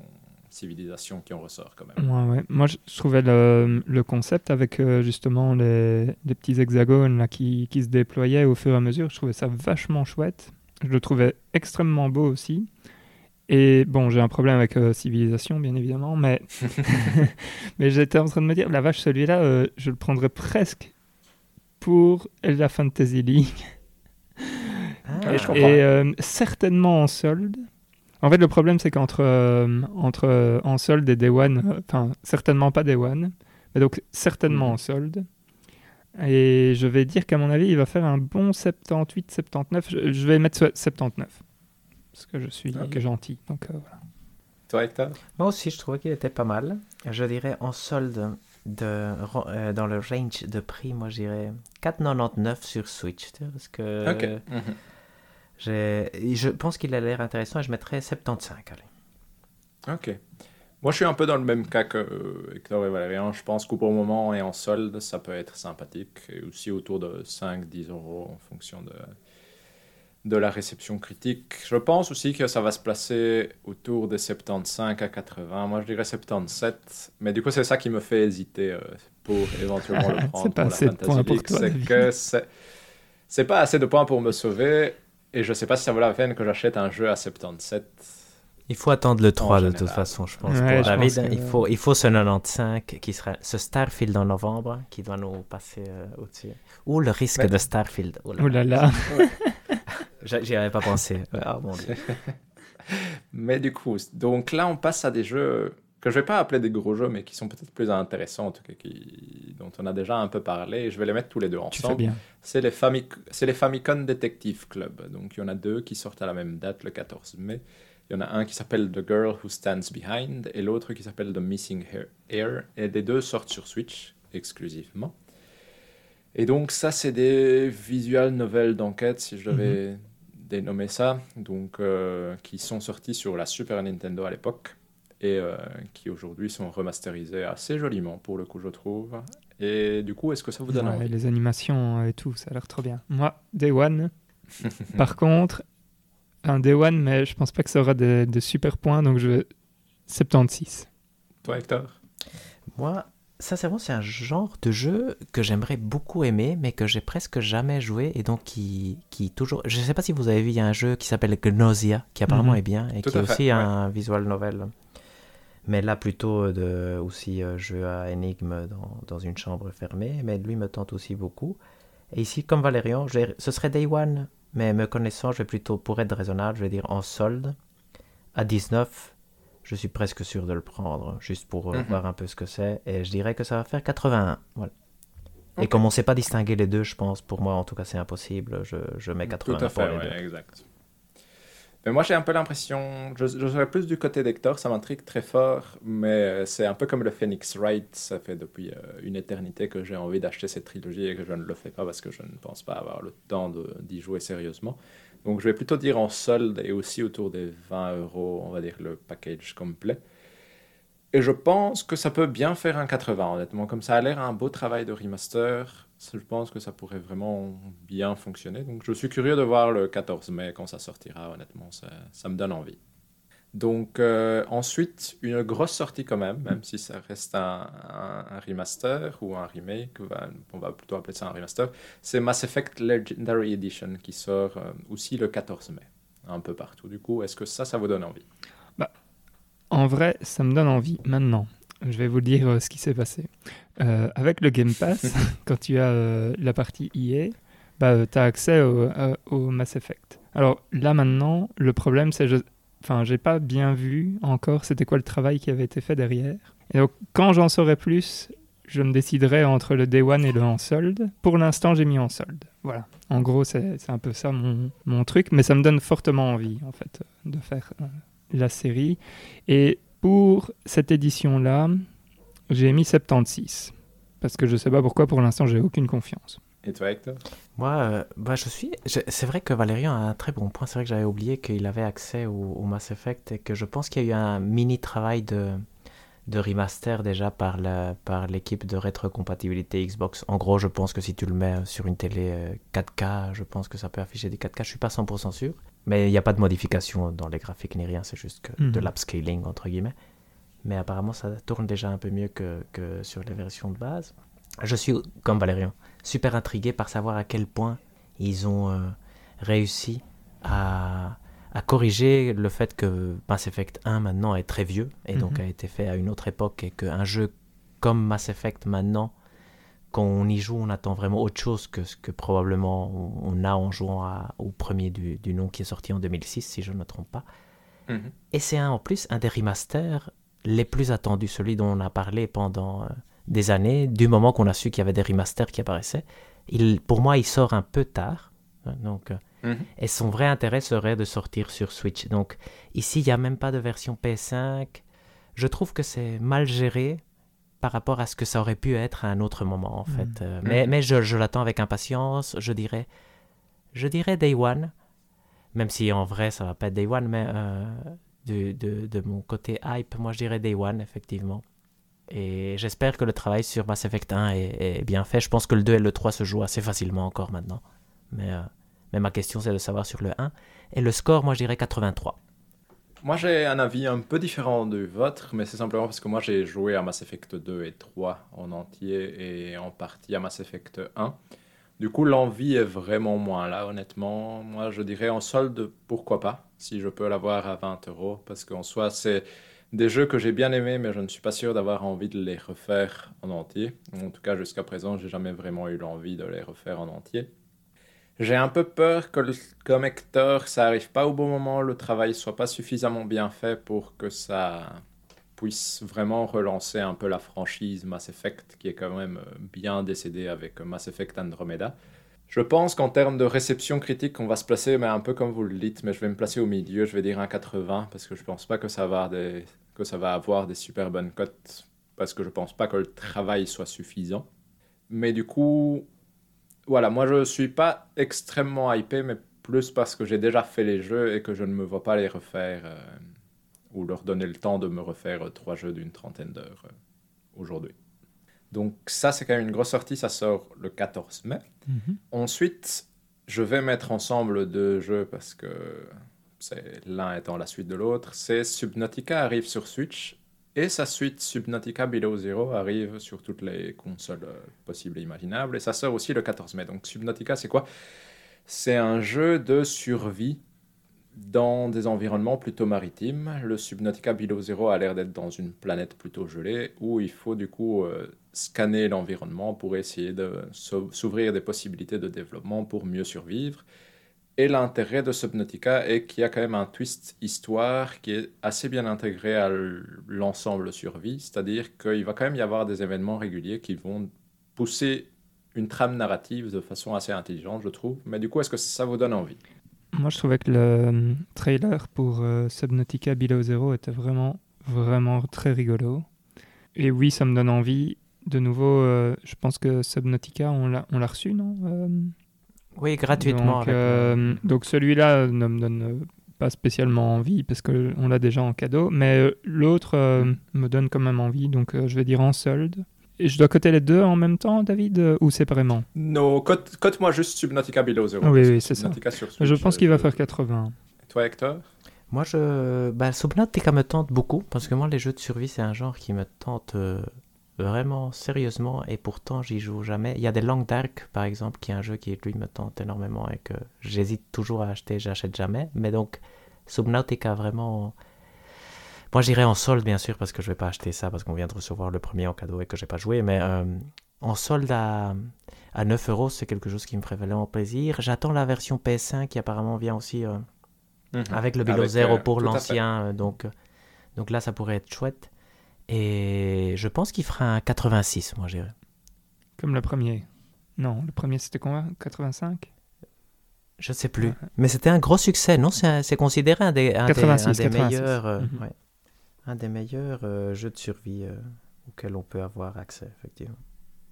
civilisation qui en ressort quand même. Ouais, ouais. Moi, je, trouvais le, le concept avec euh, justement les, les petits hexagones là, qui, qui se déployaient au fur et à mesure, je trouvais ça vachement chouette. Je le trouvais extrêmement beau aussi. Et bon, j'ai un problème avec euh, Civilisation, bien évidemment, mais, mais j'étais en train de me dire, la vache, celui-là, euh, je le prendrais presque pour la Fantasy League. Ah, je et euh, certainement en solde. En fait, le problème, c'est qu'entre euh, entre, euh, en solde et Day One, euh, enfin, certainement pas Day One, mais donc certainement Mhm. en solde. Et je vais dire qu'à mon avis, il va faire un bon 78, 79. Je, je vais mettre so- 79. Parce que je suis Ok. gentil. Donc euh, voilà. Toi, Hector? Moi aussi, je trouvais qu'il était pas mal. Je dirais en solde de, euh, dans le range de prix, moi, je dirais 4,99 sur Switch. Parce que Ok. Mhm. Je pense qu'il a l'air intéressant et je mettrais 75. Allez. Ok. Moi, je suis un peu dans le même cas que euh, Hector et Valérian. Je pense qu'au bon moment et en solde, ça peut être sympathique. Et aussi autour de 5-10 euros en fonction de, de la réception critique. Je pense aussi que ça va se placer autour des 75 à 80. Moi, je dirais 77. Mais du coup, c'est ça qui me fait hésiter euh, pour éventuellement le prendre. C'est pas pour la assez de Fantasy points pour League. toi, C'est David. que c'est c'est pas assez de points pour me sauver. Et je sais pas si ça vaut la peine que j'achète un jeu à 77. Il faut attendre le 3 de toute façon, je pense. Ouais, pour je David, pense que- il, faut, il faut ce 95 qui sera ce Starfield en novembre qui doit nous passer euh, au-dessus. Ou le risque Mais- de Starfield. Oh là Oh là. là J'y avais pas pensé. Ah mon dieu. Mais du coup, donc là, on passe à des jeux que je vais pas appeler des gros jeux, mais qui sont peut-être plus intéressants, en tout cas, qui... dont on a déjà un peu parlé. Et je vais les mettre tous les deux ensemble. C'est les, Famic... les Famicom Detective Club. Donc, il y en a deux qui sortent à la même date, le 14 mai. Il y en a un qui s'appelle The Girl Who Stands Behind et l'autre qui s'appelle The Missing Hair- Air. Et les deux sortent sur Switch exclusivement. Et donc, ça, c'est des visual novels d'enquête, si je devais dénommer ça. Donc, euh, qui sont sortis sur la Super Nintendo à l'époque et euh, qui aujourd'hui sont remasterisés assez joliment, pour le coup, je trouve. Et du coup, est-ce que ça vous donne Ouais, envie les animations et tout, ça a l'air trop bien. Moi, Day One, par contre, un Day One, mais je pense pas que ça aura de, de super points, donc je vais 76. Toi, Hector? Moi, sincèrement, c'est un genre de jeu que j'aimerais beaucoup aimer, mais que j'ai presque jamais joué et donc qui, qui toujours. Je sais pas si vous avez vu, il y a un jeu qui s'appelle Gnosia, qui apparemment Mhm. est bien et Tout qui est fait, aussi ouais. un visual novel. Mais là, plutôt de, aussi euh, jeu à énigme dans, dans une chambre fermée. Mais lui me tente aussi beaucoup. Et ici, comme Valérian, ce serait Day One, mais me connaissant, je vais plutôt, pour être raisonnable, je vais dire en solde. À 19, je suis presque sûr de le prendre, juste pour euh, Mhm. voir un peu ce que c'est. Et je dirais que ça va faire 81. Voilà. Et comme on ne sait pas distinguer les deux, je pense, pour moi en tout cas c'est impossible, je, je mets 80 Tout à pour fait, les ouais, deux. exact. Mais moi, j'ai un peu l'impression, je, serais plus du côté d'Hector, ça m'intrigue très fort, mais euh, c'est un peu comme le Phoenix Wright, ça fait depuis euh, une éternité que j'ai envie d'acheter cette trilogie et que je ne le fais pas parce que je ne pense pas avoir le temps d'y jouer sérieusement. Donc, je vais plutôt dire en solde et aussi autour des 20 euros, on va dire le package complet. Et je pense que ça peut bien faire un 80, honnêtement. Comme ça a l'air un beau travail de remaster, je pense que ça pourrait vraiment bien fonctionner. Donc je suis curieux de voir le 14 mai quand ça sortira, honnêtement, ça, ça me donne envie. Donc euh, ensuite, une grosse sortie quand même, même si ça reste un, remaster ou un remake, on va- on va plutôt appeler ça un remaster, c'est Mass Effect Legendary Edition qui sort euh, aussi le 14 mai, un peu partout. Du coup, est-ce que ça, ça vous donne envie? En vrai, ça me donne envie. Maintenant, je vais vous dire euh, ce qui s'est passé. Euh, avec le Game Pass, quand tu as euh, la partie EA, bah, tu as accès au, au Mass Effect. Alors là maintenant, le problème c'est je enfin j'ai pas bien vu encore c'était quoi le travail qui avait été fait derrière. Et donc quand j'en saurai plus, je me déciderai entre le Day One et le en solde. Pour l'instant, j'ai mis en solde. Voilà. En gros, c'est un peu ça mon, mon truc, mais ça me donne fortement envie en fait de faire la série. Et pour cette édition-là, j'ai mis 76. Parce que je sais pas pourquoi, pour l'instant, j'ai aucune confiance. Et toi, Hector? Moi, euh, bah, je suis. je- C'est vrai que Valérian a un très bon point. C'est vrai que j'avais oublié qu'il avait accès au, au Mass Effect et que je pense qu'il y a eu un mini travail de, de remaster déjà par la- par l'équipe de rétrocompatibilité Xbox. En gros, je pense que si tu le mets sur une télé euh, 4K, je pense que ça peut afficher des 4K. Je suis pas 100% sûr. Mais il n'y a pas de modification dans les graphiques ni rien. C'est juste que de Mhm. l'upscaling, entre guillemets. Mais apparemment, ça tourne déjà un peu mieux que, que sur les versions de base. Je suis, comme Valérian, super intrigué par savoir à quel point ils ont euh, réussi à, à corriger le fait que Mass Effect 1 maintenant est très vieux et donc Mhm. a été fait à une autre époque et qu'un jeu comme Mass Effect maintenant quand on y joue, on attend vraiment autre chose que ce que probablement on a en jouant au premier du, nom qui est sorti en 2006, si je ne me trompe pas. Mhm. Et c'est en plus un des remasters les plus attendus, celui dont on a parlé pendant euh, des années, du moment qu'on a su qu'il y avait des remasters qui apparaissaient. Il, pour moi, il sort un peu tard. Hein, donc, euh, mhm. Et son vrai intérêt serait de sortir sur Switch. Donc ici, il n'y a même pas de version PS5. Je trouve que c'est mal géré par rapport à ce que ça aurait pu être à un autre moment, en fait. Mm. Euh, mais, mais je, je l'attends avec impatience, je dirais, je dirais Day One, même si en vrai, ça va pas être Day One, mais euh, de, de, de, mon côté hype, moi, je dirais Day One, effectivement. Et j'espère que le travail sur Mass Effect 1 est, bien fait. Je pense que le 2 et le 3 se jouent assez facilement encore maintenant. Mais, euh, mais ma question, c'est de savoir sur le 1. Et le score, moi, je dirais 83. Moi, j'ai un avis un peu différent du vôtre, mais c'est simplement parce que moi, j'ai joué à Mass Effect 2 et 3 en entier et en partie à Mass Effect 1. Du coup, l'envie est vraiment moins là, honnêtement. Moi, je dirais en solde, pourquoi pas, si je peux l'avoir à 20 euros, parce qu'en soi, c'est des jeux que j'ai bien aimés, mais je ne suis pas sûr d'avoir envie de les refaire en entier. En tout cas, jusqu'à présent, j'ai jamais vraiment eu l'envie de les refaire en entier. J'ai un peu peur que comme Hector, ça arrive pas au bon moment, le travail soit pas suffisamment bien fait pour que ça puisse vraiment relancer un peu la franchise Mass Effect, qui est quand même euh, bien décédée avec Mass Effect Andromeda. Je pense qu'en termes de réception critique, on va se placer, mais un peu comme vous le dites, mais je vais me placer au milieu, je vais dire un 80, parce que je pense pas que ça va avoir des, que ça va avoir des super bonnes cotes, parce que je pense pas que le travail soit suffisant. Mais du coup, voilà, moi je suis pas extrêmement hypé, mais plus parce que j'ai déjà fait les jeux et que je ne me vois pas les refaire euh, ou leur donner le temps de me refaire trois jeux d'une trentaine d'heures euh, aujourd'hui. Donc ça c'est quand même une grosse sortie, ça sort le 14 mai. Mhm. Ensuite, je vais mettre ensemble deux jeux parce que c'est l'un étant la suite de l'autre. C'est Subnautica arrive sur Switch et sa suite Subnautica Below Zero arrive sur toutes les consoles euh, possibles et imaginables. Et ça sort aussi le 14 mai. Donc Subnautica, c'est quoi? C'est un jeu de survie dans des environnements plutôt maritimes. Le Subnautica Below Zero a l'air d'être dans une planète plutôt gelée où il faut du coup euh, scanner l'environnement pour essayer de s'ouvrir des possibilités de développement pour mieux survivre. Et l'intérêt de Subnautica est qu'il y a quand même un twist histoire qui est assez bien intégré à l'ensemble survie, c'est-à-dire qu'il va quand même y avoir des événements réguliers qui vont pousser une trame narrative de façon assez intelligente, je trouve. Mais du coup, est-ce que ça vous donne envie? Moi, je trouvais que le euh, trailer pour euh, Subnautica Below Zero était vraiment, vraiment très rigolo. Et oui, ça me donne envie. De nouveau, euh, je pense que Subnautica, on l'a reçu, non? Oui, gratuitement. Donc, euh, donc celui-là ne me donne pas spécialement envie parce qu'on l'a déjà en cadeau, mais euh, l'autre euh, mm. me donne quand même envie, donc je vais dire en solde. Et je dois coter les deux en même temps, David, ou séparément? Non, cote-moi juste Subnautica Below Zero. oui, oui, c'est ça. je pense qu'il va faire 80. Et toi, Hector? Moi, je... Bah, Subnautica me tente beaucoup, parce que moi, les jeux de survie, c'est un genre qui me tente vraiment sérieusement et pourtant j'y joue jamais. Il y a des Long Dark par exemple qui est un jeu qui lui me tente énormément et que j'hésite toujours à acheter, j'achète jamais. Mais donc Subnautica vraiment... Moi j'irai en solde bien sûr parce que je vais pas acheter ça parce qu'on vient de recevoir le premier en cadeau et que j'ai pas joué. Mais euh, en solde à, à 9 euros c'est quelque chose qui me ferait vraiment plaisir. J'attends la version PS5 qui apparemment vient aussi euh, mhm. avec le Below Zero euh, pour l'ancien. donc, donc là ça pourrait être chouette. Et je pense qu'il fera un 86, moi, j'irais. Comme le premier. Non, le premier, c'était combien? 85 Je ne sais plus. Mais c'était un gros succès, non? C'est considéré un des, un des, meilleurs, euh, mhm. un des meilleurs euh, jeux de survie euh, auxquels on peut avoir accès, effectivement.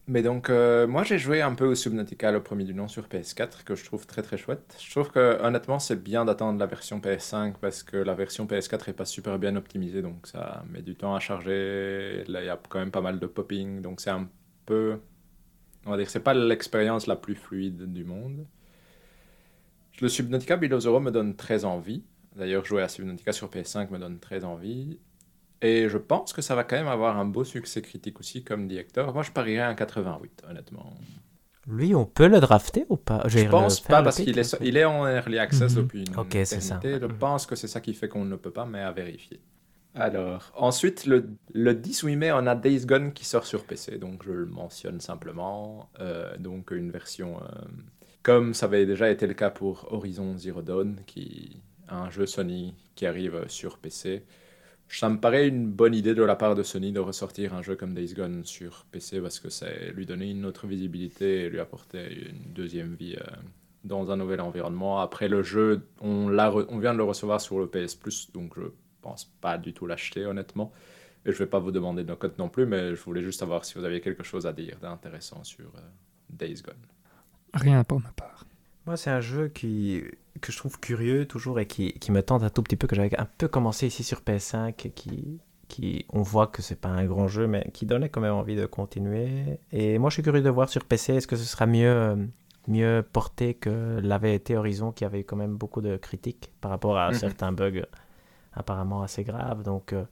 Mais donc, euh, moi j'ai joué un peu au Subnautica, le premier du nom, sur PS4, que je trouve très très chouette. Je trouve que honnêtement, c'est bien d'attendre la version PS5 parce que la version PS4 est pas super bien optimisée, donc ça met du temps à charger. Là, il y a quand même pas mal de popping, donc c'est un peu. On va dire que c'est pas l'expérience la plus fluide du monde. Le Subnautica Below Zero me donne très envie. D'ailleurs, jouer à Subnautica sur PS5 me donne très envie. Et je pense que ça va quand même avoir un beau succès critique aussi, comme dit Hector. Moi, je parierais un 88, honnêtement. Lui, on peut le drafter ou pas? Je pense pas, parce qu'il est, il est en early access mhm. depuis une Ok, c'est ça. Je pense que c'est ça qui fait qu'on ne peut pas, mais à vérifier. Alors, ensuite, le, le 18 mai, on a Days Gone qui sort sur PC, donc je le mentionne simplement. Euh, donc, une version euh, comme ça avait déjà été le cas pour Horizon Zero Dawn, qui un jeu Sony qui arrive sur PC. Ça me paraît une bonne idée de la part de Sony de ressortir un jeu comme Days Gone sur PC parce que c'est lui donner une autre visibilité et lui apporter une deuxième vie euh, dans un nouvel environnement. Après le jeu, on, vient de le recevoir sur le PS Plus, donc je pense pas du tout l'acheter honnêtement. Et je vais pas vous demander de cote non plus, mais je voulais juste savoir si vous aviez quelque chose à dire d'intéressant sur euh, Days Gone. Rien pour ma part. Moi, c'est un jeu qui, que je trouve curieux toujours et qui, qui me tente un tout petit peu, que j'avais un peu commencé ici sur PS5, qui, qui on voit que c'est pas un grand jeu, mais qui donnait quand même envie de continuer. Et moi, je suis curieux de voir sur PC, est-ce que ce sera mieux, mieux porté que l'avait été Horizon, qui avait eu quand même beaucoup de critiques par rapport à mhm. certains bugs apparemment assez graves. Donc, euh,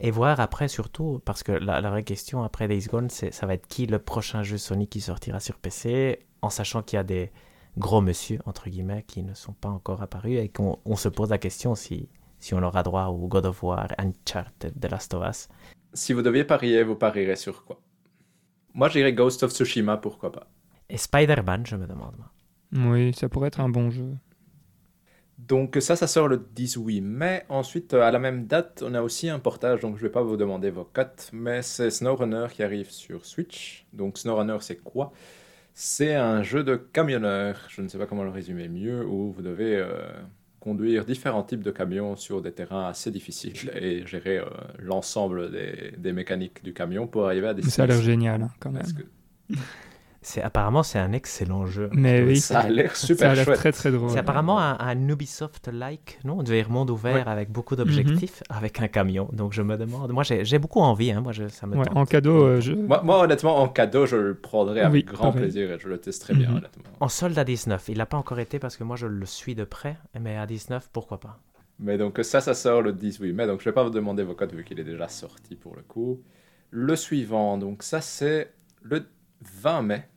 et voir après surtout, parce que la, la vraie question après Days Gone, c'est ça va être qui le prochain jeu Sony qui sortira sur PC, en sachant qu'il y a des gros monsieur, entre guillemets, qui ne sont pas encore apparus et qu'on on se pose la question si, si on aura droit au God of War, Uncharted, The Last of Us. Si vous deviez parier, vous parierez sur quoi? Moi, j'irais Ghost of Tsushima, pourquoi pas. Et Spider-Man, je me demande. Oui, ça pourrait être un bon jeu. Donc ça, ça sort le 18 mai. Ensuite, à la même date, on a aussi un portage, donc je ne vais pas vous demander vos cotes, mais c'est SnowRunner qui arrive sur Switch. Donc SnowRunner, c'est quoi? C'est un jeu de camionneur, je ne sais pas comment le résumer mieux, où vous devez euh, conduire différents types de camions sur des terrains assez difficiles et gérer euh, l'ensemble des, mécaniques du camion pour arriver à des... Ça a l'air génial hein, quand même. C'est apparemment c'est un excellent jeu. Mais oui, ça a l'air super ça a chouette. très très drôle. C'est apparemment un, Ubisoft-like, non? Un monde ouvert avec beaucoup d'objectifs, mhm. avec un camion. Donc je me demande, moi j'ai beaucoup envie, hein. moi je, ça me En cadeau, euh, je... moi, honnêtement en cadeau je le prendrais avec grand plaisir et je le testerai bien mhm. honnêtement. En solde à 19, il n'a pas encore été parce que moi je le suis de près, mais à 19 pourquoi pas? Mais donc ça, ça sort le 18 mai, donc je vais pas vous demander vos codes vu qu'il est déjà sorti pour le coup. Le suivant, donc ça c'est le 20 mai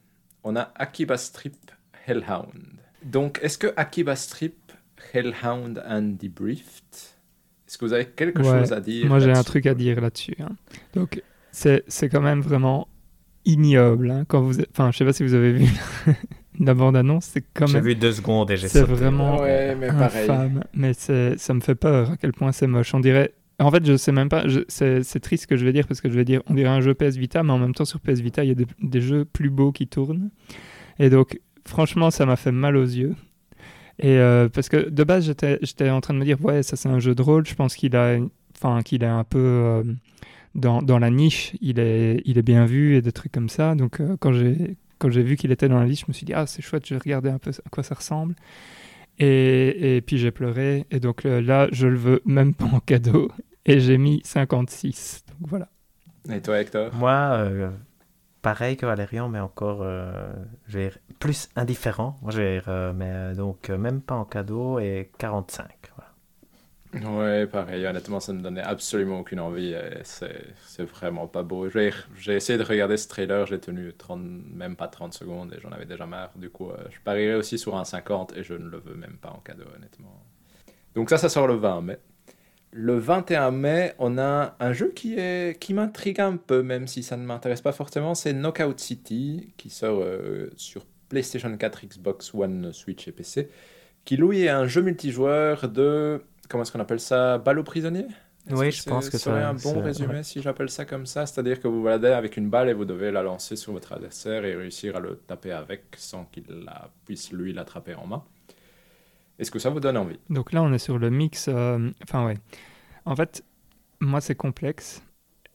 on a Akiba Strip Hellhound. Donc, est-ce que Akiba Strip, Hellhound and Debriefed, est-ce que vous avez quelque chose à dire Moi, j'ai un truc à dire là-dessus. Hein. Donc, c'est quand même vraiment ignoble. Hein, quand vous, enfin, je sais pas si vous avez vu la bande-annonce, c'est quand même. J'ai vu deux secondes et j'ai C'est vraiment ouais, mais infâme. Mais ça me fait peur à quel point c'est moche. On dirait. En fait, je sais même pas. C'est triste ce que je vais dire parce que je vais dire, on dirait un jeu PS Vita, mais en même temps sur PS Vita, il y a des, jeux plus beaux qui tournent. Et donc, franchement, ça m'a fait mal aux yeux. Et euh, parce que de base, j'étais en train de me dire, ouais, ça c'est un jeu de rôle. Je pense qu'il est un peu euh, dans, dans, la niche. Il est, il est bien vu et des trucs comme ça. Donc, euh, quand j'ai quand j'ai vu qu'il était dans la niche, je me suis dit, ah, c'est chouette, je vais regarder un peu à quoi ça ressemble. Et, et puis j'ai pleuré. Et donc là, je le veux même pas en cadeau. Et j'ai mis 56. Donc voilà. Et toi, Hector? Moi, euh, pareil que Valérian, mais encore euh, plus indifférent. Moi, j'ai euh, mais donc même pas en cadeau et 45. Ouais, pareil. Honnêtement, ça ne me donnait absolument aucune envie. C'est vraiment pas beau. J'ai essayé de regarder ce trailer, j'ai tenu 30, même pas 30 secondes et j'en avais déjà marre. Du coup, je parierais aussi sur un 50 et je ne le veux même pas en cadeau, honnêtement. Donc ça, ça sort le 20 mai le 21 mai, on a un jeu qui, est, qui m'intrigue un peu, même si ça ne m'intéresse pas forcément. C'est Knockout City, qui sort euh, sur PlayStation 4, Xbox One, Switch et PC, qui louait un jeu multijoueur de. Comment est-ce qu'on appelle ça Balle aux prisonniers? Oui, je pense que ça serait un bon résumé si j'appelle ça comme ça? C'est-à-dire que vous baladez avec une balle et vous devez la lancer sur votre adversaire et réussir à le taper avec sans qu'il la, puisse lui l'attraper en main. Est-ce que ça vous donne envie? Donc là, on est sur le mix. Euh, enfin, ouais. En fait, moi, c'est complexe.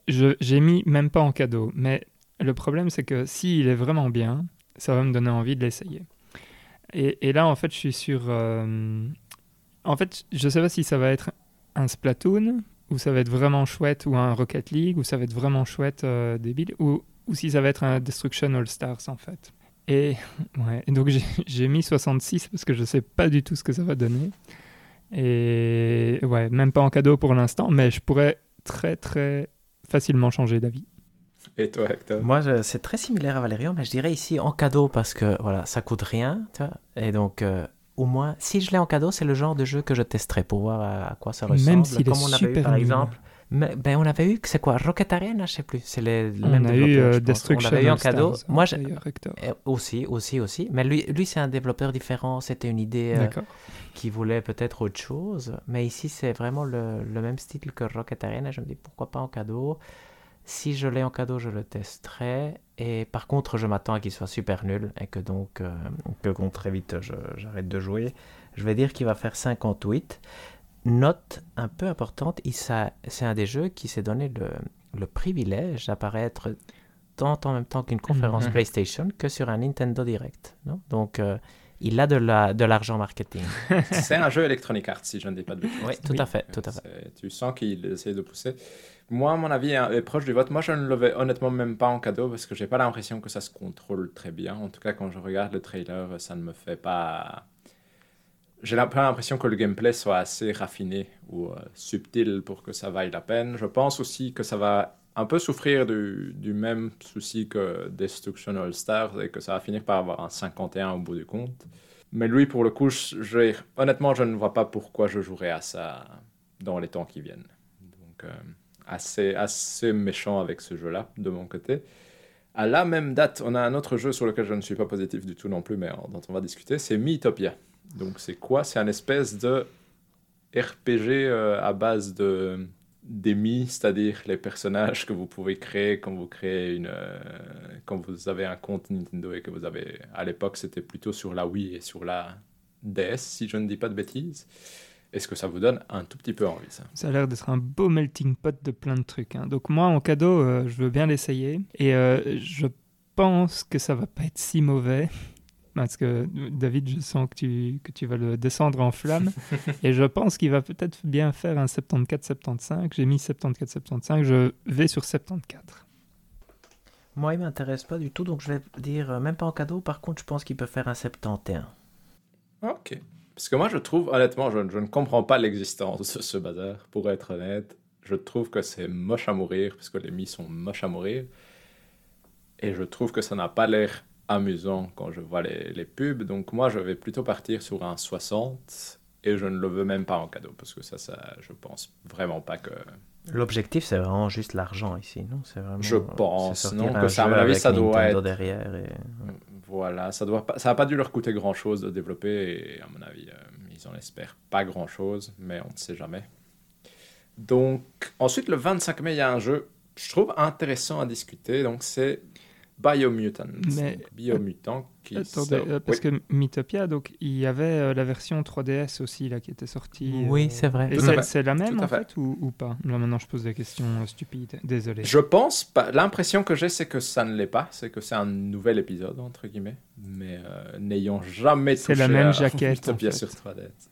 J'ai mis même pas en cadeau. Mais le problème, c'est que s'il est vraiment bien, ça va me donner envie de l'essayer. Et, et, là, en fait, je suis sur. Euh, en fait, je sais pas si ça va être un Splatoon, ou ça va être vraiment chouette, ou un Rocket League, ou ça va être vraiment chouette, euh, débile, ou, ou si ça va être un Destruction All Stars, en fait. Et, ouais, donc j'ai mis 66 parce que je sais pas du tout ce que ça va donner. Et ouais, même pas en cadeau pour l'instant, mais je pourrais très très facilement changer d'avis. Et toi, Hector? Moi, c'est très similaire à Valérian, mais je dirais ici en cadeau parce que voilà, ça coûte rien. Tu vois, et donc, euh, au moins, si je l'ai en cadeau, c'est le genre de jeu que je testerai pour voir à, quoi ça ressemble. Même s'il est on avait eu, par exemple Mais, ben, on avait eu, c'est quoi, Rocket Arena, je sais plus. C'est On mêmes a eu euh. Destruction On l'avait eu en cadeau. Stars, Moi, hein, Hector. euh, aussi, aussi, aussi. Mais lui, lui c'est un développeur différent. C'était une idée euh, qui voulait peut-être autre chose. Mais ici, c'est vraiment le, le même style que Rocket Arena. Je me dis pourquoi pas en cadeau? Si je l'ai en cadeau, je le testerai. Et par contre, je m'attends à qu'il soit super nul et que donc, euh, que très vite je- j'arrête de jouer. Je vais dire qu'il va faire 58. Note un peu importante, c'est un des jeux qui s'est donné le, le privilège d'apparaître tant en même temps qu'une conférence Mhm. PlayStation que sur un Nintendo Direct. non? Donc, euh, il a de la- de l'argent marketing. C'est un jeu Electronic Arts, si je ne dis pas de bêtises. Oui, tout Oui. à fait, tout à fait. C'est- Tu sens qu'il essaie de pousser. Moi, à mon avis, est est proche du vote. Moi, je ne le vais honnêtement même pas en cadeau parce que j'ai pas l'impression que ça se contrôle très bien. En tout cas, quand je regarde le trailer, ça ne me fait pas. J'ai peu l'impression que le gameplay soit assez raffiné ou euh, subtil pour que ça vaille la peine. Je pense aussi que ça va un peu souffrir du, même souci que Destruction All Stars et que ça va finir par avoir un 51 au bout du compte. Mais lui, pour le coup, je- je- honnêtement, je ne vois pas pourquoi je jouerais à ça dans les temps qui viennent. Donc, euh, assez, assez méchant avec ce jeu-là, de mon côté. À la même date, on a un autre jeu sur lequel je ne suis pas positif du tout non plus, mais dont on va discuter, c'est Mythopia. Donc, c'est quoi? C'est un espèce de RPG euh, à base de des mi, c'est-à-dire les personnages que vous pouvez créer quand vous créez une, euh, quand vous avez un compte Nintendo et que vous avez, à l'époque, c'était plutôt sur la Wii et sur la DS, si je ne dis pas de bêtises. Est-ce que ça vous donne un tout petit peu envie, ça? Ça a l'air d'être un beau melting pot de plein de trucs. hein. Donc moi, en cadeau, euh, je veux bien l'essayer. Et euh, je pense que ça va pas être si mauvais. Parce que David, je sens que tu, que tu vas le descendre en flamme. et je pense qu'il va peut-être bien faire un 74-75. J'ai mis 74-75. Je vais sur 74. Moi, il m'intéresse pas du tout, donc je vais dire, euh, même pas en cadeau, par contre, je pense qu'il peut faire un 71. Ok. Parce que moi, je trouve, honnêtement, je, je ne comprends pas l'existence de ce bazar, pour être honnête. Je trouve que c'est moche à mourir, parce que les mi sont moches à mourir. Et je trouve que ça n'a pas l'air amusant quand je vois les, les pubs. Donc moi, je vais plutôt partir sur un 60, et je ne le veux même pas en cadeau, parce que ça, ça je pense vraiment pas que... L'objectif, c'est vraiment juste l'argent ici, non? C'est vraiment. Je euh, pense, non, que ça, à mon avis, ça doit Nintendo être- derrière. Et... Voilà, ça doit pas, ça a pas dû leur coûter grand chose de développer et à mon avis, euh, ils en espèrent pas grand chose, mais on ne sait jamais. Donc, ensuite, le 25 mai, il y a un jeu, je trouve intéressant à discuter, donc c'est Biomutant. Mais- Donc, Biomutant qui Attendez, sort- euh, parce Oui. que Mythopia, donc il y avait euh, la version 3DS aussi là qui était sortie. Oui, euh, c'est vrai. Et c'est c'est la même en fait. fait, ou, ou pas? Là maintenant je pose des questions euh, stupides. Désolé. Je pense pas. L'impression que j'ai, c'est que ça ne l'est pas. C'est que c'est un nouvel épisode, entre guillemets. Mais euh, n'ayant jamais C'est touché la même à jaquette, Mythopia en fait. sur 3DS.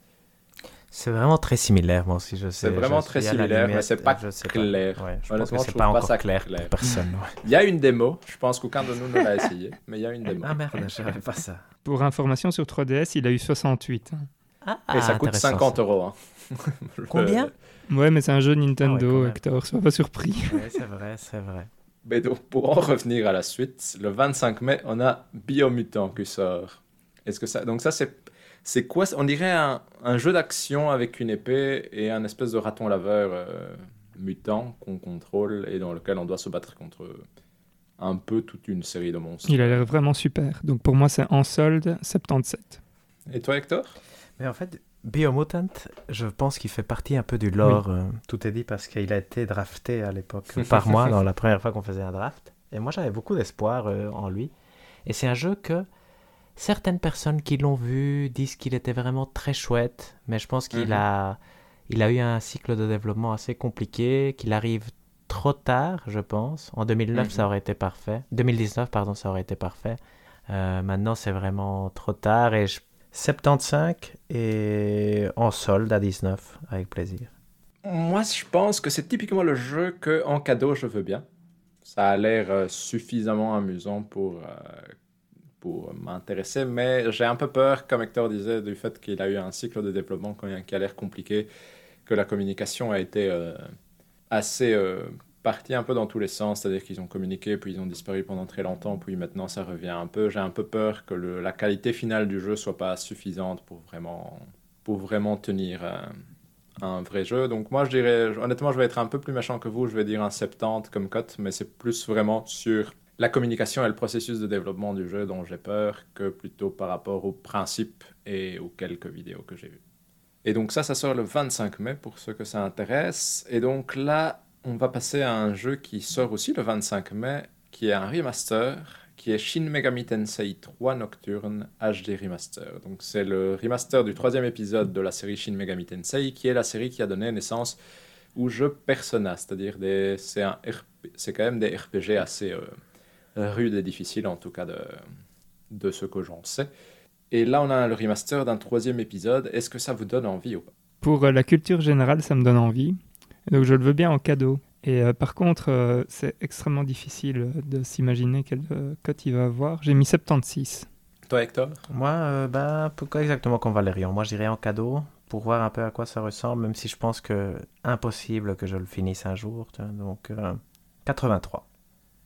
C'est vraiment très similaire, moi aussi, je sais. C'est vraiment je très similaire, mais c'est pas je sais clair. Ouais, je pense Honnêtement, que je pas pas encore ça clair, clair. pour personne. ouais. Il y a une démo. Je pense qu'aucun de nous ne l'a essayé, mais il y a une démo. Ah merde, je savais pas ça. Pour information sur 3DS, il a eu 68. hein. Ah, Et ça coûte intéressant, 50 euros. hein. Le- Combien? Ouais, mais c'est un jeu Ah ouais, Nintendo, quand même. Hector, sois pas surpris. Ouais, c'est vrai, c'est vrai. Mais donc, pour en revenir à la suite, le 25 mai, on a Biomutant qui sort. Est-ce que ça... Donc ça, c'est... C'est quoi On dirait un, un jeu d'action avec une épée et un espèce de raton laveur euh, mutant qu'on contrôle et dans lequel on doit se battre contre un peu toute une série de monstres. Il a l'air vraiment super. Donc pour moi, c'est en solde 77. Et toi, Hector? Mais en fait, Biomutant, je pense qu'il fait partie un peu du lore. euh, tout est dit parce qu'il a été drafté à l'époque par moi, dans la première fois qu'on faisait un draft. Et moi, j'avais beaucoup d'espoir euh, en lui. Et c'est un jeu que certaines personnes qui l'ont vu disent qu'il était vraiment très chouette, mais je pense qu'il Mhm. a, il a eu un cycle de développement assez compliqué, qu'il arrive trop tard, je pense. En 2009, Mhm. ça aurait été parfait. 2019, pardon, ça aurait été parfait. Euh, maintenant, c'est vraiment trop tard et je 75 et en solde à 19, avec plaisir. Moi, je pense que c'est typiquement le jeu que en cadeau je veux bien. Ça a l'air euh, suffisamment amusant pour, euh, pour m'intéresser, mais j'ai un peu peur, comme Hector disait, du fait qu'il a eu un cycle de développement qui a l'air compliqué, que la communication a été euh, assez euh, partie un peu dans tous les sens, c'est-à-dire qu'ils ont communiqué, puis ils ont disparu pendant très longtemps, puis maintenant ça revient un peu. J'ai un peu peur que la qualité finale du jeu soit pas suffisante pour vraiment, pour vraiment tenir. euh, un vrai jeu. Donc moi, je dirais, honnêtement, je vais être un peu plus méchant que vous. Je vais dire un 70 comme cote, mais c'est plus vraiment sur la communication et le processus de développement du jeu dont j'ai peur que plutôt par rapport au principe et aux quelques vidéos que j'ai vues. Et donc ça, ça sort le 25 mai pour ceux que ça intéresse. Et donc là, on va passer à un jeu qui sort aussi le 25 mai, qui est un remaster, qui est Shin Megami Tensei 3 Nocturne HD Remaster. Donc c'est le remaster du troisième épisode de la série Shin Megami Tensei, qui est la série qui a donné naissance au jeu Persona, c'est-à-dire des... c'est, un c'est quand même des RPG assez euh, rudes et difficiles, en tout cas de, de ce que j'en sais. Et là, on a le remaster d'un troisième épisode. Est-ce que ça vous donne envie ou pas? Pour euh, la culture générale, ça me donne envie. Donc je le veux bien en cadeau. Et euh, par contre, euh, c'est extrêmement difficile de s'imaginer quelle cote il va avoir. J'ai mis 76. Toi, Hector? Moi, bah, pourquoi exactement comme Valérian Moi, je dirais en cadeau pour voir un peu à quoi ça ressemble, même si je pense que impossible que je le finisse un jour. Donc, 83.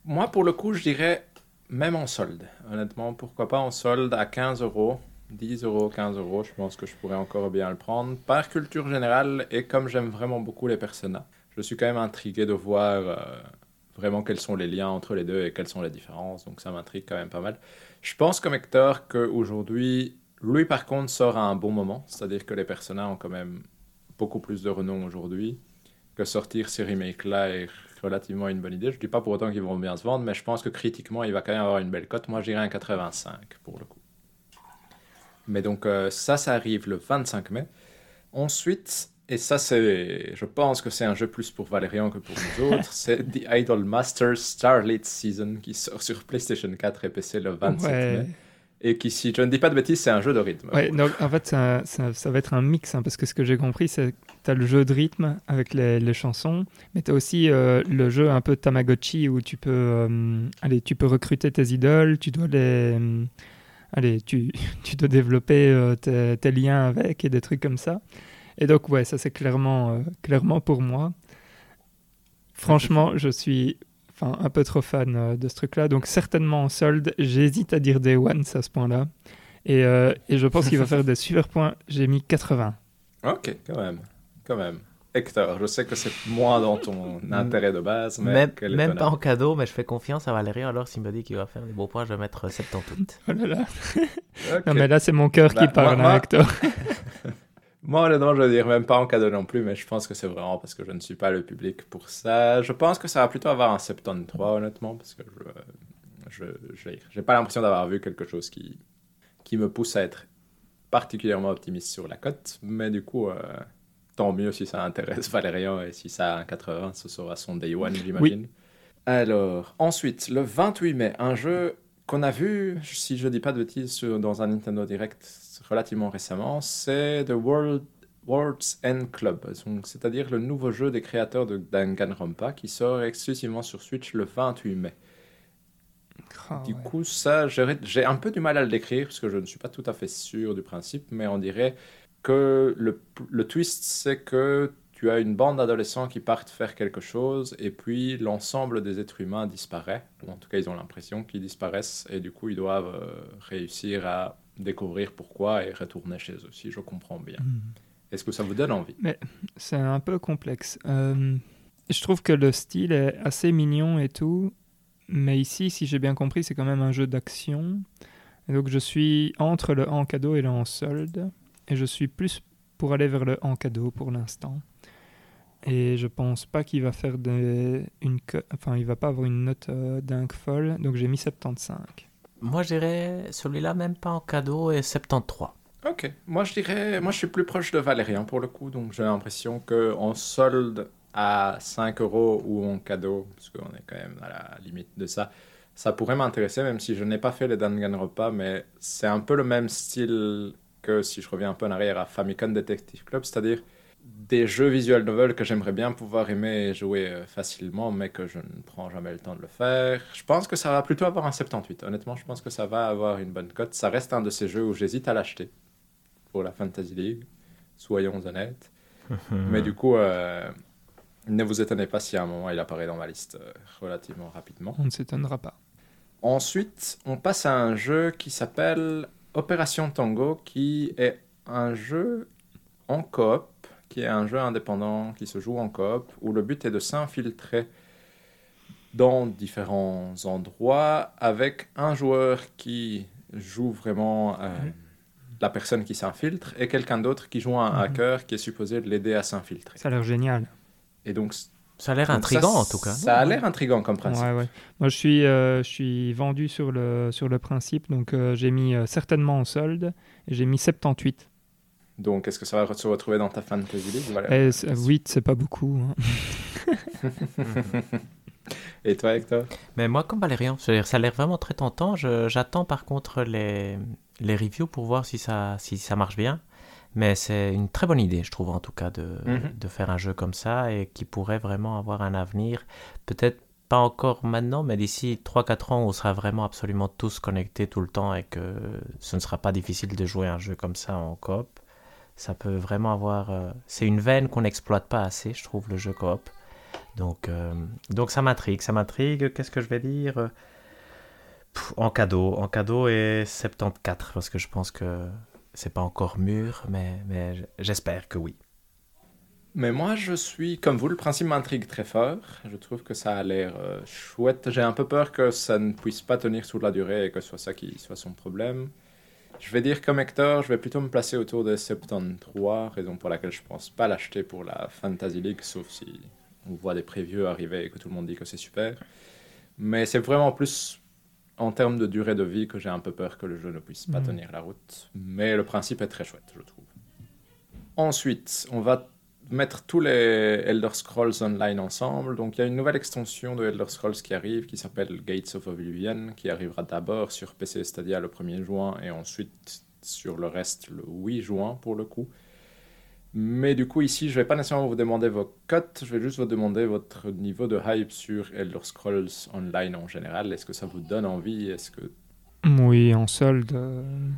Moi, pour le coup, je dirais même en solde, honnêtement, pourquoi pas en solde à 15 euros, 10 euros, 15 euros, je pense que je pourrais encore bien le prendre. Par culture générale, et comme j'aime vraiment beaucoup les personnages, je suis quand même intrigué de voir euh, vraiment quels sont les liens entre les deux et quelles sont les différences, donc ça m'intrigue quand même pas mal. Je pense comme Hector qu'aujourd'hui, lui par contre sort à un bon moment, c'est-à-dire que les personnages ont quand même beaucoup plus de renom aujourd'hui, que sortir ces remakes-là et relativement une bonne idée. Je ne dis pas pour autant qu'ils vont bien se vendre, mais je pense que critiquement, il va quand même avoir une belle cote. Moi, je dirais un 85 pour le coup. Mais donc, euh, ça, ça arrive le 25 mai. Ensuite, et ça, c'est, je pense que c'est un jeu plus pour Valérian que pour nous autres, c'est The Idol Masters Starlit Season qui sort sur PlayStation 4 et PC le 27 mai et qui, si je ne dis pas de bêtises, c'est un jeu de rythme. Ouais, donc en fait, ça, va être un mix, hein, parce que ce que j'ai compris, c'est que tu as le jeu de rythme avec les, chansons, mais tu as aussi euh, le jeu un peu Tamagotchi où tu peux, euh, tu peux recruter tes idoles, tu dois les. Euh, tu, dois développer tes, tes, liens avec et des trucs comme ça. Et donc, ouais, ça c'est clairement, clairement pour moi. Franchement, je suis enfin un peu trop fan euh, de ce truc-là. Donc certainement en solde, j'hésite à dire Day One à ce point-là. Et, euh, et, je pense qu'il va faire des super points. J'ai mis 80. Ok, quand même, quand même. Hector, je sais que c'est moins dans ton intérêt de base, mais même, même pas en cadeau, mais je fais confiance à Valérie. Alors s'il me dit qu'il va faire des beaux points, je vais mettre 78. Oh là là. Non mais là c'est mon cœur qui bah, parle, hein, Hector. Moi, honnêtement, je veux dire même pas en cadeau non plus, mais je pense que c'est vraiment parce que je ne suis pas le public pour ça. Je pense que ça va plutôt avoir un 73, honnêtement, parce que je je n'ai pas l'impression d'avoir vu quelque chose qui, qui me pousse à être particulièrement optimiste sur la cote. Mais du coup, euh, tant mieux si ça intéresse Valérian et si ça a un 80, ce sera son day one, j'imagine. Alors, ensuite, le 28 mai, un jeu qu'on a vu, si je ne dis pas de bêtises, dans un Nintendo Direct relativement récemment, c'est The World, World's End Club, c'est-à-dire le nouveau jeu des créateurs de Danganronpa qui sort exclusivement sur Switch le 28 mai. Ah du coup, ça, j'ai un peu du mal à le décrire parce que je ne suis pas tout à fait sûr du principe, mais on dirait que le, le twist, c'est que tu as une bande d'adolescents qui partent faire quelque chose et puis l'ensemble des êtres humains disparaît, ou en tout cas ils ont l'impression qu'ils disparaissent et du coup ils doivent euh, réussir à découvrir pourquoi et retourner chez eux, si je comprends bien. Hmm. Est-ce que ça vous donne envie? Mais c'est un peu complexe. Euh, je trouve que le style est assez mignon et tout, mais ici, si j'ai bien compris, c'est quand même un jeu d'action. donc je suis entre le en cadeau et le en solde, et je suis plus pour aller vers le en cadeau pour l'instant. Et je pense pas qu'il va faire de, une, enfin, il va pas avoir une note euh, dingue folle, donc j'ai mis 75. Moi, je dirais celui-là, même pas en cadeau, et 73. Ok, moi je dirais, moi je suis plus proche de Valérien pour le coup, donc j'ai l'impression qu'en solde à 5 euros ou en cadeau, parce qu'on est quand même à la limite de ça, ça pourrait m'intéresser, même si je n'ai pas fait les Danganronpa, mais c'est un peu le même style que si je reviens un peu en arrière à Famicom Detective Club, c'est-à-dire des jeux visual novel que j'aimerais bien pouvoir aimer et jouer euh, facilement, mais que je ne prends jamais le temps de le faire. Je pense que ça va plutôt avoir un 78. Honnêtement, je pense que ça va avoir une bonne cote. Ça reste un de ces jeux où j'hésite à l'acheter pour la Fantasy League, soyons honnêtes. mais du coup, euh, ne vous étonnez pas si à un moment il apparaît dans ma liste euh, relativement rapidement. On ne s'étonnera pas. Ensuite, on passe à un jeu qui s'appelle Opération Tango, qui est un jeu en coop qui est un jeu indépendant qui se joue en coop, où le but est de s'infiltrer dans différents endroits avec un joueur qui joue vraiment euh, Mhm. la personne qui s'infiltre et quelqu'un d'autre qui joue un Mhm. hacker qui est supposé l'aider à s'infiltrer. Ça a l'air génial. Et donc, Ça a l'air ça, en tout cas. Ça a l'air intriguant comme principe. Ouais, ouais. Moi, je suis, euh, je suis vendu sur le, sur le principe, donc euh, j'ai mis euh, certainement en solde, et j'ai mis 78. Donc, est-ce que ça va se retrouver dans ta fantasy league? Voilà. C- 8, c'est pas beaucoup. hein. Et toi, Hector? Mais moi, comme Valérian, ça a l'air vraiment très tentant. J'attends par contre les, les reviews pour voir si ça, si ça marche bien. Mais c'est une très bonne idée, je trouve, en tout cas, de, Mhm. de faire un jeu comme ça et qui pourrait vraiment avoir un avenir. Peut-être pas encore maintenant, mais d'ici 3-4 ans, on sera vraiment absolument tous connectés tout le temps et que ce ne sera pas difficile de jouer un jeu comme ça en coop. Ça peut vraiment avoir. euh, C'est une veine qu'on n'exploite pas assez, je trouve, le jeu coop. Donc, euh, donc ça m'intrigue, ça m'intrigue. Qu'est-ce que je vais dire? En cadeau, en cadeau et 74 parce que je pense que c'est pas encore mûr, mais, mais j'espère que oui. Mais moi, je suis comme vous, le principe m'intrigue très fort. Je trouve que ça a l'air euh, chouette. J'ai un peu peur que ça ne puisse pas tenir sur la durée et que ce soit ça qui soit son problème. Je vais dire comme Hector, je vais plutôt me placer autour de 73, raison pour laquelle je pense pas l'acheter pour la Fantasy League, sauf si on voit des previews arriver et que tout le monde dit que c'est super. Mais c'est vraiment plus en termes de durée de vie que j'ai un peu peur que le jeu ne puisse pas Mhm. tenir la route. Mais le principe est très chouette, je trouve. Ensuite, on va mettre tous les Elder Scrolls Online ensemble. Donc il y a une nouvelle extension de Elder Scrolls qui arrive qui s'appelle Gates of Oblivion, qui arrivera d'abord sur PC Stadia le 1er juin et ensuite sur le reste le 8 juin pour le coup. Mais du coup ici je vais pas nécessairement vous demander vos cotes, je vais juste vous demander votre niveau de hype sur Elder Scrolls Online en général. Est-ce que ça vous donne envie? Est-ce que Oui, en solde, euh,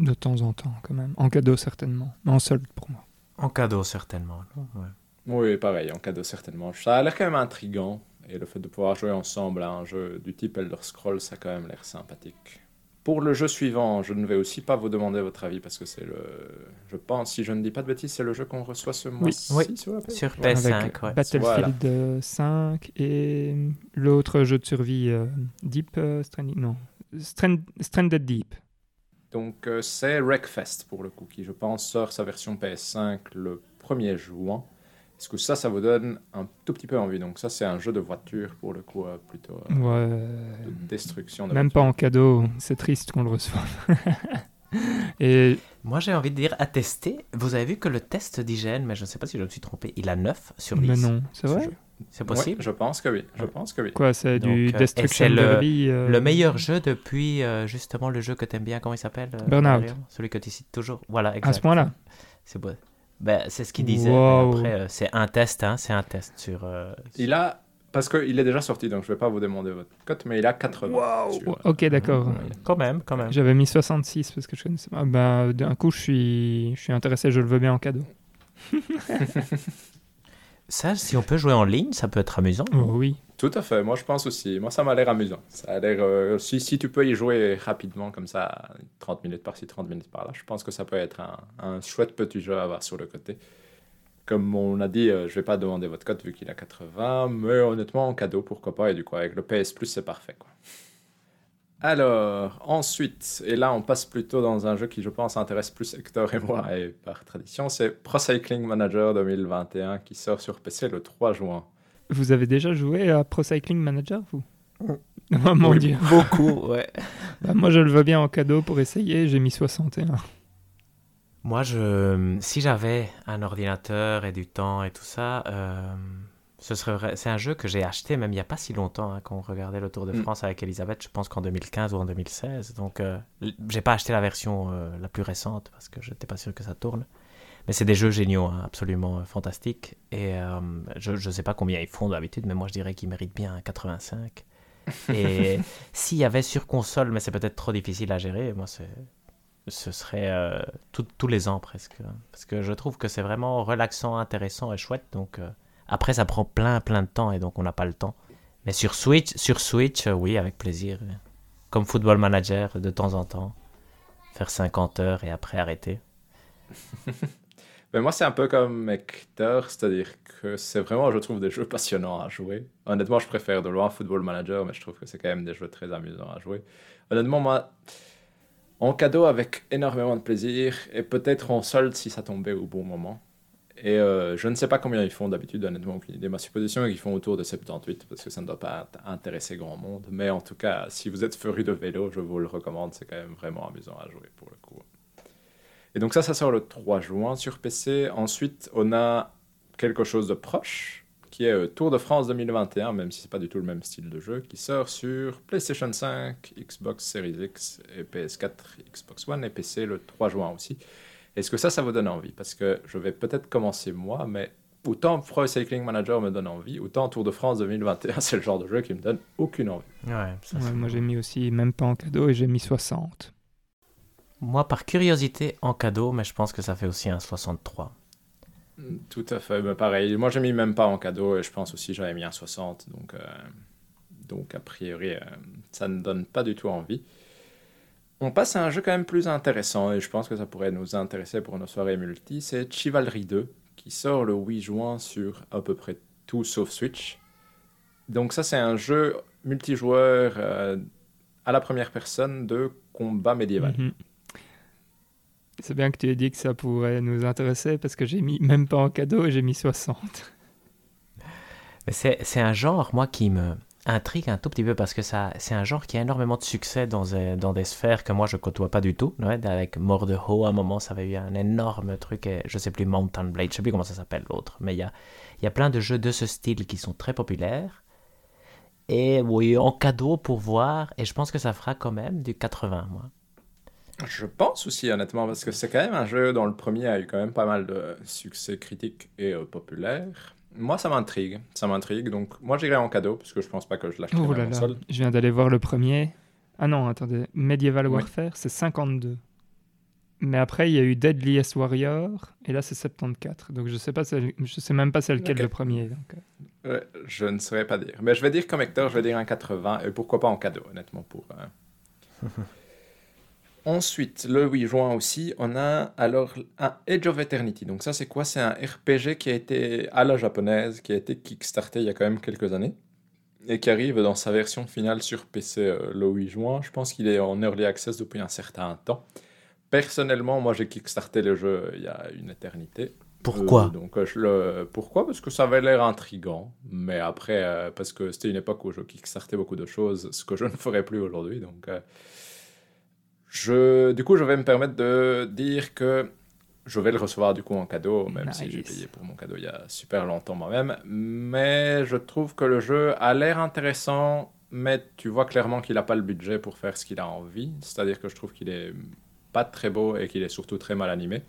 de temps en temps, quand même. En cadeau, certainement. Mais en solde pour moi. En cadeau, certainement. ouais. Oui, pareil, en cadeau certainement. Ça a l'air quand même intriguant. Et le fait de pouvoir jouer ensemble à un jeu du type Elder Scrolls, ça a quand même l'air sympathique. Pour le jeu suivant, je ne vais aussi pas vous demander votre avis parce que c'est le. Je pense, si je ne dis pas de bêtises, c'est le jeu qu'on reçoit ce mois-ci Oui. sur la PS. Sur Ouais. PS5, Avec ouais. Battlefield euh, 5 et l'autre jeu de survie, euh, Deep euh, Stranding. Non. Strand- Stranded Deep. Donc euh, c'est Wreckfest pour le coup, qui je pense sort sa version PS5 le 1er juin. Est-ce que ça, ça vous donne un tout petit peu envie? Donc ça, c'est un jeu de voiture pour le coup, euh, plutôt euh, Ouais. de destruction de Même pas en cadeau. C'est triste qu'on le reçoive. et Moi, j'ai envie de dire à tester. Vous avez vu que le test d'hygiène, mais je ne sais pas si je me suis trompé, il a 9 sur 10. mais non, c'est ce vrai? jeu. C'est Ouais, possible? je pense que oui. Je pense que oui. Quoi, c'est du Donc, euh, et Destruction c'est le- Derby euh, Le meilleur jeu depuis euh, justement le jeu que t'aimes bien, comment il s'appelle euh, Burnout. Celui que tu cites toujours. Voilà, À exact. ce point-là. C'est beau. Ben, c'est ce qu'il disait. Wow. Après, euh, c'est un test, hein, c'est un test sur. euh, Il a, parce qu'il est déjà sorti, donc je vais pas vous demander votre cote, mais il a 80. sur- Ok, d'accord. Ouais, Quand même, quand même. J'avais mis 66 parce que je connaissais pas. Bah, d'un coup, je suis, je suis intéressé, je le veux bien en cadeau. Ça, si on peut jouer en ligne, ça peut être amusant. Oui. Tout à fait, moi je pense aussi. Moi ça m'a l'air amusant. Ça a l'air, euh, si, si tu peux y jouer rapidement comme ça, 30 minutes par-ci, 30 minutes par-là, je pense que ça peut être un, un chouette petit jeu à avoir sur le côté. Comme on a dit, euh, je vais pas demander votre cote vu qu'il a 80, mais honnêtement en cadeau, pourquoi pas, et du coup avec le PS Plus c'est parfait. Quoi. Alors, ensuite, et là on passe plutôt dans un jeu qui je pense intéresse plus Hector et moi, et par tradition, c'est Pro Cycling Manager 2021 qui sort sur PC le 3 juin. Vous avez déjà joué à Pro Cycling Manager, vous? Oh mon Oui. dieu. Beaucoup, ouais. Bah, moi, je le veux bien en cadeau pour essayer. J'ai mis 61. Moi, je, si j'avais un ordinateur et du temps et tout ça, euh, ce serait. C'est un jeu que j'ai acheté même il n'y a pas si longtemps, hein, quand on regardait le Tour de Mm. France avec Elisabeth, je pense qu'en 2015 ou en 2016. Donc, euh, j'ai pas acheté la version euh, la plus récente parce que je n'étais pas sûr que ça tourne. Mais c'est des jeux géniaux, hein, absolument euh, fantastiques. Et euh, je ne sais pas combien ils font d'habitude, mais moi je dirais qu'ils méritent bien un 85. Et s'il y avait sur console, mais c'est peut-être trop difficile à gérer, moi c'est ce serait tout- tous les ans presque. hein. Parce que je trouve que c'est vraiment relaxant, intéressant et chouette. Donc après, ça prend plein, plein de temps et donc on n'a pas le temps. Mais sur Switch, sur Switch, euh, oui, avec plaisir. Comme Football Manager, de temps en temps. Faire 50 heures et après arrêter. Mais moi, c'est un peu comme Hector, c'est-à-dire que c'est vraiment, je trouve, des jeux passionnants à jouer. Honnêtement, je préfère de loin Football Manager, mais je trouve que c'est quand même des jeux très amusants à jouer. Honnêtement, moi, en cadeau avec énormément de plaisir, et peut-être en solde si ça tombait au bon moment. Et euh, je ne sais pas combien ils font d'habitude, honnêtement, aucune idée. Ma supposition est qu'ils font autour de 78, parce que ça ne doit pas intéresser grand monde. Mais en tout cas, si vous êtes furieux de vélo, je vous le recommande, c'est quand même vraiment amusant à jouer pour le coup. Et donc ça, ça sort le 3 juin sur PC. Ensuite, on a quelque chose de proche, qui est euh, Tour de France 2021, même si c'est pas du tout le même style de jeu, qui sort sur PlayStation 5, Xbox Series X et PS4, Xbox One et PC le 3 juin aussi. Est-ce que ça, ça vous donne envie? Parce que je vais peut-être commencer moi, mais autant Pro Cycling Manager me donne envie, autant Tour de France 2021, c'est le genre de jeu qui me donne aucune envie. Ouais, moi j'ai mis aussi, même pas en cadeau, et j'ai mis 60. Moi, par curiosité, en cadeau, mais je pense que ça fait aussi un 63. Tout à fait, mais pareil. Moi, j'ai mis même pas en cadeau et je pense aussi j'avais mis un 60. Donc, euh, donc a priori, euh, ça ne donne pas du tout envie. On passe à un jeu quand même plus intéressant et je pense que ça pourrait nous intéresser pour nos soirées multi. C'est Chivalry 2 qui sort le 8 juin sur à peu près tout sauf Switch. Donc ça c'est un jeu multijoueur euh, à la première personne de combat médiéval. Mhm. C'est bien que tu aies dit que ça pourrait nous intéresser parce que j'ai mis même pas en cadeau j'ai mis 60. C'est un genre, moi, qui me, intrigue un tout petit peu parce que ça, c'est un genre qui a énormément de succès dans, dans des sphères que moi je côtoie pas du tout. avec Mort de Ho, à un moment, ça avait eu un énorme truc, et je sais plus, Mountain Blade, je sais plus comment ça s'appelle l'autre, mais il y a, y a plein de jeux de ce style qui sont très populaires. Et oui, en cadeau pour voir, et je pense que ça fera quand même du 80, moi. Je pense aussi, honnêtement, parce que c'est quand même un jeu dont le premier a eu quand même pas mal de succès critique et euh, populaire. Moi, ça m'intrigue. Ça m'intrigue. Donc, moi, j'irai en cadeau, parce que je pense pas que je l'achèterai oh là là. Je viens d'aller voir le premier. Ah non, attendez. Medieval Warfare, c'est 52. Mais après, il y a eu Deadliest Warrior, et là, c'est 74. Donc, je sais pas, je sais même pas c'est lequel le premier. Donc... Euh. je ne saurais pas dire. Mais je vais dire comme Hector, je vais dire un 80, et pourquoi pas en cadeau, honnêtement, pour... Euh, Ensuite, le 8 juin aussi, on a alors un Age of Eternity. Donc ça, c'est quoi? C'est un RPG qui a été à la japonaise, qui a été kickstarté il y a quand même quelques années et qui arrive dans sa version finale sur PC euh, le 8 juin. Je pense qu'il est en early access depuis un certain temps. Personnellement, moi, j'ai kickstarté le jeu il y a une éternité. Pourquoi? Euh, donc, euh, je le... Pourquoi? Parce que ça avait l'air intrigant. Mais après, parce que c'était une époque où je kickstartais beaucoup de choses, ce que je ne ferai plus aujourd'hui. Donc, je, du coup, je vais me permettre de dire que je vais le recevoir du coup en cadeau, même si j'ai payé pour mon cadeau il y a super longtemps moi-même. Mais je trouve que le jeu a l'air intéressant, mais tu vois clairement qu'il n'a pas le budget pour faire ce qu'il a envie. C'est-à-dire que je trouve qu'il est pas très beau et qu'il est surtout très mal animé.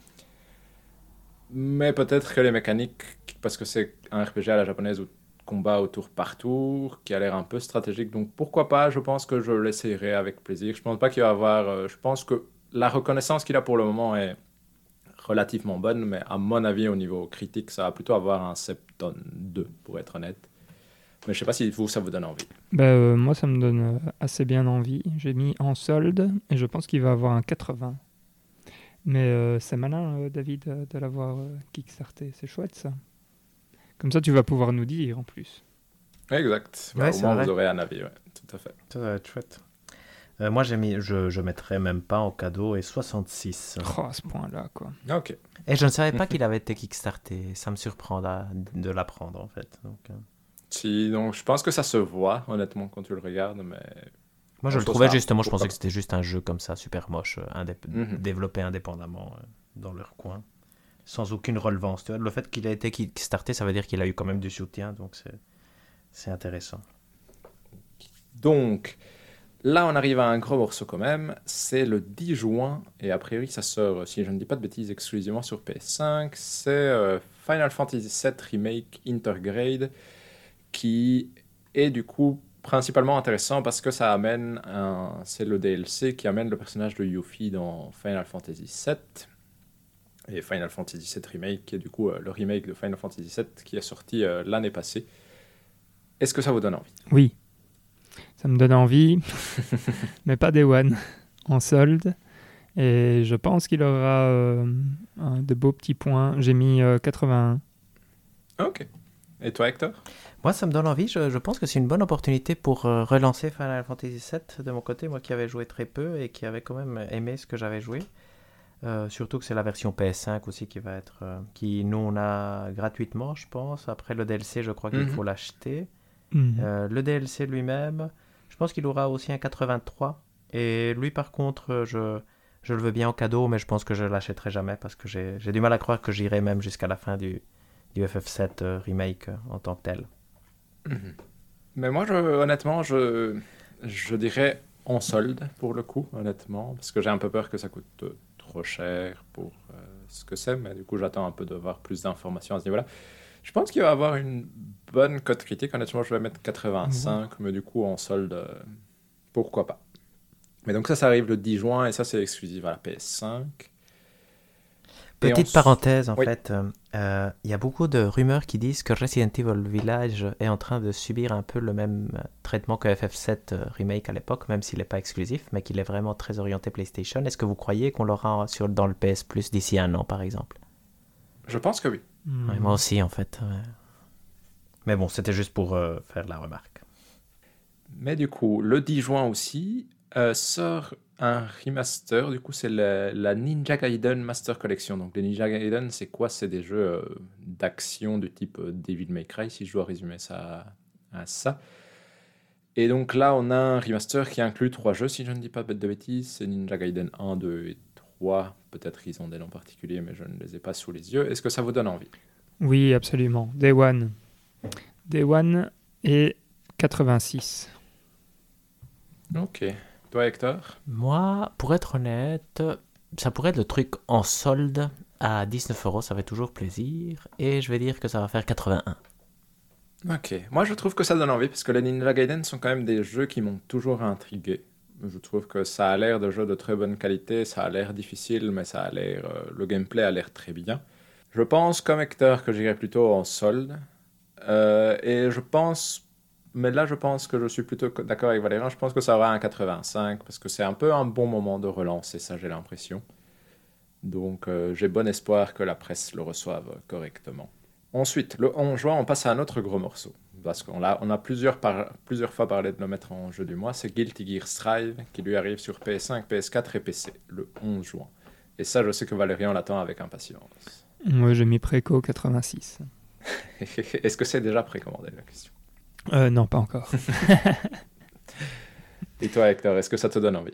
Mais peut-être que les mécaniques, parce que c'est un RPG à la japonaise où combat au tour par tour, qui a l'air un peu stratégique. Donc pourquoi pas, je pense que je l'essayerai avec plaisir. Je pense pas qu'il va avoir... Euh, je pense que la reconnaissance qu'il a pour le moment est relativement bonne, mais à mon avis, au niveau critique, ça va plutôt avoir un Septon 2, pour être honnête. Mais je sais pas si vous, ça vous donne envie. Bah, euh, moi, ça me donne euh, assez bien envie. J'ai mis en solde et je pense qu'il va avoir un 80. Mais c'est malin, David, de l'avoir kickstarté. C'est chouette, ça. Comme ça, tu vas pouvoir nous dire en plus. Exact. Ouais, au moins, vous aurez un avis, ouais. tout à fait. Ça va être chouette. Euh, moi, j'ai mis, je, je mettrais même pas en cadeau et 66. Oh, à ce point-là, quoi. Ok. Et je ne savais pas qu'il avait été kickstarté. Ça me surprend de l'apprendre, en fait. Donc, euh. Si, donc je pense que ça se voit, honnêtement, quand tu le regardes, mais... Moi, je le trouvais justement, je pensais que c'était juste un jeu comme ça, super moche, euh, mhm. développé indépendamment dans leur coin sans aucune relevance. Tu vois, le fait qu'il a été kickstarté, ça veut dire qu'il a eu quand même du soutien, donc c'est intéressant. Donc, là, on arrive à un gros morceau quand même. C'est le 10 juin, et a priori, ça sort, si je ne dis pas de bêtises, exclusivement sur PS5. C'est euh, Final Fantasy VII Remake Intergrade, qui est du coup principalement intéressant parce que ça amène. C'est le DLC qui amène le personnage de Yuffie dans Final Fantasy VII et Final Fantasy VII Remake, qui est du coup euh, le remake de Final Fantasy VII qui est sorti euh, l'année passée. Est-ce que ça vous donne envie? Oui, ça me donne envie, mais pas des One, en solde. Et je pense qu'il aura euh, un- de beaux petits points. J'ai mis euh, 81. Ok. Et toi, Hector? Moi, ça me donne envie. Je, je pense que c'est une bonne opportunité pour euh, relancer Final Fantasy VII de mon côté. Moi qui avais joué très peu et qui avait quand même aimé ce que j'avais joué. Euh, surtout que c'est la version PS5 aussi qui va être. euh, qui nous, on a gratuitement, je pense. Après le DLC, je crois qu'il Mhm. faut l'acheter. Mhm. Euh, le DLC lui-même, je pense qu'il aura aussi un 83. Et lui, par contre, je, je le veux bien en cadeau, mais je pense que je l'achèterai jamais parce que j'ai j'ai du mal à croire que j'irai même jusqu'à la fin du, du FF7 euh, remake en tant que tel. Mais moi, je, honnêtement, je, je dirais en solde pour le coup, honnêtement, parce que j'ai un peu peur que ça coûte euh, trop cher pour euh, ce que c'est, mais du coup, j'attends un peu de voir plus d'informations à ce niveau-là. Je pense qu'il va avoir une bonne cote critique. Honnêtement, je vais mettre 85, mais du coup, en solde, euh, pourquoi pas. Mais donc, ça, ça arrive le 10 juin et ça, c'est exclusif à la PS5. Et Petite parenthèse, en Oui. fait, euh, euh, il y a beaucoup de rumeurs qui disent que Resident Evil Village est en train de subir un peu le même traitement que FF7 euh, remake à l'époque, même s'il n'est pas exclusif, mais qu'il est vraiment très orienté PlayStation. Est-ce que vous croyez qu'on l'aura sur, dans le PS Plus d'ici un an, par exemple? Je pense que oui. Ouais, Moi aussi, en fait. ouais. Mais bon, c'était juste pour euh, faire la remarque. Mais du coup, le 10 juin aussi, euh, sort un remaster. Du coup, c'est la, la Ninja Gaiden Master Collection. Donc, les Ninja Gaiden, c'est quoi? C'est des jeux euh, d'action du type euh, Devil May Cry, si je dois résumer ça à, à ça. Et donc là, on a un remaster qui inclut trois jeux, si je ne dis pas de bêtises. C'est Ninja Gaiden 1, 2 et 3. Peut-être qu'ils ont des noms particuliers, mais je ne les ai pas sous les yeux. Est-ce que ça vous donne envie? Oui, absolument. Day One. Day One et 86. Ok. Toi, Hector? Moi, pour être honnête, ça pourrait être le truc en solde à 19 euros, ça fait toujours plaisir. Et je vais dire que ça va faire 81. Ok, moi je trouve que ça donne envie parce que les Ninja Gaiden sont quand même des jeux qui m'ont toujours intrigué. Je trouve que ça a l'air de jeux de très bonne qualité, ça a l'air difficile, mais ça a l'air, euh, le gameplay a l'air très bien. Je pense comme Hector que j'irai plutôt en solde. Euh, et je pense, mais là je pense que je suis plutôt co- d'accord avec Valérien, je pense que ça aura un 85 parce que c'est un peu un bon moment de relancer ça, j'ai l'impression. Donc euh, j'ai bon espoir que la presse le reçoive correctement. Ensuite, le 11 juin, on passe à un autre gros morceau. Parce qu'on a, on a plusieurs, par- plusieurs fois parlé de le mettre en jeu du mois. C'est Guilty Gear Strive qui lui arrive sur PS5, PS4 et PC le 11 juin. Et ça, je sais que Valérien l'attend avec impatience. Moi, j'ai mis Préco 86. Est-ce que c'est déjà précommandé la question? Euh, non, pas encore. Et toi, Hector, est-ce que ça te donne envie?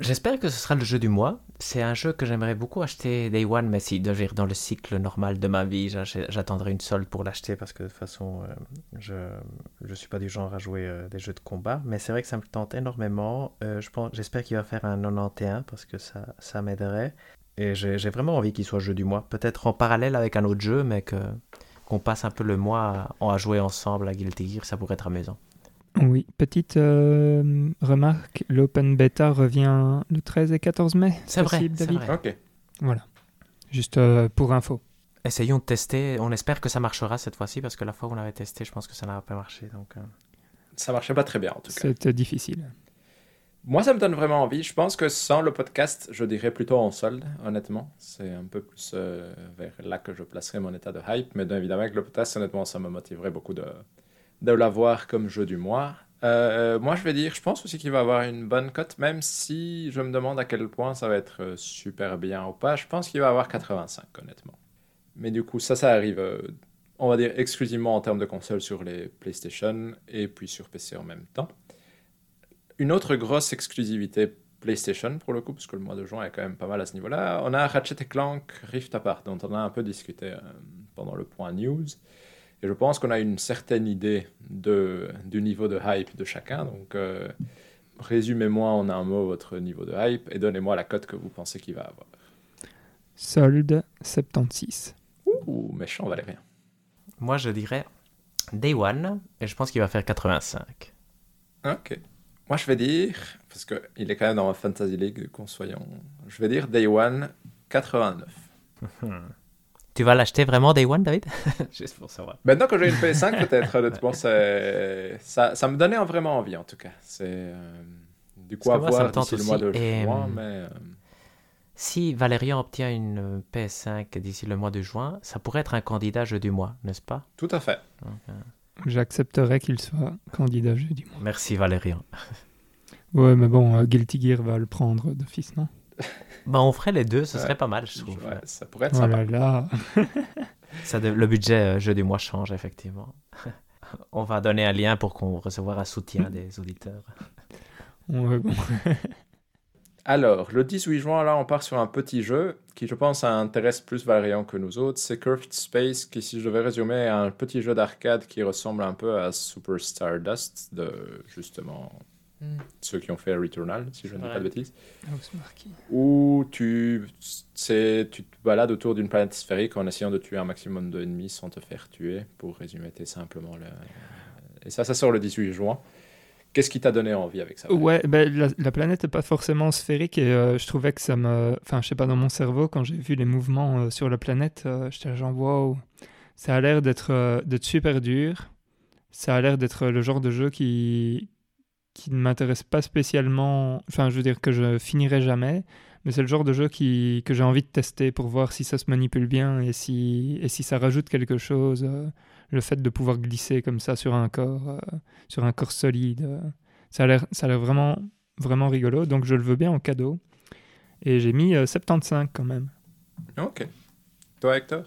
J'espère que ce sera le jeu du mois. C'est un jeu que j'aimerais beaucoup acheter Day One, mais si devait dans le cycle normal de ma vie, j'attendrai une solde pour l'acheter parce que de toute façon, euh, je je suis pas du genre à jouer euh, des jeux de combat. Mais c'est vrai que ça me tente énormément. Euh, je pense, j'espère qu'il va faire un 91 parce que ça, ça m'aiderait. Et j'ai j'ai vraiment envie qu'il soit jeu du mois. Peut-être en parallèle avec un autre jeu, mais que qu'on passe un peu le mois à, à jouer ensemble à Guilty Gear, ça pourrait être amusant. Oui, petite euh, remarque, l'open beta revient le 13 et 14 mai. C'est vrai, possible, c'est vrai. Ok. Voilà. Juste euh, pour info. Essayons de tester. On espère que ça marchera cette fois-ci parce que la fois où on avait testé, je pense que ça n'a pas marché. Donc, euh, Ça marchait pas très bien en tout cas. C'est euh, difficile. Moi, ça me donne vraiment envie. Je pense que sans le podcast, je dirais plutôt en solde, honnêtement. C'est un peu plus euh, vers là que je placerai mon état de hype. Mais évidemment, avec le podcast, honnêtement, ça me motiverait beaucoup de, de l'avoir comme jeu du mois. Euh, moi, je vais dire, je pense aussi qu'il va avoir une bonne cote, même si je me demande à quel point ça va être euh, super bien ou pas. Je pense qu'il va avoir 85, honnêtement. Mais du coup, ça, ça arrive, euh, on va dire, exclusivement en termes de console sur les PlayStation et puis sur PC en même temps. Une autre grosse exclusivité PlayStation pour le coup, parce que le mois de juin est quand même pas mal à ce niveau-là. On a Ratchet Clank Rift Apart, dont on a un peu discuté euh, pendant le point news. Et je pense qu'on a une certaine idée de, du niveau de hype de chacun. Donc, euh, résumez-moi en un mot votre niveau de hype et donnez-moi la cote que vous pensez qu'il va avoir. Solde 76. Ouh, méchant Valérien. moi, je dirais Day One et je pense qu'il va faire 85. Ok. Moi, je vais dire, parce qu'il est quand même dans ma Fantasy League, qu'on soyons. Je vais dire Day One 89. Tu vas l'acheter vraiment Day One, David? Juste pour savoir. Maintenant que j'ai une PS5, peut-être, honnêtement, c'est- ça, ça me donnait vraiment envie, en tout cas. C'est euh, du coup à moi, ça me voir tente d'ici le mois de juin, euh, mais... euh, si Valérian obtient une euh, PS5 d'ici le mois de juin, ça pourrait être un candidat jeu du mois, n'est-ce pas? Tout à fait. Donc, euh, J'accepterais qu'il soit candidat jeudi. mois. Merci Valérian. Ouais, mais bon, euh, Guilty Gear va le prendre d'office, non? Bah, on ferait les deux, ce Ouais. serait pas mal, je trouve. Ouais, ça pourrait être Oh sympa. là là. Ça de- le budget euh, jeu du mois change, effectivement. on va donner un lien pour qu'on recevoir un soutien des auditeurs. Ouais, bon. Alors, le 18 juin, là, on part sur un petit jeu qui, je pense, intéresse plus Valérian que nous autres. C'est Curved Space, qui, si je devais résumer, est un petit jeu d'arcade qui ressemble un peu à Super Stardust, de justement ceux qui ont fait Returnal, si je ne dis pas de bêtises. Housemarque. Où tu, tu te balades autour d'une planète sphérique en essayant de tuer un maximum d'ennemis sans te faire tuer, pour résumer très simplement. Le... Et ça, ça sort le 18 juin. Qu'est-ce qui t'a donné envie avec ça Ouais, ben, la, la planète n'est pas forcément sphérique et euh, je trouvais que ça me. Enfin, je sais pas, dans mon cerveau, quand j'ai vu les mouvements euh, sur la planète, euh, j'étais genre, wow, ça a l'air d'être euh, d'être super dur. Ça a l'air d'être le genre de jeu qui, qui ne m'intéresse pas spécialement. Enfin, je veux dire que je finirai jamais, mais c'est le genre de jeu qui, que j'ai envie de tester pour voir si ça se manipule bien et si, et si ça rajoute quelque chose. Euh, le fait de pouvoir glisser comme ça sur un corps, euh, sur un corps solide. euh, ça a l'air, ça a l'air vraiment, vraiment rigolo. Donc je le veux bien en cadeau. Et j'ai mis euh, 75 quand même. Ok. Toi, Hector?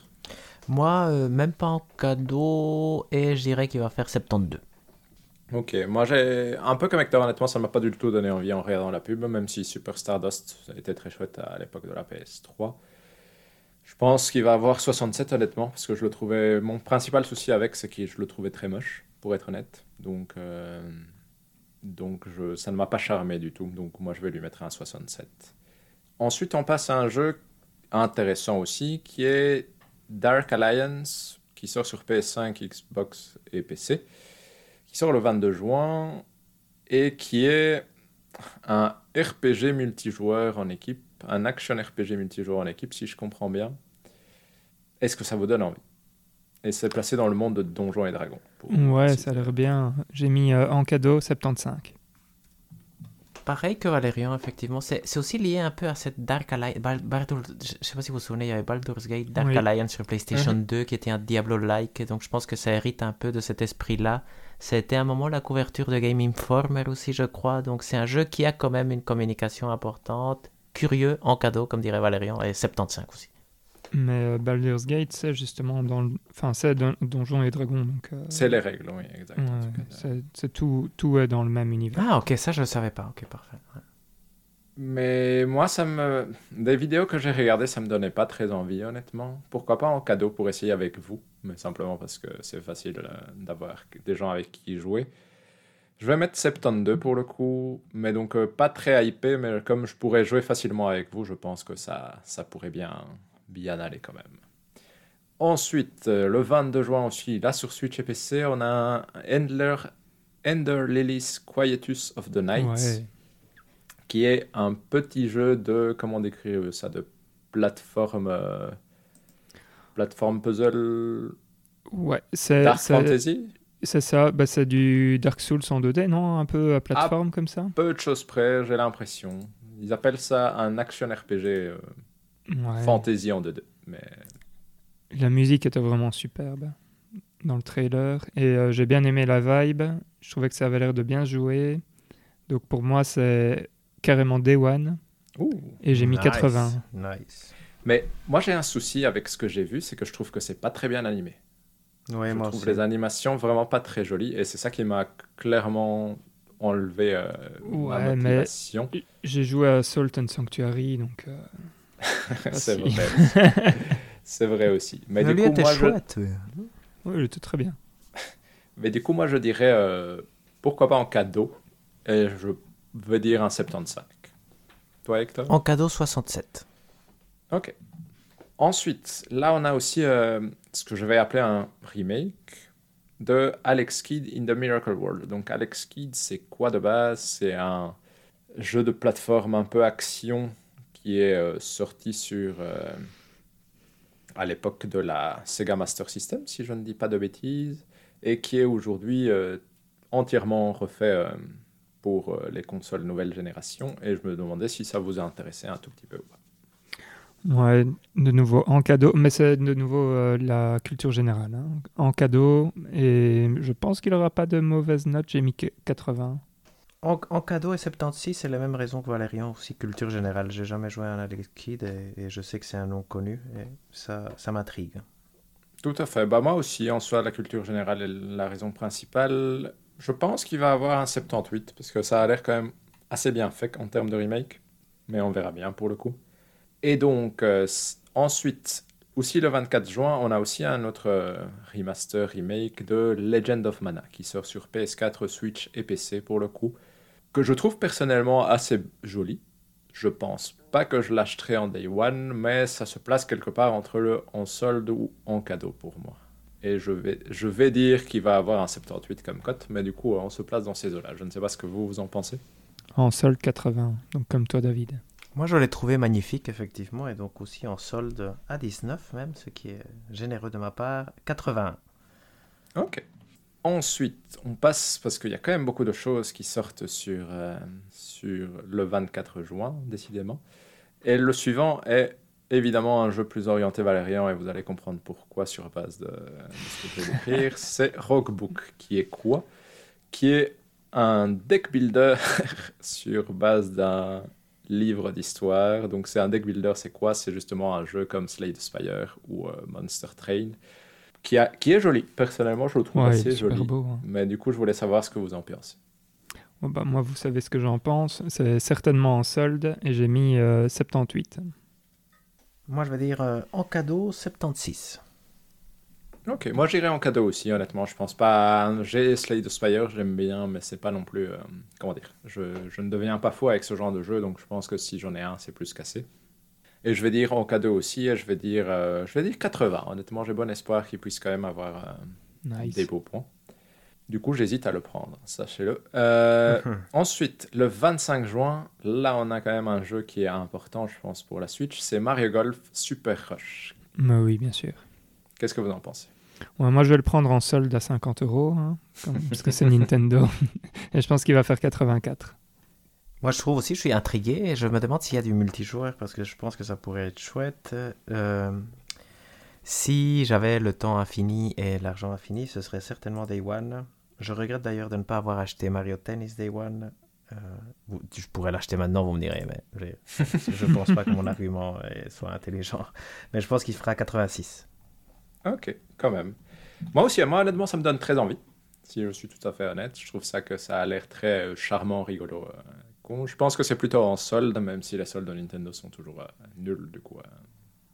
Moi, euh, même pas en cadeau, et je dirais qu'il va faire 72. Ok, moi j'ai un peu comme Hector, honnêtement, ça m'a pas du tout donné envie en regardant la pub, même si Super Stardust était très chouette à l'époque de la PS3. Je pense qu'il va avoir 67 honnêtement, parce que je le trouvais. Mon principal souci avec, c'est que je le trouvais très moche, pour être honnête. Donc, euh, ça ne m'a pas charmé du tout. Donc moi je vais lui mettre un 67. Ensuite, on passe à un jeu intéressant aussi, qui est Dark Alliance, qui sort sur PS5, Xbox et PC qui sort le 22 juin et qui est un RPG multijoueur en équipe, un action RPG multijoueur en équipe, si je comprends bien. Est-ce que ça vous donne envie? Et c'est placé dans le monde de Donjons et Dragons. pour- Ouais, ça a l'air bien. J'ai mis euh, en cadeau 75. Pareil que Valérian, effectivement. C'est aussi lié un peu à cette Dark Alliance. Bal- Baldur- je sais pas si vous vous souvenez, il y avait Baldur's Gate, Dark Oui. Alliance sur PlayStation Mhm. 2 qui était un Diablo-like. Donc je pense que ça hérite un peu de cet esprit-là. C'était un moment la couverture de Game Informer aussi, je crois. Donc c'est un jeu qui a quand même une communication importante. Curieux, en cadeau, comme dirait Valérian, et 75 aussi. Mais euh, Baldur's Gate, c'est justement dans le... Enfin, c'est Don- Donjons et Dragons. Donc, euh, C'est les règles, oui, exact. en ouais, tout cas. c'est c'est tout, tout est dans le même univers. Ah, ok, ça je le savais pas. Ok, parfait. Ouais. Mais moi, ça me... des vidéos que j'ai regardées, ça me donnait pas très envie, honnêtement. Pourquoi pas en cadeau pour essayer avec vous, mais simplement parce que c'est facile euh, d'avoir des gens avec qui jouer. Je vais mettre 72 pour le coup, mais donc euh, pas très hypé, mais comme je pourrais jouer facilement avec vous, je pense que ça, ça pourrait bien, bien aller quand même. Ensuite, euh, le 22 juin aussi, là sur Switch et PC, on a un Endler, Ender Lilies Quietus of the Night Ouais. qui est un petit jeu de, comment décrire ça, de plateforme, euh, plateforme puzzle Ouais, c'est Dark Fantasy? C'est ça. Bah, c'est du Dark Souls en 2D, non? Un peu à plateforme comme ça? Peu de choses près, j'ai l'impression. Ils appellent ça un action RPG euh, Ouais. fantasy en 2D. Mais La musique était vraiment superbe dans le trailer et euh, j'ai bien aimé la vibe. Je trouvais que ça avait l'air de bien jouer. Donc pour moi, c'est carrément Day One et j'ai mis Nice, 80. Nice. Mais moi j'ai un souci avec ce que j'ai vu, c'est que je trouve que c'est pas très bien animé. Ouais, je moi trouve aussi. les animations vraiment pas très jolies et c'est ça qui m'a clairement enlevé euh, ma Ouais, mais- motivation. J'ai joué à Salt and Sanctuary, donc euh, c'est vrai. c'est vrai aussi. Mais Mais du lui coup, était moi, je... chouette. ouais, j'étais très bien. Mais du coup, moi, je dirais euh, pourquoi pas en cadeau. Et je veux dire un 75. Toi, Hector? En cadeau 67. Ok. Ensuite, là, on a aussi euh, ce que je vais appeler un remake de Alex Kidd in the Miracle World. Donc, Alex Kidd, c'est quoi de base? C'est un jeu de plateforme un peu action qui est euh, sorti sur. euh, à l'époque de la Sega Master System, si je ne dis pas de bêtises, et qui est aujourd'hui entièrement refait pour les consoles nouvelle génération. Et je me demandais si ça vous intéressait un tout petit peu ou pas. Ouais, de nouveau en cadeau, mais c'est de nouveau euh, la culture générale. hein. En cadeau, et je pense qu'il n'aura pas de mauvaise note, j'ai mis que 80. En, en cadeau et 76, c'est la même raison que Valérian, aussi culture générale. J'ai jamais joué à un Alex Kidd et, et je sais que c'est un nom connu et ça, ça m'intrigue. Tout à fait. Bah, moi aussi, en soi, la culture générale est la raison principale. Je pense qu'il va avoir un 78, parce que ça a l'air quand même assez bien fait en termes de remake. Mais on verra bien pour le coup. Et donc, euh, ensuite, aussi le 24 juin, on a aussi un autre euh, remaster, remake de Legend of Mana, qui sort sur PS4, Switch et PC pour le coup, que je trouve personnellement assez joli. Je pense pas que je l'achèterai en day one, mais ça se place quelque part entre le en solde ou en cadeau pour moi. Et je vais, je vais dire qu'il va avoir un 78 comme cote, mais du coup, on se place dans ces eaux-là. Je ne sais pas ce que vous, vous en pensez. En solde 80, donc comme toi David. Moi, je l'ai trouvé magnifique, effectivement, et donc aussi en solde à 19 même, ce qui est généreux de ma part, 81. Ok. Ensuite, on passe, parce qu'il y a quand même beaucoup de choses qui sortent sur, euh, sur le 24 juin, décidément. Et le suivant est évidemment un jeu plus orienté Valérian, et vous allez comprendre pourquoi sur base de, de ce que je vais décrire. C'est Rockbook, qui est quoi? Qui est un deck builder sur base d'un livre d'histoire. Donc c'est un deck builder, c'est quoi? C'est justement un jeu comme Slay the Spire ou euh, Monster Train, qui, a, qui est joli. Personnellement, je le trouve Ouais, assez super joli. beau. hein. Mais du coup, je voulais savoir ce que vous en pensez. Bon, bah, moi, vous savez ce que j'en pense. C'est certainement en solde, et j'ai mis euh, 78. Moi, je vais dire euh, en cadeau, 76. Ok, moi j'irai en cadeau aussi, honnêtement. Je pense pas. J'ai Slay the Spire, j'aime bien, mais c'est pas non plus. euh, comment dire je, je ne deviens pas fou avec ce genre de jeu, donc je pense que si j'en ai un, c'est plus cassé. Et je vais dire en cadeau aussi, et je vais dire, euh, je vais dire 80. Honnêtement, j'ai bon espoir qu'il puisse quand même avoir euh, Nice. des beaux points. Du coup, j'hésite à le prendre, sachez-le. Euh, ensuite, le 25 juin, là, on a quand même un jeu qui est important, je pense, pour la Switch. C'est Mario Golf Super Rush. Mais oui, bien sûr. Qu'est-ce que vous en pensez? Ouais, moi, je vais le prendre en solde à 50 euros, hein, comme- parce que c'est Nintendo. et je pense qu'il va faire 84. Moi, je trouve aussi, je suis intrigué et je me demande s'il y a du multijoueur parce que je pense que ça pourrait être chouette. Euh, si j'avais le temps infini et l'argent infini, ce serait certainement Day One. Je regrette d'ailleurs de ne pas avoir acheté Mario Tennis Day One. Euh, je pourrais l'acheter maintenant, vous me direz, mais je pense pas que mon argument soit intelligent. Mais je pense qu'il fera 86. Ok, quand même. Moi aussi, moi honnêtement, ça me donne très envie. Si je suis tout à fait honnête, je trouve ça que ça a l'air très euh, charmant, rigolo. euh, con. Je pense que c'est plutôt en solde, même si les soldes de Nintendo sont toujours euh, nuls. Du coup,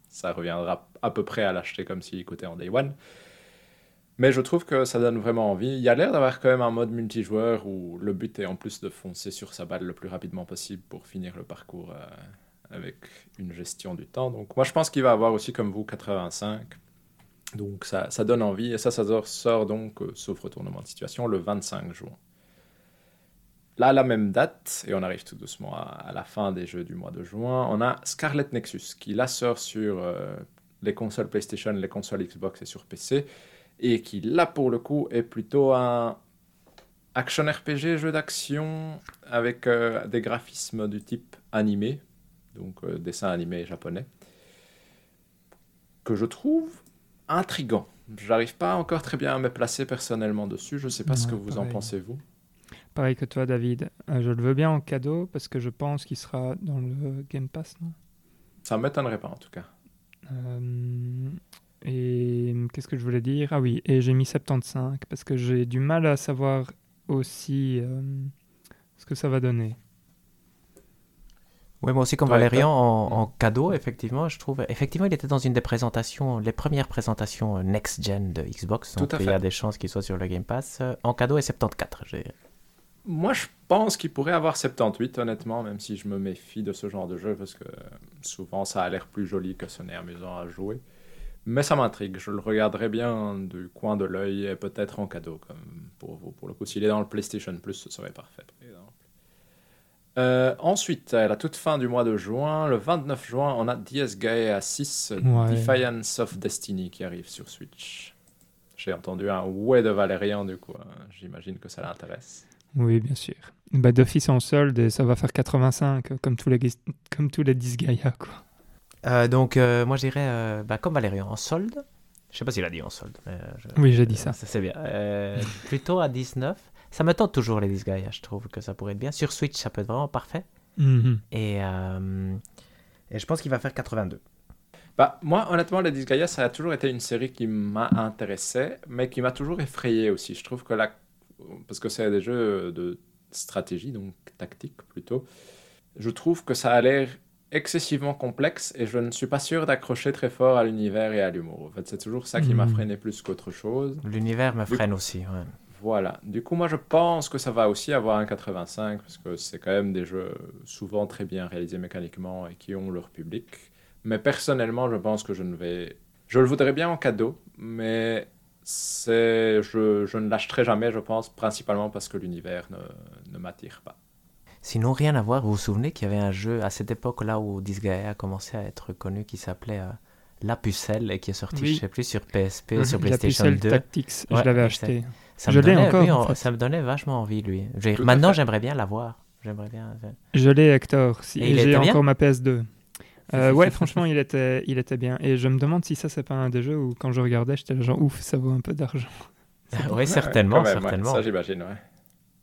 ça reviendra à peu près à l'acheter comme s'il coûtait en Day One. Mais je trouve que ça donne vraiment envie. Il y a l'air d'avoir quand même un mode multijoueur où le but est en plus de foncer sur sa balle le plus rapidement possible pour finir le parcours avec une gestion du temps. Donc moi je pense qu'il va avoir aussi comme vous 85. Donc ça, donne envie et ça, sort- donc, euh, sauf retournement de situation, le 25 juin. Là, à la même date, et on arrive tout doucement à, la fin des jeux du mois de juin, on a Scarlet Nexus qui là sort sur euh, les consoles PlayStation, les consoles Xbox et sur PC, et qui là pour le coup est plutôt un action RPG, jeu d'action avec euh, des graphismes du type animé, donc dessin animé japonais, que je trouve intrigant. J'arrive pas encore très bien à me placer personnellement dessus. Je sais pas ce que vous en pensez vous. Pareil que toi, David. Euh, je le veux bien en cadeau, parce que je pense qu'il sera dans le Game Pass, non? Ça m'étonnerait pas en tout cas. Euh, et qu'est-ce que je voulais dire? Ah oui, et j'ai mis 75 parce que j'ai du mal à savoir aussi euh, ce que ça va donner. Oui, moi aussi, comme Ouais, Valérian, en, en cadeau, effectivement, je trouve. Effectivement, il était dans une des présentations, les premières présentations euh, next-gen de Xbox. Tout Donc, à il y a des chances qu'il soit sur le Game Pass. Euh, En cadeau, et 74. j'ai- Moi, je pense qu'il pourrait avoir 78, honnêtement, même si je me méfie de ce genre de jeu, parce que souvent ça a l'air plus joli que ce n'est amusant à jouer. Mais ça m'intrigue, je le regarderai bien du coin de l'œil et peut-être en cadeau, comme pour vous. Pour le coup, s'il est dans le PlayStation Plus, ce serait parfait, par exemple. Euh, ensuite, à la toute fin du mois de juin, le 29 juin, on a DS Gaia 6 Ouais. Defiance of Destiny qui arrive sur Switch. J'ai entendu un ouais de Valérian, du coup, hein. j'imagine que ça l'intéresse. Oui, bien sûr. Bah, D'office en solde et ça va faire 85, comme tous les, comme tous les 10 Gaia, quoi. Euh, donc, euh, moi, je dirais, euh, bah, comme Valérian, en solde. Je sais pas s'il a dit en solde. Mais je- Oui, j'ai dit ça. C'est bien. Euh, plutôt à 19. Ça me tente toujours les Disgaea, je trouve que ça pourrait être bien. Sur Switch, ça peut être vraiment parfait. Mhm. Et, euh, et je pense qu'il va faire 82. Bah, moi, honnêtement, les Disgaea, ça a toujours été une série qui m'a intéressé, mais qui m'a toujours effrayé aussi. Je trouve que la... Parce que c'est des jeux de stratégie, donc tactique plutôt. Je trouve que ça a l'air excessivement complexe et je ne suis pas sûr d'accrocher très fort à l'univers et à l'humour. En fait, c'est toujours ça qui m'a Mhm. freiné plus qu'autre chose. L'univers me Du- freine aussi. ouais. Voilà. Du coup, moi, je pense que ça va aussi avoir un 85 parce que c'est quand même des jeux souvent très bien réalisés mécaniquement et qui ont leur public. Mais personnellement, je pense que je ne vais. Je le voudrais bien en cadeau, mais c'est je, je ne l'achèterai jamais, je pense, principalement parce que l'univers ne, ne m'attire pas. Sinon, rien à voir. Vous vous souvenez qu'il y avait un jeu à cette époque-là où Disgaea a commencé à être connu qui s'appelait euh, La Pucelle et qui est sorti, Oui. je sais plus, sur PSP, Mhm. sur La PlayStation pucelle 2. Tactics, Ouais, je l'avais acheté. Ça Je me l'ai donnait- encore, lui, en on- fait. Ça me donnait vachement envie, lui. À Maintenant, fait. j'aimerais bien l'avoir. J'aimerais bien. Je l'ai, Hector. Si, Et j'ai était bien? encore ma PS2. Euh, ouais, franchement, il était, il était bien. Et je me demande si ça, c'est pas un des jeux où, quand je regardais, j'étais genre, ouf, ça vaut un peu d'argent. oui, certainement, Quand même, ouais, certainement. ça, j'imagine, ouais.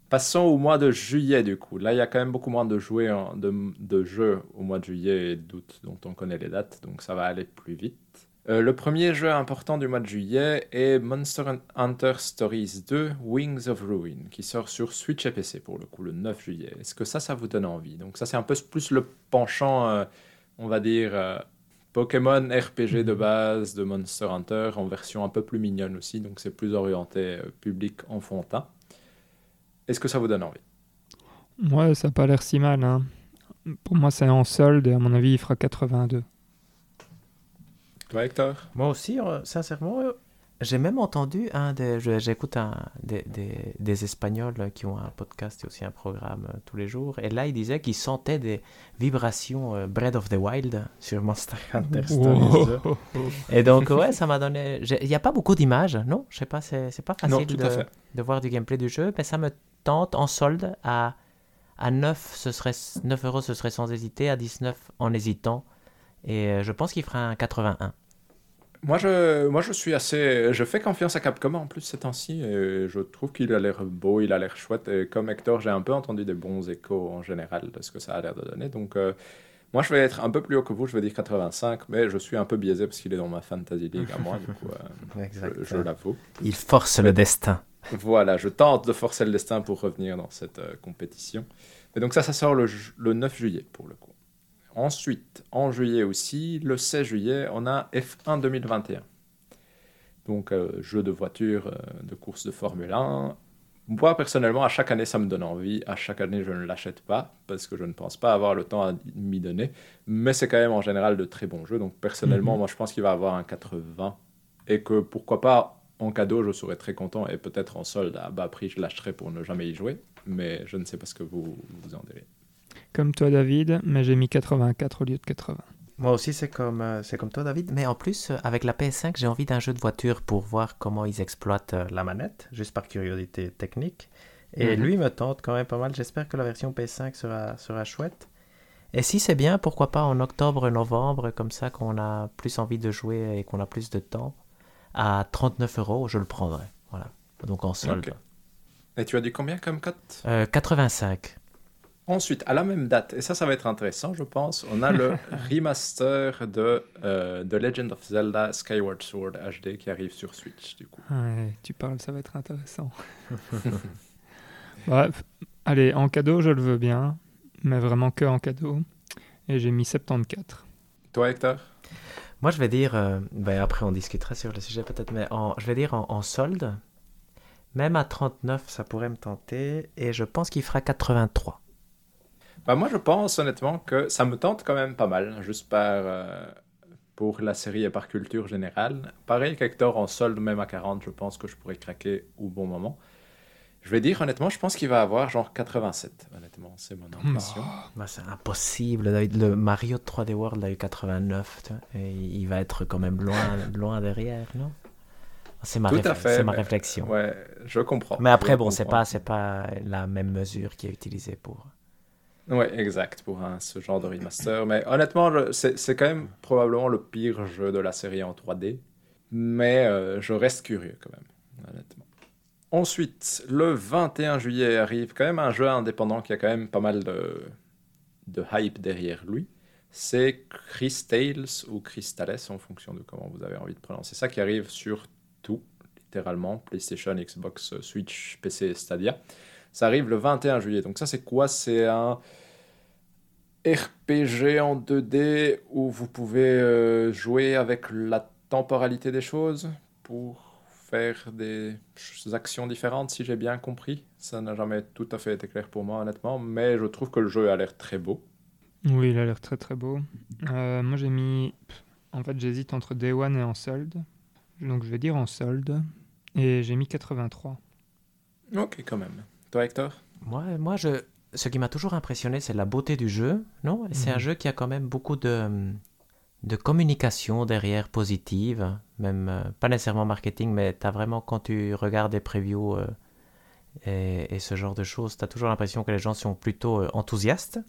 Passons au mois de juillet, du coup. Là, il y a quand même beaucoup moins de, jouets de, de jeux au mois de juillet et d'août, dont on connaît les dates, donc ça va aller plus vite. Euh, le premier jeu important du mois de juillet est Monster Hunter Stories 2 Wings of Ruin, qui sort sur Switch et PC pour le coup le 9 juillet. Est-ce que ça, ça vous donne envie? Donc ça, c'est un peu plus le penchant, euh, on va dire, euh, Pokémon RPG de base de Monster Hunter, en version un peu plus mignonne aussi, donc c'est plus orienté public enfantin. Est-ce que ça vous donne envie? Ouais, ça a pas l'air si mal. hein. Pour moi, c'est en solde et à mon avis, il fera 82. Toi, Hector? Moi aussi, euh, sincèrement, euh, j'ai même entendu un des. J'écoute des, des, des Espagnols qui ont un podcast et aussi un programme euh, tous les jours. Et là, ils disaient qu'ils sentaient des vibrations Breath of the Wild sur Monster Hunter Stories 2. Wow. Et donc, ouais, ça m'a donné. Il n'y a pas beaucoup d'images, non? Je sais pas, c'est pas facile Non, de voir du gameplay du jeu, mais ça me tente en solde à, à 9, ce serait, 9 euros, ce serait sans hésiter, à 19 en hésitant. Et euh, je pense qu'il fera un 81. Moi je, moi, je suis assez. Je fais confiance à Capcom en plus ces temps-ci. Et je trouve qu'il a l'air beau, il a l'air chouette. Et comme Hector, j'ai un peu entendu des bons échos en général de ce que ça a l'air de donner. Donc, euh, moi, je vais être un peu plus haut que vous. Je vais dire 85, mais je suis un peu biaisé parce qu'il est dans ma Fantasy League à moi. du coup, euh, je, je l'avoue. Il force le destin. Voilà, je tente de forcer le destin pour revenir dans cette euh, compétition. Et donc ça, ça sort le, le 9 juillet pour le coup. Ensuite, en juillet aussi, le 16 juillet, on a F1 2021. Donc, euh, jeu de voiture euh, de course de Formule 1. Moi, personnellement, à chaque année, ça me donne envie. À chaque année, je ne l'achète pas parce que je ne pense pas avoir le temps à m'y donner. Mais c'est quand même en général de très bons jeux. Donc, personnellement, Mhm. moi, je pense qu'il va avoir un 80. Et que pourquoi pas, en cadeau, je serais très content. Et peut-être en solde à bas prix, je l'achèterai pour ne jamais y jouer. Mais je ne sais pas ce que vous, vous en direz. Comme toi, David, mais j'ai mis 84 au lieu de 80. Moi aussi, c'est comme, euh, c'est comme toi, David. Mais en plus, euh, avec la PS5, j'ai envie d'un jeu de voiture pour voir comment ils exploitent euh, la manette, juste par curiosité technique. Et Mhm. lui me tente quand même pas mal. J'espère que la version PS5 sera, sera chouette. Et si c'est bien, pourquoi pas en octobre, novembre, comme ça, qu'on a plus envie de jouer et qu'on a plus de temps, à 39 euros, je le prendrai. Voilà. Donc en solde. Et tu as dit combien comme cote? Euh, 85. Ensuite, à la même date, et ça, ça va être intéressant, je pense, on a le remaster de euh, The Legend of Zelda Skyward Sword HD qui arrive sur Switch, du coup. Ouais, tu parles, ça va être intéressant. Bref, allez, en cadeau, je le veux bien, mais vraiment que en cadeau. Et j'ai mis 74. Toi, Hector? Moi, je vais dire, euh, ben après on discutera sur le sujet peut-être, mais en, je vais dire en, en solde, même à 39, ça pourrait me tenter, et je pense qu'il fera 83. Bah, Moi, je pense honnêtement que ça me tente quand même pas mal, juste par, euh, pour la série et par culture générale. Pareil qu'Hector, en solde, même à 40, je pense que je pourrais craquer au bon moment. Je vais dire honnêtement, je pense qu'il va avoir genre 87, honnêtement, c'est mon impression. Ben, c'est impossible. Le Mario 3D World a eu 89, tu vois, et il va être quand même loin, loin derrière, non? C'est ma, Tout à fait, c'est ma réflexion. Ouais, je comprends. Mais après, Je bon, c'est pas, pas la même mesure qui est utilisée pour. Ouais, exact, pour ce genre de remaster. Mais honnêtement, c'est quand même probablement le pire jeu de la série en 3D. Mais euh, je reste curieux quand même, honnêtement. Ensuite, le 21 juillet arrive quand même un jeu indépendant qui a quand même pas mal de, de hype derrière lui. C'est Crystales ou Crystales en fonction de comment vous avez envie de prononcer ça, qui arrive sur tout, littéralement, PlayStation, Xbox, Switch, PC Stadia. Ça arrive le 21 juillet. Donc ça, c'est quoi? C'est un RPG en 2D où vous pouvez euh, jouer avec la temporalité des choses pour faire des actions différentes, si j'ai bien compris. Ça n'a jamais tout à fait été clair pour moi, honnêtement, mais je trouve que le jeu a l'air très beau. Oui, il a l'air très très beau. Euh, moi j'ai mis. En fait, j'hésite entre Day One et en solde. Donc je vais dire en solde. Et j'ai mis 83. Ok, quand même. Toi, Hector? Moi, moi je, ce qui m'a toujours impressionné, c'est la beauté du jeu, non? C'est un Mhm. jeu qui a quand même beaucoup de, de communication derrière positive, même euh, pas nécessairement marketing, mais tu as vraiment, quand tu regardes des previews euh, et, et ce genre de choses, tu as toujours l'impression que les gens sont plutôt euh, enthousiastes.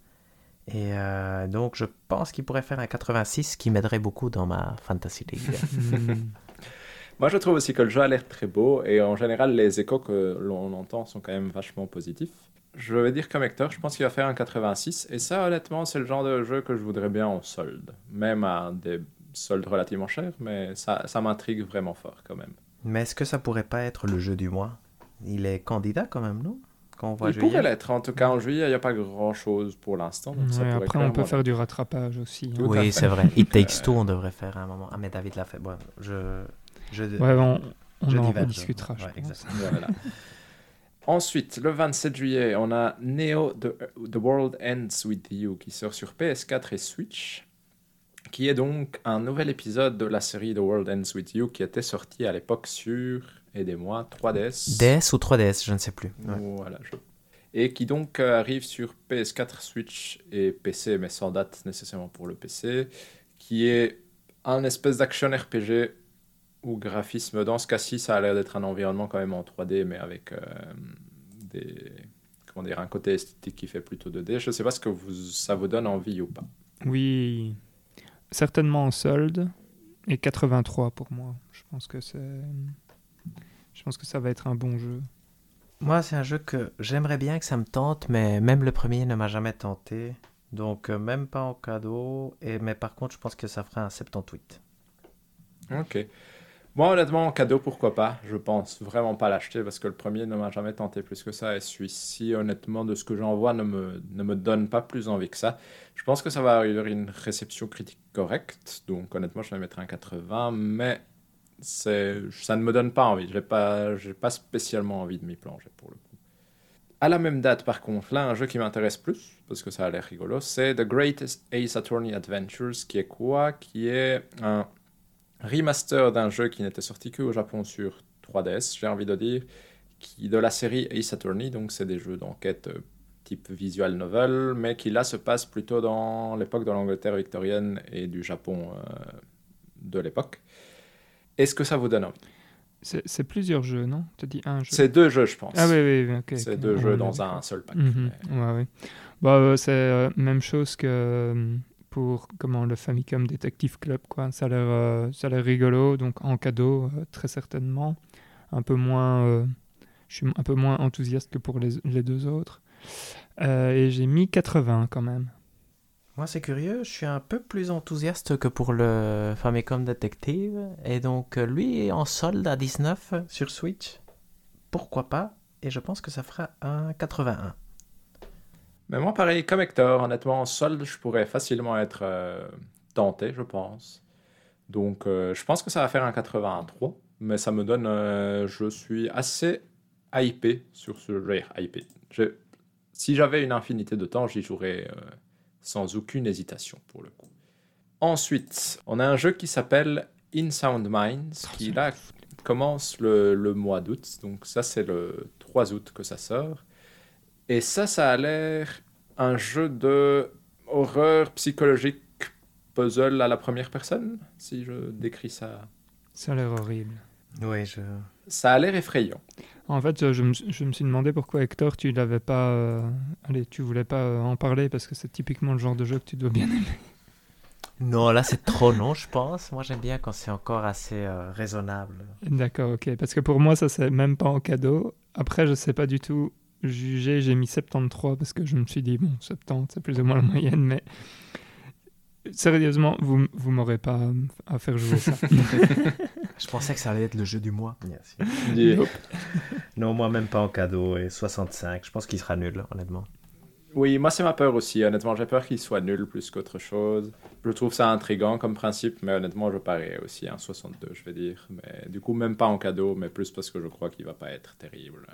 Et euh, donc, je pense qu'il pourrait faire un 86 qui m'aiderait beaucoup dans ma Fantasy League. Moi, je trouve aussi que le jeu a l'air très beau et en général, les échos que l'on entend sont quand même vachement positifs. Je vais dire comme Hector, je pense qu'il va faire un 86 et ça, honnêtement, c'est le genre de jeu que je voudrais bien en solde. Même à des soldes relativement chers, mais ça, ça m'intrigue vraiment fort quand même. mais est-ce que ça pourrait pas être le jeu du mois? Il est candidat quand même, non? Quand on voit Il juillet. pourrait l'être. En tout cas, en juillet, il n'y a pas grand chose pour l'instant. donc Ouais, après, on peut faire du rattrapage aussi. hein. Oui, c'est vrai. It Takes Two, on devrait faire à un moment. Ah, mais David l'a fait. Bon, je. je... Ouais, on, on Je en diverge. rediscutera, je Ouais, pense. Voilà. Ensuite, le 27 juillet, on a Neo The, The World Ends With You qui sort sur PS4 et Switch, qui est donc un nouvel épisode de la série The World Ends With You qui était sorti à l'époque sur, aidez-moi, 3DS. DS ou 3DS, je ne sais plus. Ouais. Voilà, je- Et qui donc euh, arrive sur PS4, Switch et PC, mais sans date nécessairement pour le PC, qui est un espèce d'action RPG ou graphisme. Dans ce cas-ci, ça a l'air d'être un environnement quand même en 3D, mais avec euh, des, comment dire, un côté esthétique qui fait plutôt 2D. Je ne sais pas ce que vous, ça vous donne envie ou pas. Oui, certainement en solde. Et 83 pour moi. Je pense que c'est. Je pense que ça va être un bon jeu. Moi, c'est un jeu que j'aimerais bien que ça me tente, mais même le premier ne m'a jamais tenté. Donc, euh, même pas en cadeau. Et, mais par contre, je pense que ça ferait un 78. Ok. Moi, honnêtement, en cadeau, pourquoi pas? Je pense vraiment pas l'acheter parce que le premier ne m'a jamais tenté plus que ça. Et celui-ci, honnêtement, de ce que j'en vois, ne me, ne me donne pas plus envie que ça. Je pense que ça va avoir une réception critique correcte. Donc, honnêtement, je vais mettre un 80. Mais ça ne me donne pas envie. Je n'ai pas, pas spécialement envie de m'y plonger pour le coup. À la même date, par contre, là, un jeu qui m'intéresse plus, parce que ça a l'air rigolo, c'est The Great Ace Attorney Adventures, qui est quoi? Qui est un remaster d'un jeu qui n'était sorti que au Japon sur 3DS, j'ai envie de dire, qui, de la série Ace Attorney, donc c'est des jeux d'enquête euh, type visual novel, mais qui là se passe plutôt dans l'époque de l'Angleterre victorienne et du Japon euh, de l'époque. Est-ce que ça vous donne envie? C'est plusieurs jeux, non? Tu dis un jeu C'est deux jeux, je pense. Ah oui, oui, oui, ok. c'est deux Ouais, jeux dans un seul pack. Mhm, Mais- ouais, ouais. Bah, euh, c'est euh, même chose que pour comment le Famicom Detective Club, quoi. Ça a l'air, euh, ça rigolo, donc en cadeau, euh, très certainement. Un peu moins, euh, je suis un peu moins enthousiaste que pour les, les deux autres. Et j'ai mis 80 quand même. Moi, c'est curieux, je suis un peu plus enthousiaste que pour le Famicom Detective. Et donc, lui est en solde à 19 sur Switch. Pourquoi pas? Et je pense que ça fera un 81. Mais moi, pareil, comme Hector, honnêtement, en solde, je pourrais facilement être euh, tenté, je pense. Donc, euh, je pense que ça va faire un 83, mais ça me donne. euh, je suis assez hypé sur ce jeu. Hypé. Si j'avais une infinité de temps, j'y jouerais sans aucune hésitation pour le coup. Ensuite, on a un jeu qui s'appelle In Sound Minds, qui là commence le, le mois d'août. Donc, ça, c'est le 3 août que ça sort. Et ça, ça a l'air un jeu de horreur psychologique puzzle à la première personne, si je décris ça. Ça a l'air horrible. Oui, je... Ça a l'air effrayant. En fait, je, me, je, me, suis demandé pourquoi Hector, tu l'avais pas, euh, allez, tu voulais pas euh, en parler parce que c'est typiquement le genre de jeu que tu dois bien aimer. Non, là c'est trop long, je pense. Moi j'aime bien quand c'est encore assez euh, raisonnable. D'accord, ok. Parce que pour moi, ça c'est même pas en cadeau. Après, je sais pas du tout juger. J'ai mis 73 parce que je me suis dit, bon, 70, c'est plus ou moins la moyenne, mais sérieusement, vous, vous m'aurez pas à faire jouer ça. je pensais que ça allait être le jeu du mois. Merci. non, moi même pas en cadeau. Et 65, je pense qu'il sera nul, honnêtement. Oui, moi c'est ma peur aussi. Honnêtement, j'ai peur qu'il soit nul plus qu'autre chose. Je trouve ça intrigant comme principe, mais honnêtement, je parais aussi un 62, je vais dire. Mais du coup, même pas en cadeau, mais plus parce que je crois qu'il va pas être terrible.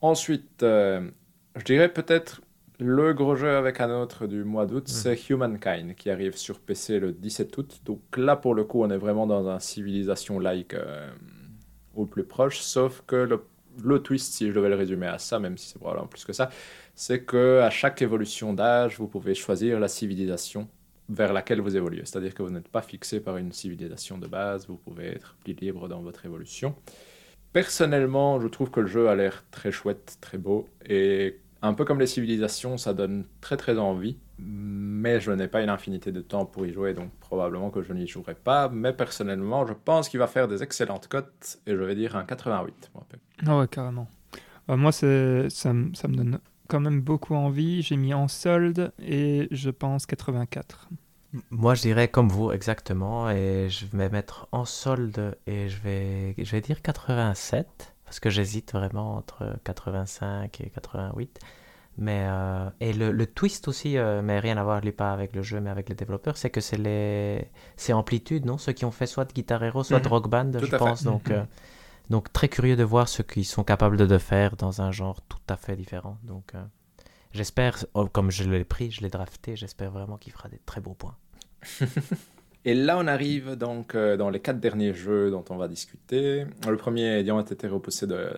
Ensuite, euh, je dirais peut-être le gros jeu avec un autre du mois d'août, mm. c'est Humankind qui arrive sur PC le 17 août. Donc là, pour le coup, on est vraiment dans un civilisation-like euh, au plus proche, sauf que le, le, twist, si je devais le résumer à ça, même si c'est probablement plus que ça, c'est que à chaque évolution d'âge, vous pouvez choisir la civilisation vers laquelle vous évoluez. C'est-à-dire que vous n'êtes pas fixé par une civilisation de base, vous pouvez être plus libre dans votre évolution. Personnellement, je trouve que le jeu a l'air très chouette, très beau, et un peu comme les civilisations, ça donne très très envie, mais je n'ai pas une infinité de temps pour y jouer, donc probablement que je n'y jouerai pas. Mais personnellement, je pense qu'il va faire des excellentes cotes, et je vais dire un 88. Ah ouais, carrément. Euh, moi, ça, ça me donne quand même beaucoup envie. J'ai mis en solde et je pense 84. Moi, je dirais comme vous, exactement. Et je vais mettre en solde et je vais, je vais dire 87. Parce que j'hésite vraiment entre 85 et 88. Mais, euh, et le, le, twist aussi, euh, mais rien à voir, pas avec le jeu, mais avec les développeurs, c'est que c'est les c'est Amplitude, non? Ceux qui ont fait soit Guitar Hero, soit mhm. Rock Band, je pense. Donc, euh, donc très curieux de voir ce qu'ils sont capables de faire dans un genre tout à fait différent. Donc j'espère, oh, comme je l'ai pris, je l'ai drafté, j'espère vraiment qu'il fera des très beaux points. Et là, on arrive donc euh, dans les quatre derniers jeux dont on va discuter. Le premier ayant été repoussé de,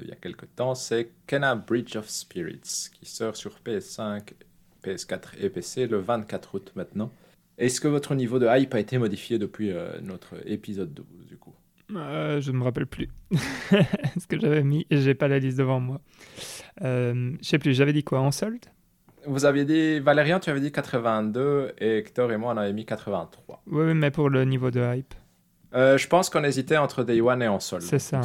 il y a quelques temps, c'est Kena Bridge of Spirits, qui sort sur PS5, PS4 et PC le 24 août maintenant. Est-ce que votre niveau de hype a été modifié depuis euh, notre épisode 12 du coup? Euh, je ne me rappelle plus ce que j'avais mis et j'ai pas la liste devant moi. Euh, je sais plus, j'avais dit quoi en solde Vous aviez dit, Valérian, tu avais dit 82 et Hector et moi on avait mis 83. Oui, mais pour le niveau de hype. Euh, je pense qu'on hésitait entre Day One et en solde. C'est ça.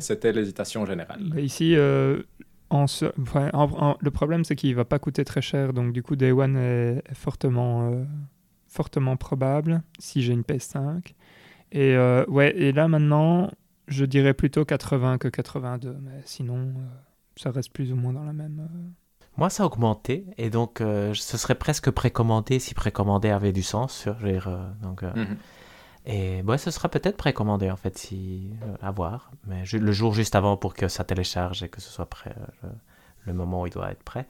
C'était l'hésitation générale. Bah, ici, euh, en, le problème c'est qu'il va pas coûter très cher, donc du coup Day One est, fortement, euh, fortement probable si j'ai une PS5. Et euh, ouais, et là maintenant, je dirais plutôt 80 que 82, mais sinon, euh, ça reste plus ou moins dans la même. Euh. Moi, ça a augmenté, et donc ce serait presque précommandé si précommandé avait du sens. Dire, donc, mhm. Et ouais, ce sera peut-être précommandé en fait, si à voir, mais le jour juste avant pour que ça télécharge et que ce soit prêt, le, moment où il doit être prêt.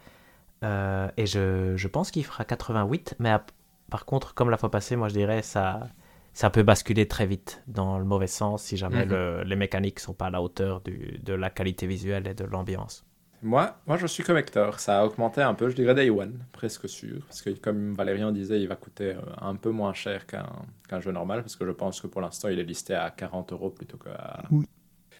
et je, je pense qu'il fera 88, mais par contre, comme la fois passée, moi je dirais ça ça peut basculer très vite dans le mauvais sens si jamais mhm. les mécaniques sont pas à la hauteur du, de la qualité visuelle et de l'ambiance. Moi, moi, je suis comme Hector. Ça a augmenté un peu, je dirais Day One, presque sûr. Parce que, comme Valérian disait, il va coûter euh, un peu moins cher qu'un jeu normal. Parce que je pense que pour l'instant, il est listé à 40 euros plutôt qu'à. Oui.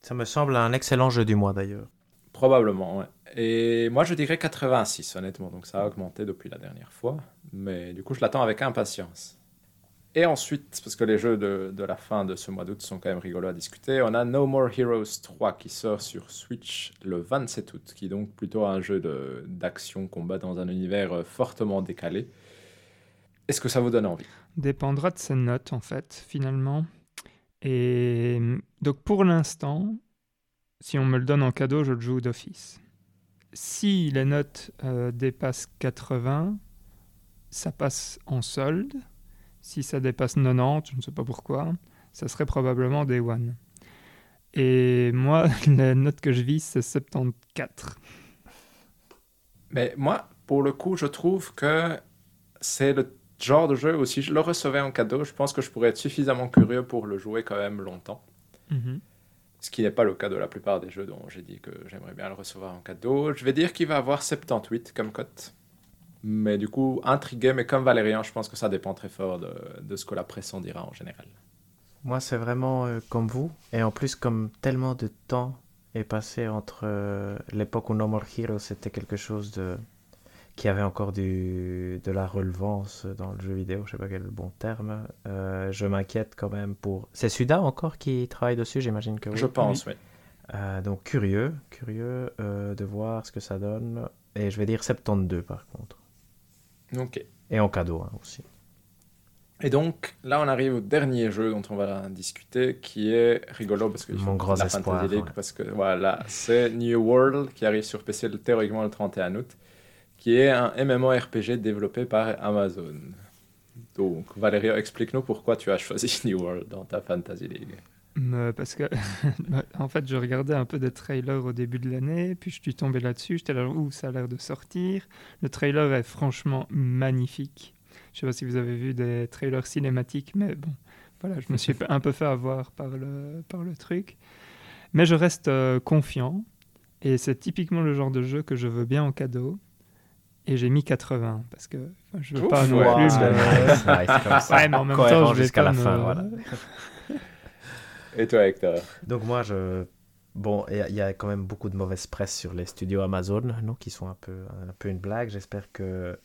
Ça me semble un excellent jeu du mois d'ailleurs. Probablement, ouais. Et moi, je dirais 86, honnêtement. Donc, ça a augmenté depuis la dernière fois. Mais du coup, je l'attends avec impatience. Et ensuite, parce que les jeux de, de, la fin de ce mois d'août sont quand même rigolos à discuter, on a No More Heroes 3 qui sort sur Switch le 27 août, qui est donc plutôt un jeu d'action-combat dans un univers euh, fortement décalé. Est-ce que ça vous donne envie? Dépendra de ses notes, en fait, finalement. Et donc pour l'instant, si on me le donne en cadeau, je le joue d'office. Si les notes euh, dépassent 80, ça passe en solde. Si ça dépasse 90, je ne sais pas pourquoi, ça serait probablement Day One. Et moi, la note que je vis, c'est 74. Mais moi, pour le coup, je trouve que c'est le genre de jeu où si je le recevais en cadeau, je pense que je pourrais être suffisamment curieux pour le jouer quand même longtemps. Mhm. Ce qui n'est pas le cas de la plupart des jeux dont j'ai dit que j'aimerais bien le recevoir en cadeau. Je vais dire qu'il va avoir 78 comme cote. Mais du coup, intrigué, mais comme Valérian, je pense que ça dépend très fort de, de ce que la presse en dira en général. Moi, c'est vraiment euh, comme vous. Et en plus, comme tellement de temps est passé entre euh, l'époque où No More Heroes c'était quelque chose de qui avait encore du, de la relevance dans le jeu vidéo, je sais pas quel est le bon terme. Euh, je m'inquiète quand même pour. C'est Suda encore qui travaille dessus, j'imagine que oui. Je pense, oui. Euh, donc curieux, curieux euh, de voir ce que ça donne. Et je vais dire 72 par contre. Ok. Et en cadeau hein, aussi. Et donc, là, on arrive au dernier jeu dont on va discuter, qui est rigolo parce que Mon grand la espoir, Fantasy League, ouais. parce que voilà, c'est New World qui arrive sur PC théoriquement le 31 août, qui est un MMORPG développé par Amazon. Donc, Valérie, explique-nous pourquoi tu as choisi New World dans ta Fantasy League. Euh, parce que, bah, en fait, je regardais un peu des trailers au début de l'année, puis je suis tombé là-dessus. J'étais là, ouh, ça a l'air de sortir. Le trailer est franchement magnifique. Je sais pas si vous avez vu des trailers cinématiques, mais bon, voilà, je me suis un peu fait avoir par le, par le truc. Mais je reste euh, confiant, et c'est typiquement le genre de jeu que je veux bien en cadeau. Et j'ai mis 80, parce que enfin, je veux Ouf, pas non ouais. plus. Mais- nice, nice, comme ça. Ouais, mais en même Cohérent temps, je vais jusqu'à la fin, voilà. Et toi, Hector Donc moi, je... Bon, il y, a- quand même beaucoup de mauvaise presse sur les studios Amazon, non, qui sont un peu, un peu une blague. J'espère que...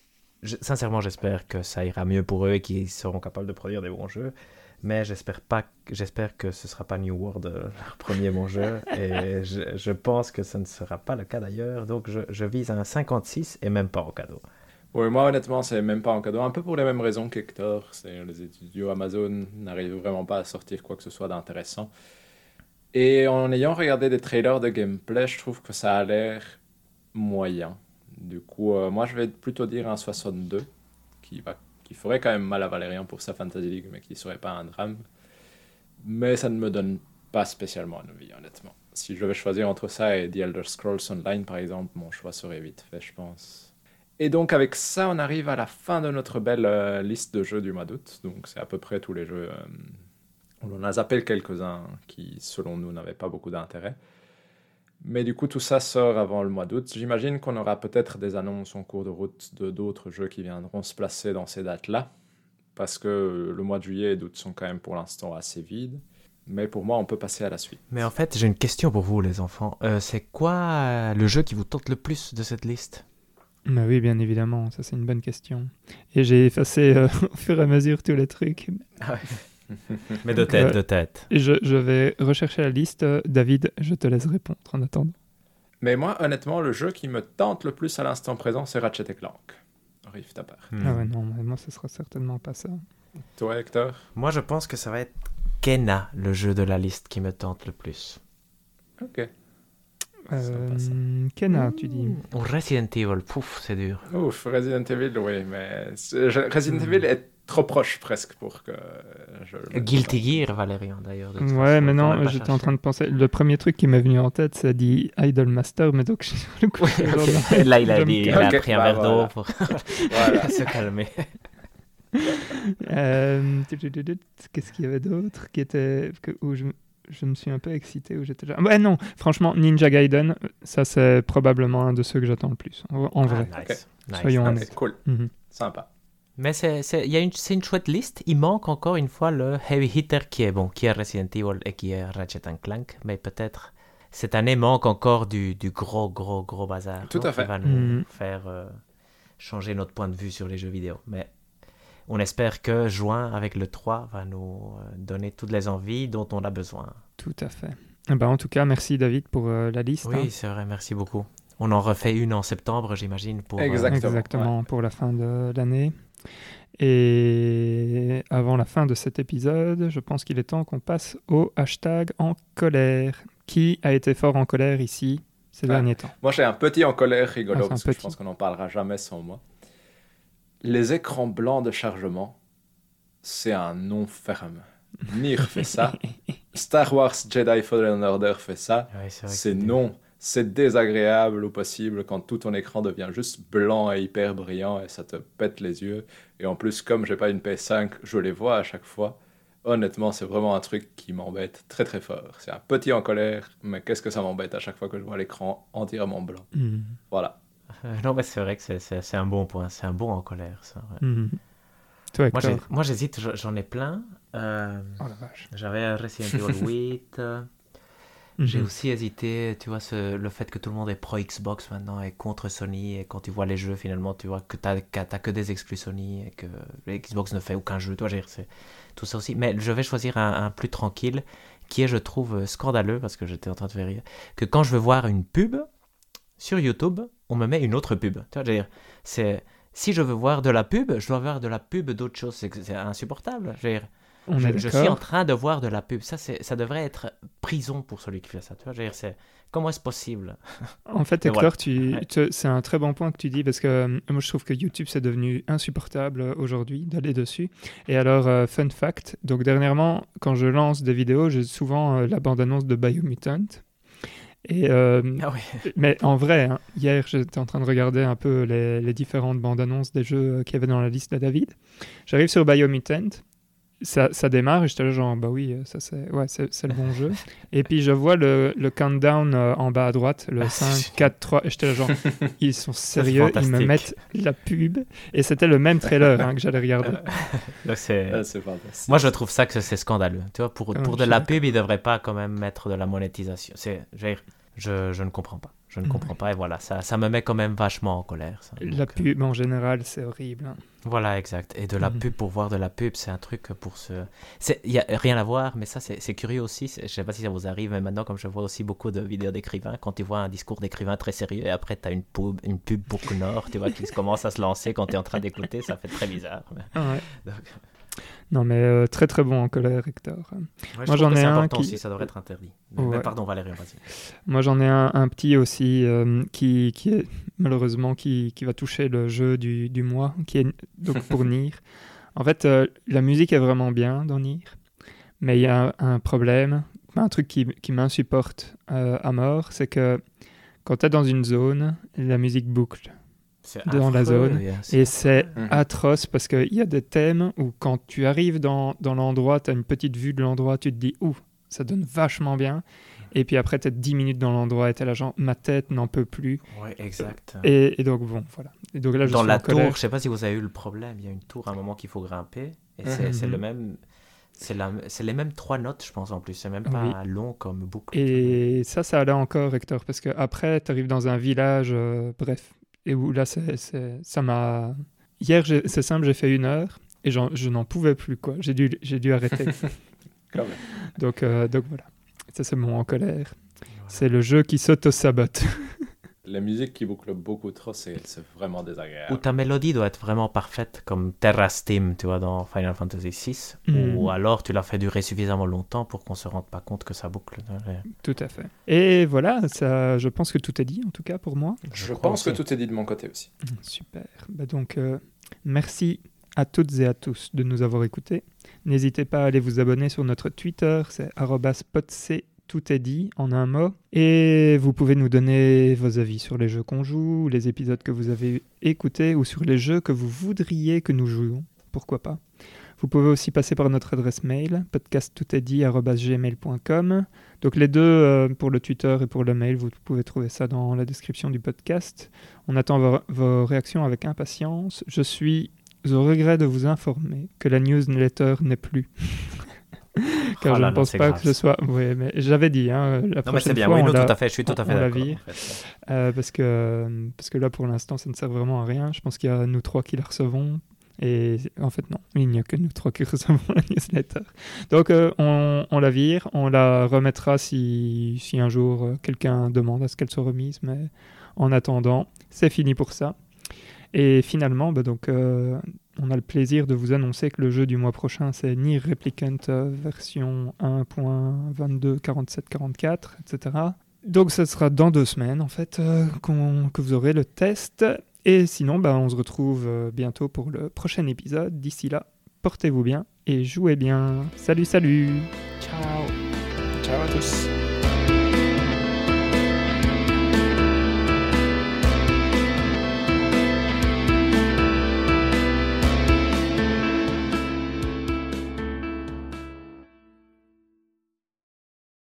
Sincèrement, j'espère que ça ira mieux pour eux et qu'ils seront capables de produire des bons jeux. Mais j'espère pas, j'espère que ce sera pas New World euh, leur premier bon jeu. Et je, je pense que ce ne sera pas le cas d'ailleurs. Donc je, je vise un 56 et même pas en cadeau. Oui, moi honnêtement, c'est même pas en cadeau. Un peu pour les mêmes raisons qu'Hector. Les studios Amazon n'arrivent vraiment pas à sortir quoi que ce soit d'intéressant. Et en ayant regardé des trailers de gameplay, je trouve que ça a l'air moyen. Du coup, euh, moi je vais plutôt dire un 62 qui, va, qui ferait quand même mal à Valérian pour sa Fantasy League, mais qui serait pas un drame. Mais ça ne me donne pas spécialement envie, honnêtement. Si je devais choisir entre ça et The Elder Scrolls Online, par exemple, mon choix serait vite fait, je pense. Et donc avec ça, on arrive à la fin de notre belle euh, liste de jeux du mois d'août. Donc c'est à peu près tous les jeux. euh, on en a zappé quelques-uns qui, selon nous, n'avaient pas beaucoup d'intérêt. Mais du coup, tout ça sort avant le mois d'août. J'imagine qu'on aura peut-être des annonces en cours de route de d'autres jeux qui viendront se placer dans ces dates-là. Parce que le mois de juillet et d'août sont quand même pour l'instant assez vides. Mais pour moi, on peut passer à la suite. Mais en fait, j'ai une question pour vous, les enfants. Euh, c'est quoi le jeu qui vous tente le plus de cette liste? Bah oui, bien évidemment, ça c'est une bonne question. Et j'ai effacé euh, au fur et à mesure tous les trucs. Mais de Donc, tête, euh, de tête. Et je, je vais rechercher la liste. David, je te laisse répondre en attendant. Mais moi, honnêtement, le jeu qui me tente le plus à l'instant présent, c'est Ratchet Clank. Rift apart. Hmm. Ah ouais, non, mais moi ce sera certainement pas ça. Toi, Hector? Moi, je pense que ça va être Kena, le jeu de la liste qui me tente le plus. Ok. Euh, ça. Kena, tu dis. Ou Resident Evil, pouf, c'est dur. Ouf, Resident Evil, oui, mais Resident Hmm. Evil est trop proche presque pour que je. le mette Guilty. Gear, Valérian, d'ailleurs. Ouais, façon, mais non, j'étais en train de penser. Le premier truc qui m'est venu en tête, c'est dit Idol Master, mais donc le coup, Ouais. Là, il a, dit, il a pris un bah, verre voilà. d'eau pour Voilà. se calmer. Euh, Qu'est-ce qu'il y avait d'autre qui était où je, je me suis un peu excité où j'étais déjà. Ouais non, franchement Ninja Gaiden, ça c'est probablement un de ceux que j'attends le plus. En, en vrai. Ah, nice. Soyons Ok, honnêtes. cool, Mhm. sympa. Mais c'est c'est- il y a une, c'est une chouette liste. Il manque encore une fois le heavy hitter qui est bon, qui est Resident Evil et qui est Ratchet Clank. Mais peut-être cette année manque encore du, du gros, gros, gros bazar. Tout qui va nous Mhm. faire euh, changer notre point de vue sur les jeux vidéo. Mais on espère que juin avec le 3 va nous euh, donner toutes les envies dont on a besoin. Tout à fait. Eh ben, en tout cas, merci David pour euh, la liste. Oui, hein. c'est vrai, merci beaucoup. On en refait une en septembre, j'imagine, pour... euh, Exactement. Exactement, pour la fin de l'année. Et avant la fin de cet épisode, je pense qu'il est temps qu'on passe au hashtag en colère. Qui a été fort en colère ici ces Ah. derniers temps? Moi, j'ai un petit en colère Ah, rigolo un parce que je pense qu'on n'en parlera jamais sans moi. Les écrans blancs de chargement, c'est un nom ferme. Nier fait ça. Star Wars Jedi Fallen Order fait ça. ouais, c'est non. C'est désagréable au possible quand tout ton écran devient juste blanc et hyper brillant et ça te pète les yeux. Et en plus, comme j'ai pas une PS5, je les vois à chaque fois. Honnêtement, c'est vraiment un truc qui m'embête très très fort. C'est un petit en colère, mais qu'est-ce que ça m'embête à chaque fois que je vois l'écran entièrement blanc. Mhm. Voilà. Euh, non, mais c'est vrai que c'est- un bon point. C'est un bon en colère, ça. ouais. Mhm. Toi, Moi, j'hésite, je- j'en ai plein. Euh, Oh. J'avais Resident Evil 8. euh, J'ai Mhm. aussi hésité, tu vois, ce- le fait que tout le monde est pro Xbox maintenant et contre Sony. Et quand tu vois les jeux, finalement, tu vois que tu n'as que des exclus Sony et que Xbox ne fait aucun jeu. Toi, j'ai tout ça aussi. Mais je vais choisir un, un plus tranquille qui est, je trouve, scandaleux parce que j'étais en train de faire rire. Que quand je veux voir une pub sur YouTube, on me met une autre pub. Dire, c'est. Si je veux voir de la pub, je dois voir de la pub d'autre chose. C'est c'est insupportable. Je je, suis en train de voir de la pub. Ça, c'est, ça devrait être prison pour celui qui fait ça. Tu vois, c'est, comment est-ce possible? En fait, Hector, voilà. tu, Ouais. tu- c'est un très bon point que tu dis parce que euh, moi je trouve que YouTube c'est devenu insupportable euh, aujourd'hui d'aller dessus. Et alors, euh, fun fact, donc dernièrement, quand je lance des vidéos, j'ai souvent euh, la bande-annonce de Biomutant. Et, euh, Ah oui. mais en vrai, hein, hier j'étais en train de regarder un peu les, les différentes bandes-annonces des jeux euh, qu'il y avait dans la liste de David. J'arrive sur Biomutant. Ça, ça démarre et j'étais là genre bah oui euh, ça c'est ouais c'est c'est le bon jeu et puis je vois le, le countdown euh, en bas à droite le Ah, 5 c'est 4 3 et j'étais là genre ils sont sérieux ils me mettent la pub et c'était le même trailer hein, que j'allais regarder c'est... Ah. Moi, je trouve ça que c'est scandaleux. Tu vois, pour, pour de la pub, ils devraient pas quand même mettre de la monétisation. C'est, je, je, je ne comprends pas. Je ne Mhm. comprends pas. Et voilà, ça, ça me met quand même vachement en colère. ça. la Donc, euh, pub en général c'est horrible hein. Voilà, exact. Et de la Mhm. pub pour voir de la pub, c'est un truc pour se. Il n'y a rien à voir, mais ça, c'est curieux aussi. Je sais pas si ça vous arrive, mais maintenant, comme je vois aussi beaucoup de vidéos d'écrivains, quand tu vois un discours d'écrivain très sérieux et après, tu as une pub, une pub pour tu vois, qui commence à se lancer quand tu es en train d'écouter, ça fait très bizarre. mais- Ah ouais. Donc, non mais euh, très très bon en colère Hector ouais, Moi, j'en ai un qui- aussi, ça devrait être interdit. Mais, Ouais. mais pardon, Valérie, vas-y. Moi, j'en ai un, un petit aussi euh, qui, qui est malheureusement qui, qui va toucher le jeu du, du mois, qui est donc pour Nier. En fait, euh, la musique est vraiment bien dans Nier, mais il y a un, un problème, un truc qui, qui m'insupporte euh, à mort, c'est que quand tu es dans une zone, la musique boucle. Dans la zone. et, c'est- Et c'est Mhm. atroce parce qu'il y a des thèmes où quand tu arrives dans, dans l'endroit, tu as une petite vue de l'endroit, tu te dis, ouh, ça donne vachement bien. Et puis après, es 10 minutes dans l'endroit et tu là, genre, ma tête n'en peut plus. Ouais, exact. Et, et donc, bon, voilà. Et donc là, je Dans suis la tour, je sais pas si vous avez eu le problème, il y a une tour à un moment qu'il faut grimper, et c'est Mhm. le même. C'est les mêmes trois notes, je pense, en plus. C'est même pas long comme boucle. Et ça, ça allait encore, Hector, parce que après, tu arrives dans un village, euh, bref, et où là, c'est, ça m'a. Hier, c'est simple, j'ai fait une heure et je n'en pouvais plus, quoi. J'ai dû, dû arrêter. Quand même. donc, euh, donc voilà. Ça, c'est mon en colère. Voilà. C'est le jeu qui s'auto-sabote. La musique qui boucle beaucoup trop, c'est vraiment Ou désagréable. ta mélodie doit être vraiment parfaite, comme Terra Steam, tu vois, dans Final Fantasy VI. Mhm. Ou alors tu l'as fait durer suffisamment longtemps pour qu'on se rende pas compte que ça boucle. Tout à fait. Et voilà, ça, je pense que tout est dit, en tout cas pour moi. Je, pense que tout est dit de mon côté aussi. Super. Bah donc, euh, merci à toutes et à tous de nous avoir écoutés. N'hésitez pas à aller vous abonner sur notre Twitter, c'est @spotc tout est dit en un mot. Et vous pouvez nous donner vos avis sur les jeux qu'on joue, les épisodes que vous avez écoutés ou sur les jeux que vous voudriez que nous jouions. Pourquoi pas Vous pouvez aussi passer par notre adresse mail, podcasttoutestdit@gmail.com. Donc les deux, euh, pour le Twitter et pour le mail, vous pouvez trouver ça dans la description du podcast. On attend vos réactions avec impatience. Je suis au regret de vous informer que la newsletter n'est plus. Car Oh je là ne pense pas grave, que ce soit. Oui, mais j'avais dit. Hein, la Non, mais prochaine c'est bien, fois, oui, non, la- tout à fait, je suis tout à fait d'accord. en euh, parce, que, parce que là, pour l'instant, ça ne sert vraiment à rien. Je pense qu'il y a nous trois qui la recevons. Et en fait, non, il n'y a que nous trois qui recevons la newsletter. Donc, euh, on, on la vire, on la remettra si, si un jour euh, quelqu'un demande à ce qu'elle soit remise. Mais en attendant, c'est fini pour ça. Et finalement, bah, donc, euh, on a le plaisir de vous annoncer que le jeu du mois prochain, c'est Nier Replicant euh, version 1.22.47.44, etc. Donc, ce sera dans deux semaines, en fait, euh, qu'on- que vous aurez le test. Et sinon, bah, on se retrouve bientôt pour le prochain épisode. D'ici là, portez-vous bien et jouez bien. Salut, salut Ciao Ciao à tous.